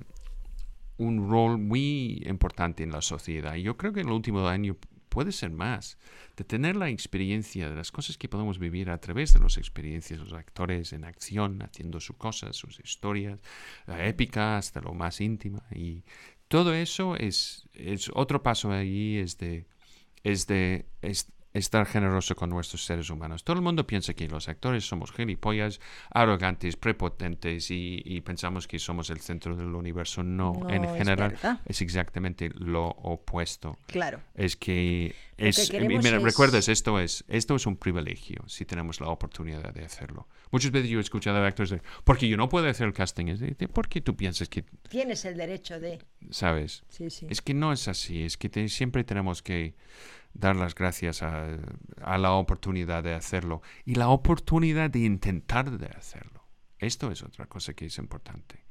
un rol muy importante en la sociedad. Y yo creo que en el último año puede ser más, de tener la experiencia de las cosas que podemos vivir a través de las experiencias, los actores en acción, haciendo sus cosas, sus historias, la épica hasta lo más íntima. Y todo eso es, es otro paso ahí, es de, es de, estar generoso con nuestros seres humanos. Todo el mundo piensa que los actores somos gilipollas, arrogantes, prepotentes y, pensamos que somos el centro del universo. No, en general es, exactamente lo opuesto. Claro. Es que es, mira, recuerdas, esto es, esto es un privilegio si tenemos la oportunidad de hacerlo. Muchas veces yo he escuchado a actores de, porque yo no puedo hacer el casting, es de, ¿por qué tú piensas que... Tienes el derecho de... ¿Sabes? Sí, sí. Es que no es así, es que siempre tenemos que dar las gracias a, la oportunidad de hacerlo y la oportunidad de intentar de hacerlo. Esto es otra cosa que es importante.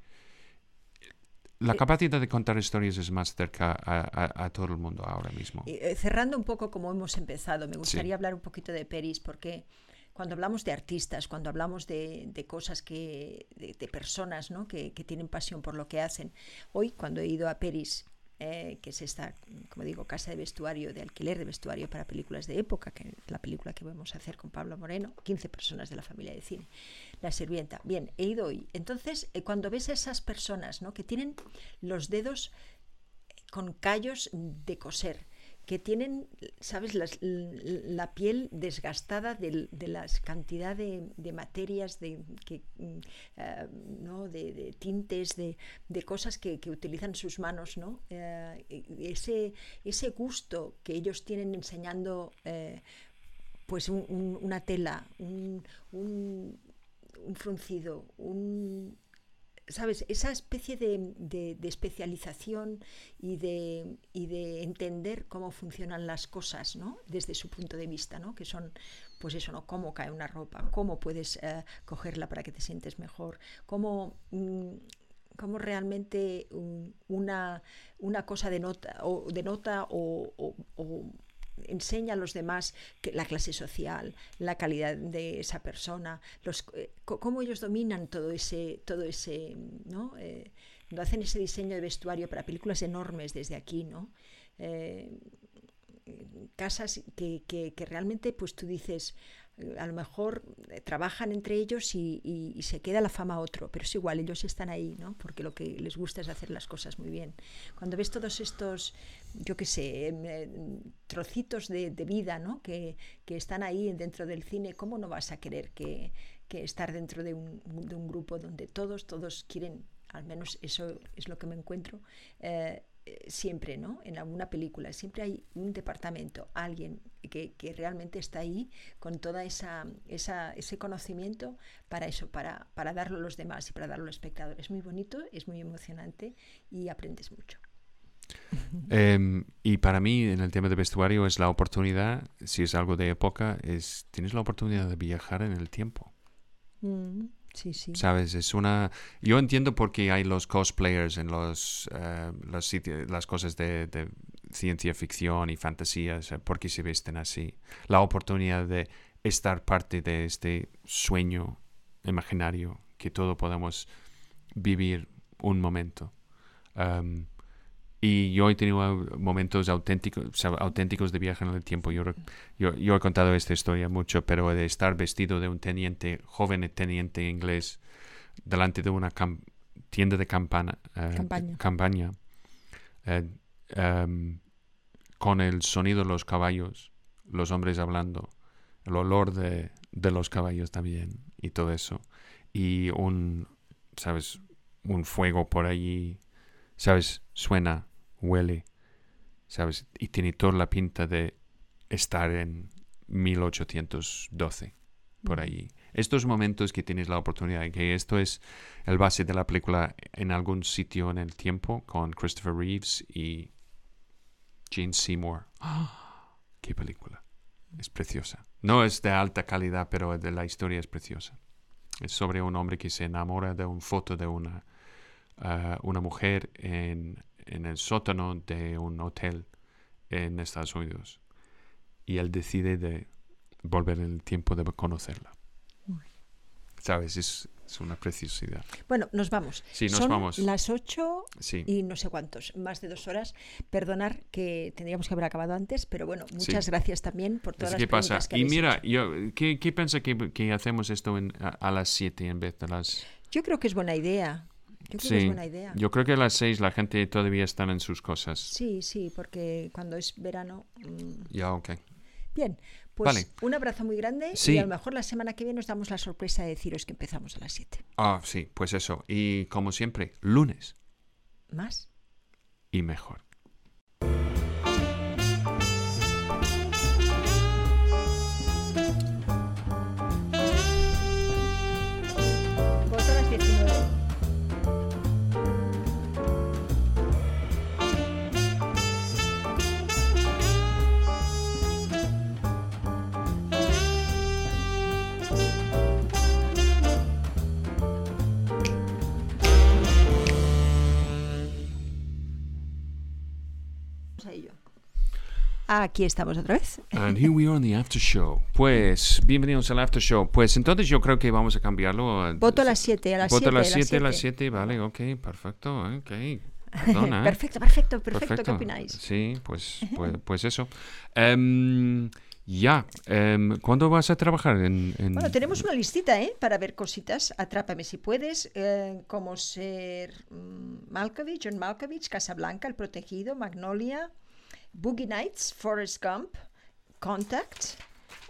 La eh, capacidad de contar historias es más cerca a, todo el mundo ahora mismo. Eh, cerrando un poco como hemos empezado, me gustaría hablar un poquito de Peris porque cuando hablamos de artistas, cuando hablamos de, cosas que, de, personas ¿no? que, que, tienen pasión por lo que hacen, hoy cuando he ido a Peris eh, que es esta, como digo, casa de vestuario, de alquiler de vestuario para películas de época, que es la película que vamos a hacer con Pablo Moreno, 15 personas de la familia de cine, La Sirvienta. Bien, he ido hoy. Entonces, eh, cuando ves a esas personas ¿no? que tienen los dedos con callos de coser, que tienen, ¿sabes?, la piel desgastada de, de las cantidad de, materias, de, que, eh, ¿no? de, tintes, de, cosas que, utilizan sus manos, ¿no? Eh, ese, ese gusto que ellos tienen enseñando eh, pues una tela, un, un fruncido, un, ¿sabes? Esa especie de, especialización y de, de, entender cómo funcionan las cosas, ¿no? Desde su punto de vista, ¿no? Que son, pues eso, ¿no? Cómo cae una ropa, cómo puedes eh, cogerla para que te sientes mejor, cómo... Mm, cómo realmente una, una cosa denota o, denota o, o enseña a los demás la clase social, la calidad de esa persona, los, eh, cómo ellos dominan todo ese, todo ese, ¿no? Eh, hacen ese diseño de vestuario para películas enormes desde aquí, ¿no? Eh, casas que, que, que, realmente pues tú dices a lo mejor eh, trabajan entre ellos y, se queda la fama a otro, pero es igual, ellos están ahí, ¿no? Porque lo que les gusta es hacer las cosas muy bien. Cuando ves todos estos, yo qué sé, em, eh, trocitos de, vida, ¿no? Que, están ahí dentro del cine, ¿cómo no vas a querer que, estar dentro de un, de un, grupo donde todos, todos quieren, al menos eso es lo que me encuentro, eh, eh, siempre, ¿no? En alguna película, siempre hay un departamento, alguien que, realmente está ahí con toda esa, ese conocimiento para eso, para, para darlo a los demás y para darlo al espectador. Es muy bonito, es muy emocionante y aprendes mucho. Em, y para mí, en el tema de vestuario, es la oportunidad, si es algo de época, es tienes la oportunidad de viajar en el tiempo. Mm. ¿Sabes? Es una... Yo entiendo por qué hay los cosplayers en los, uh, los sitios, las cosas de, ciencia ficción y fantasía, o sea, por qué se visten así. La oportunidad de estar parte de este sueño imaginario, que todos podamos vivir un momento. Um, y yo he tenido momentos auténticos, auténticos de viaje en el tiempo. Yo, yo, he contado esta historia mucho, pero de estar vestido de un teniente, joven teniente inglés, delante de una tienda de campana, eh, campaña, eh, em, con el sonido de los caballos, los hombres hablando, el olor de, de los caballos también y todo eso. Y un, ¿sabes? Un fuego por allí, ¿sabes? Suena huele, ¿sabes? Y tiene toda la pinta de estar en 1812, por allí. Estos momentos que tienes la oportunidad, que esto es el base de la película en algún sitio en el tiempo con Christopher Reeves y Jane Seymour. ¡Qué película! Es preciosa. No es de alta calidad, pero de la historia es preciosa. Es sobre un hombre que se enamora de una foto de una, ah, una mujer en en el sótano de un hotel en Estados Unidos. Y él decide de volver en el tiempo de conocerla. ¿Sabes? Es, una preciosidad. Bueno, nos vamos. Sí, nos Son vamos. Las 8 Sí. y no sé cuántos, más de dos horas. Perdonar que tendríamos que haber acabado antes, pero bueno, muchas Sí. gracias también por todas Así las que pasa. preguntas que Y mira, hecho. yo, ¿qué, qué piensa que, que hacemos esto en- a, a las 7 en vez de las... Yo creo que es buena idea. Yo creo que es Sí, buena idea. yo creo que a las 6 la gente todavía está en sus cosas. Sí, sí, porque cuando es verano. mm, Ya, ok. Bien, pues Vale. un abrazo muy grande Sí. y a lo mejor la semana que viene nos damos la sorpresa de deciros que empezamos a las 7. Ah, sí, pues eso. Y como siempre, lunes ¿Más? y mejor. Ello. Aquí estamos otra vez. And here we are on the after show. Pues, bienvenidos al after show. Pues entonces yo creo que vamos a cambiarlo. Voto a las 7, a las 7. Voto a las 7, a las 7, vale, ok, perfecto, ok. Perdona, ¿eh? Perfecto, perfecto, perfecto, ¿Qué opináis? Sí, pues, pues, pues eso. Em, ya, em, ¿cuándo vas a trabajar en...? en- Bueno, tenemos una listita, ¿eh? Para ver cositas. Atrápame si puedes. eh, como ser mm, Malkovich, John Malkovich, Casablanca, El Protegido, Magnolia, Boogie Nights, Forrest Gump, Contact,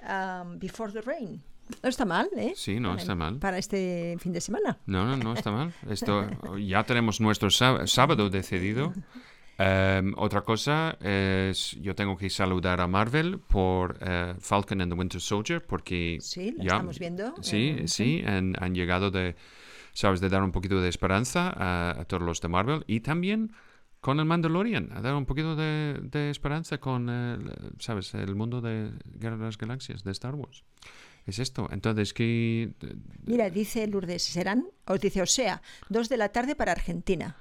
um, Before the Rain. No está mal, ¿eh? Sí, no Para- está mal. Para este fin de semana. No, no, no está mal. Esto, ya tenemos nuestro sá- sábado decidido. Em, otra cosa es, yo tengo que saludar a Marvel por eh, Falcon and the Winter Soldier, porque Sí, lo ya, estamos viendo. Sí, eh, sí, han, han llegado de, sabes, de dar un poquito de esperanza a, a todos los de Marvel y también con el Mandalorian, a dar un poquito de, de esperanza con, el, sabes, el mundo de Guerra de las Galaxias, de Star Wars. Es esto. Entonces, que Mira, dice Lourdes, serán, os dice, o sea, dos de la tarde para Argentina.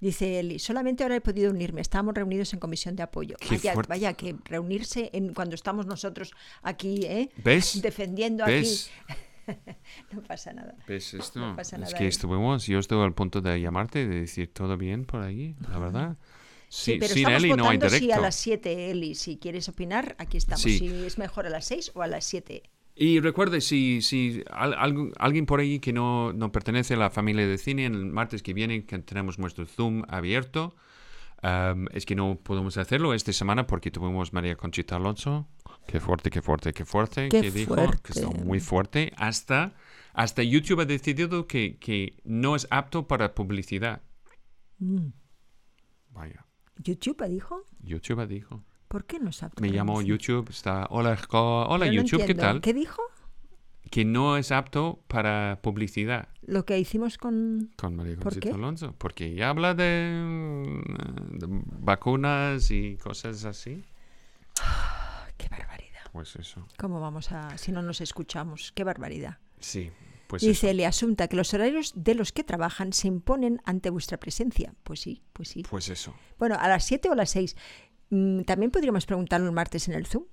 Dice Eli, solamente ahora he podido unirme, estábamos reunidos en comisión de apoyo. Vaya, vaya, que reunirse en, cuando estamos nosotros aquí, ¿eh? ¿Ves? Defendiendo ¿Ves? aquí. no pasa nada. ¿Ves esto? No pasa es nada que ahí. estuvimos, yo estuve al punto de llamarte y de decir todo bien por ahí, la verdad. Sí, Sí, pero sin estamos Eli no hay votando directo. si a las 7, Eli. Si quieres opinar, aquí estamos. Sí. Si es mejor a las 6 o a las 7. Y recuerde, si, si al- algún- alguien por ahí que no, no pertenece a la familia de cine, el martes que viene que tenemos nuestro Zoom abierto. Am, es que no podemos hacerlo esta semana porque tuvimos María Conchita Alonso. Qué fuerte, qué fuerte, qué fuerte. Qué que dijo fuerte. que está muy fuerte. Hasta, hasta YouTube ha decidido que, que no es apto para publicidad. Mm. Vaya, ¿YouTube dijo? YouTube dijo. ¿Por qué no sabe? Me llamo YouTube, está, hola, hola no YouTube, ¿qué tal? ¿Qué dijo? Que no es apto para publicidad. Lo que hicimos con... Con María ¿Por Conchita? Alonso, porque ella habla de, de vacunas y cosas así. ¡Qué barbaridad! Pues eso. ¿Cómo vamos a... si no nos escuchamos? ¡Qué barbaridad! Sí, pues Dice el asunta que los horarios de los que trabajan se imponen ante vuestra presencia. Pues sí, pues sí. Pues eso. Bueno, a las 7 o a las 6. También podríamos preguntarlo el martes en el Zoom.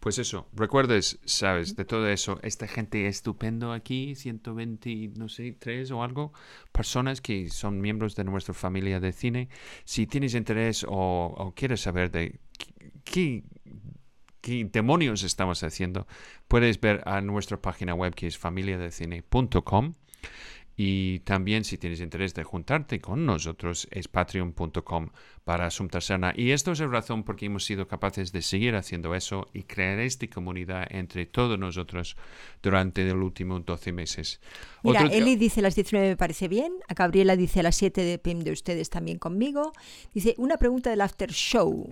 Pues eso. Recuerdes, sabes, de todo eso, esta gente estupendo aquí, 120, no sé, 3 o algo, personas que son miembros de nuestra familia de cine. Si tienes interés o, quieres saber de qué- qué qué demonios estamos haciendo, puedes ver a nuestra página web que es familiadecine.com y también si tienes interés de juntarte con nosotros es patreon.com para Asunta Sana. Y esto es la razón por qué hemos sido capaces de seguir haciendo eso y crear esta comunidad entre todos nosotros durante los últimos 12 meses. Mira, Otro- Eli dice las 19 me parece bien. A Gabriela dice las 7 de PIM de ustedes también conmigo. Dice, una pregunta del after show,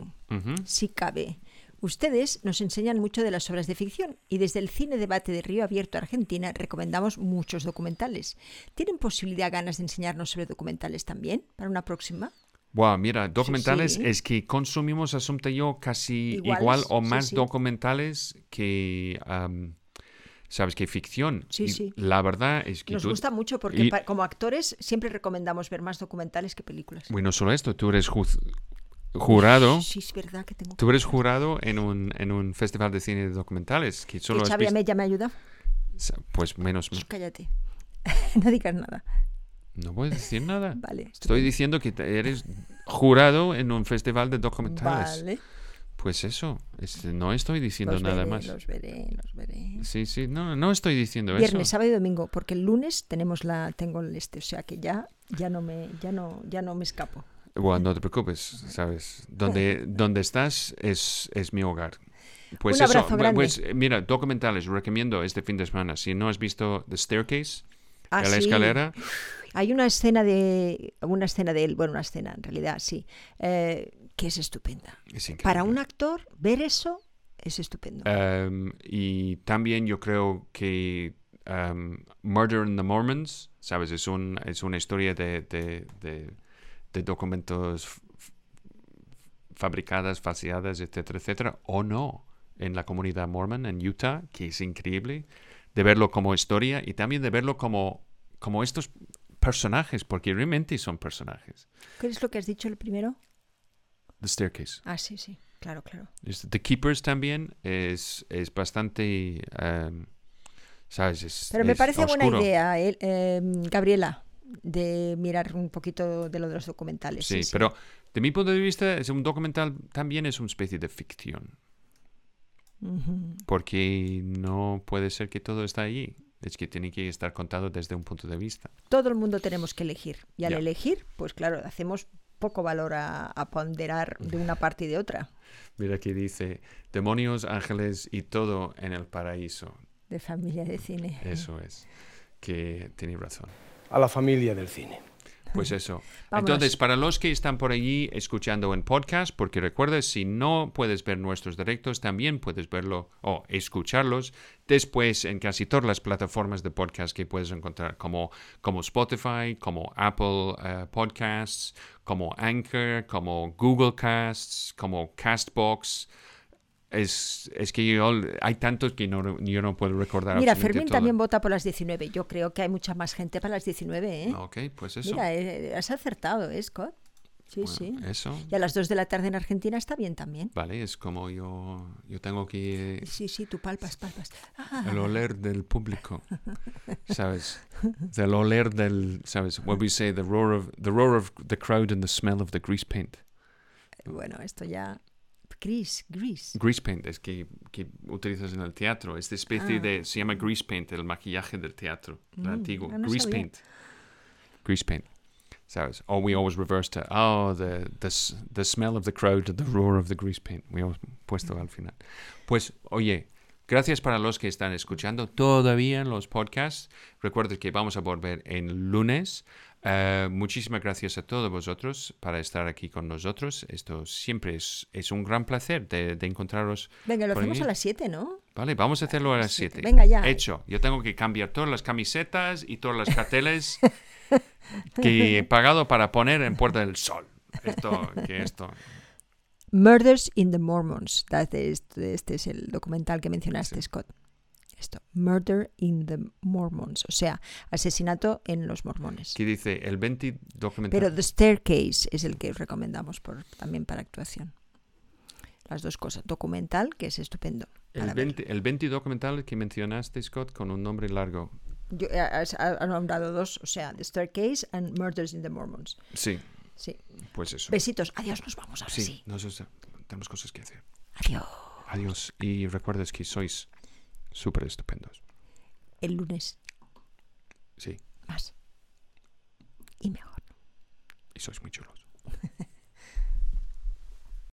si cabe. Ustedes nos enseñan mucho de las obras de ficción y desde el Cine Debate de Río Abierto Argentina recomendamos muchos documentales. ¿Tienen posibilidad, ganas de enseñarnos sobre documentales también para una próxima? Buah, mira, documentales sí. es que consumimos, Asunta y yo, casi Iguales, igual o más sí. documentales que, ¿sabes? Que ficción. Sí, sí. La verdad es que Nos tú... gusta mucho porque y- como actores siempre recomendamos ver más documentales que películas. Bueno, no solo esto, tú eres juz- jurado, Sí, es verdad que tengo tú eres jurado en un, en un festival de cine de documentales que que solo Xavi visto... Amella me ayuda. Pues menos... Shh, cállate. no digas nada. No a decir nada. Vale. Estoy diciendo que eres jurado en un festival de documentales. Vale. Pues eso, es- no estoy diciendo Los nada veré, más. Los veré, los veré. Sí, sí, no, no estoy diciendo Viernes, eso. sábado y domingo, porque el lunes tenemos la, tengo el este, o sea que ya, ya no me, ya no, ya no me escapo. Bueno, no te preocupes, sabes. Donde, donde estás es, es mi hogar. Pues Un eso, abrazo bu- grande. pues mira, documentales, recomiendo este fin de semana. Si no has visto The Staircase, Ah, la sí. escalera, Hay una escena de, una escena de él, bueno, una escena en realidad, sí, eh, que es estupenda. es. Para un actor, ver eso es estupendo. Um, y también yo creo que um, Murder in the Mormons, ¿sabes? Es, un, es una historia de, de, de- de documentos fabricadas, falseadas, etcétera, etcétera, o no, en la comunidad mormon en Utah, que es increíble, de verlo como historia y también de verlo como, como estos personajes, porque realmente son personajes. ¿Qué es lo que has dicho el primero? The Staircase. Ah, sí, sí, claro, claro. The Keepers también es, es bastante, em, ¿sabes? Es- Pero me es parece buena idea, eh, Gabriela, de mirar un poquito de lo de los documentales. Sí, pero de mi punto de vista, es un documental también es una especie de ficción, porque no puede ser que todo está allí. Es que tiene que estar contado desde un punto de vista. Todo el mundo tenemos que elegir. Y al Ya. elegir, pues claro, hacemos poco valor a, a ponderar de una parte y de otra. Mira que dice, demonios, ángeles y todo en el paraíso. De familia de cine. Eso es. Que tiene razón. A la familia del cine. Pues eso. Entonces, para los que están por allí escuchando en podcast, porque recuerda, si no puedes ver nuestros directos, también puedes verlo o escucharlos después en casi todas las plataformas de podcast que puedes encontrar, como, como Spotify, como Apple eh, Podcasts, como Anchor, como Google Casts, como Castbox. Es, es que yo- hay tantos que no, yo no puedo recordar. Mira, Fermín todo. también vota por las 19. Yo creo que hay mucha más gente para las 19, ¿eh? Ok, pues eso. Mira, eh, has acertado, ¿eh, Scott? Sí, Bueno, sí. Eso. Y a las 2 de la tarde en Argentina está bien también. Vale, es como yo, yo tengo que Sí, sí, tú palpas, palpas. Ah, el oler del público, ¿sabes? Del oler del, ¿sabes? What we say, the roar of the roar of the crowd and the smell of the grease paint. bueno, esto ya... Gris, gris. Grease paint es que, que utilizas en el teatro, esta especie Ah. de, se llama grease paint, el maquillaje del teatro, el Mm, antiguo, no grease sabía. paint, grease paint, ¿sabes? Or we always reverse to, oh, the, the, the smell of the crowd the roar of the grease paint, we hemos puesto al final. Pues, oye, gracias para los que están escuchando todavía en los podcasts. Recuerden que vamos a volver en lunes. Eh, muchísimas gracias a todos vosotros para estar aquí con nosotros. Esto siempre es, es un gran placer de, de encontraros. Venga, lo hacemos a las 7, ¿no? Vale, vamos a hacerlo a las Siete. 7. Venga, ya. Hecho. Yo tengo que cambiar todas las camisetas y todas las carteles que he pagado para poner en Puerta del Sol. Esto, que esto. Murders in the Mormons. Este, este- este es el documental que mencionaste, Sí. Scott. Esto, Murder in the Mormons, o sea, asesinato en los mormones. Que dice el 20 documental. Pero The Staircase es el que os recomendamos por, también para actuación. Las dos cosas. Documental, que es estupendo. el, para ver. 20, el 20 documental que mencionaste, Scott, con un nombre largo. Yo, eh, has- ha, ha nombrado dos, o sea, The Staircase and Murders in the Mormons. Sí, Sí. pues eso. Besitos. Adiós, nos vamos ahora Sí, sí. nosotros tenemos cosas que hacer. Adiós. Adiós. Y recuerdes que sois súper estupendos. El lunes Sí, más. Y mejor. y sois muy chulos.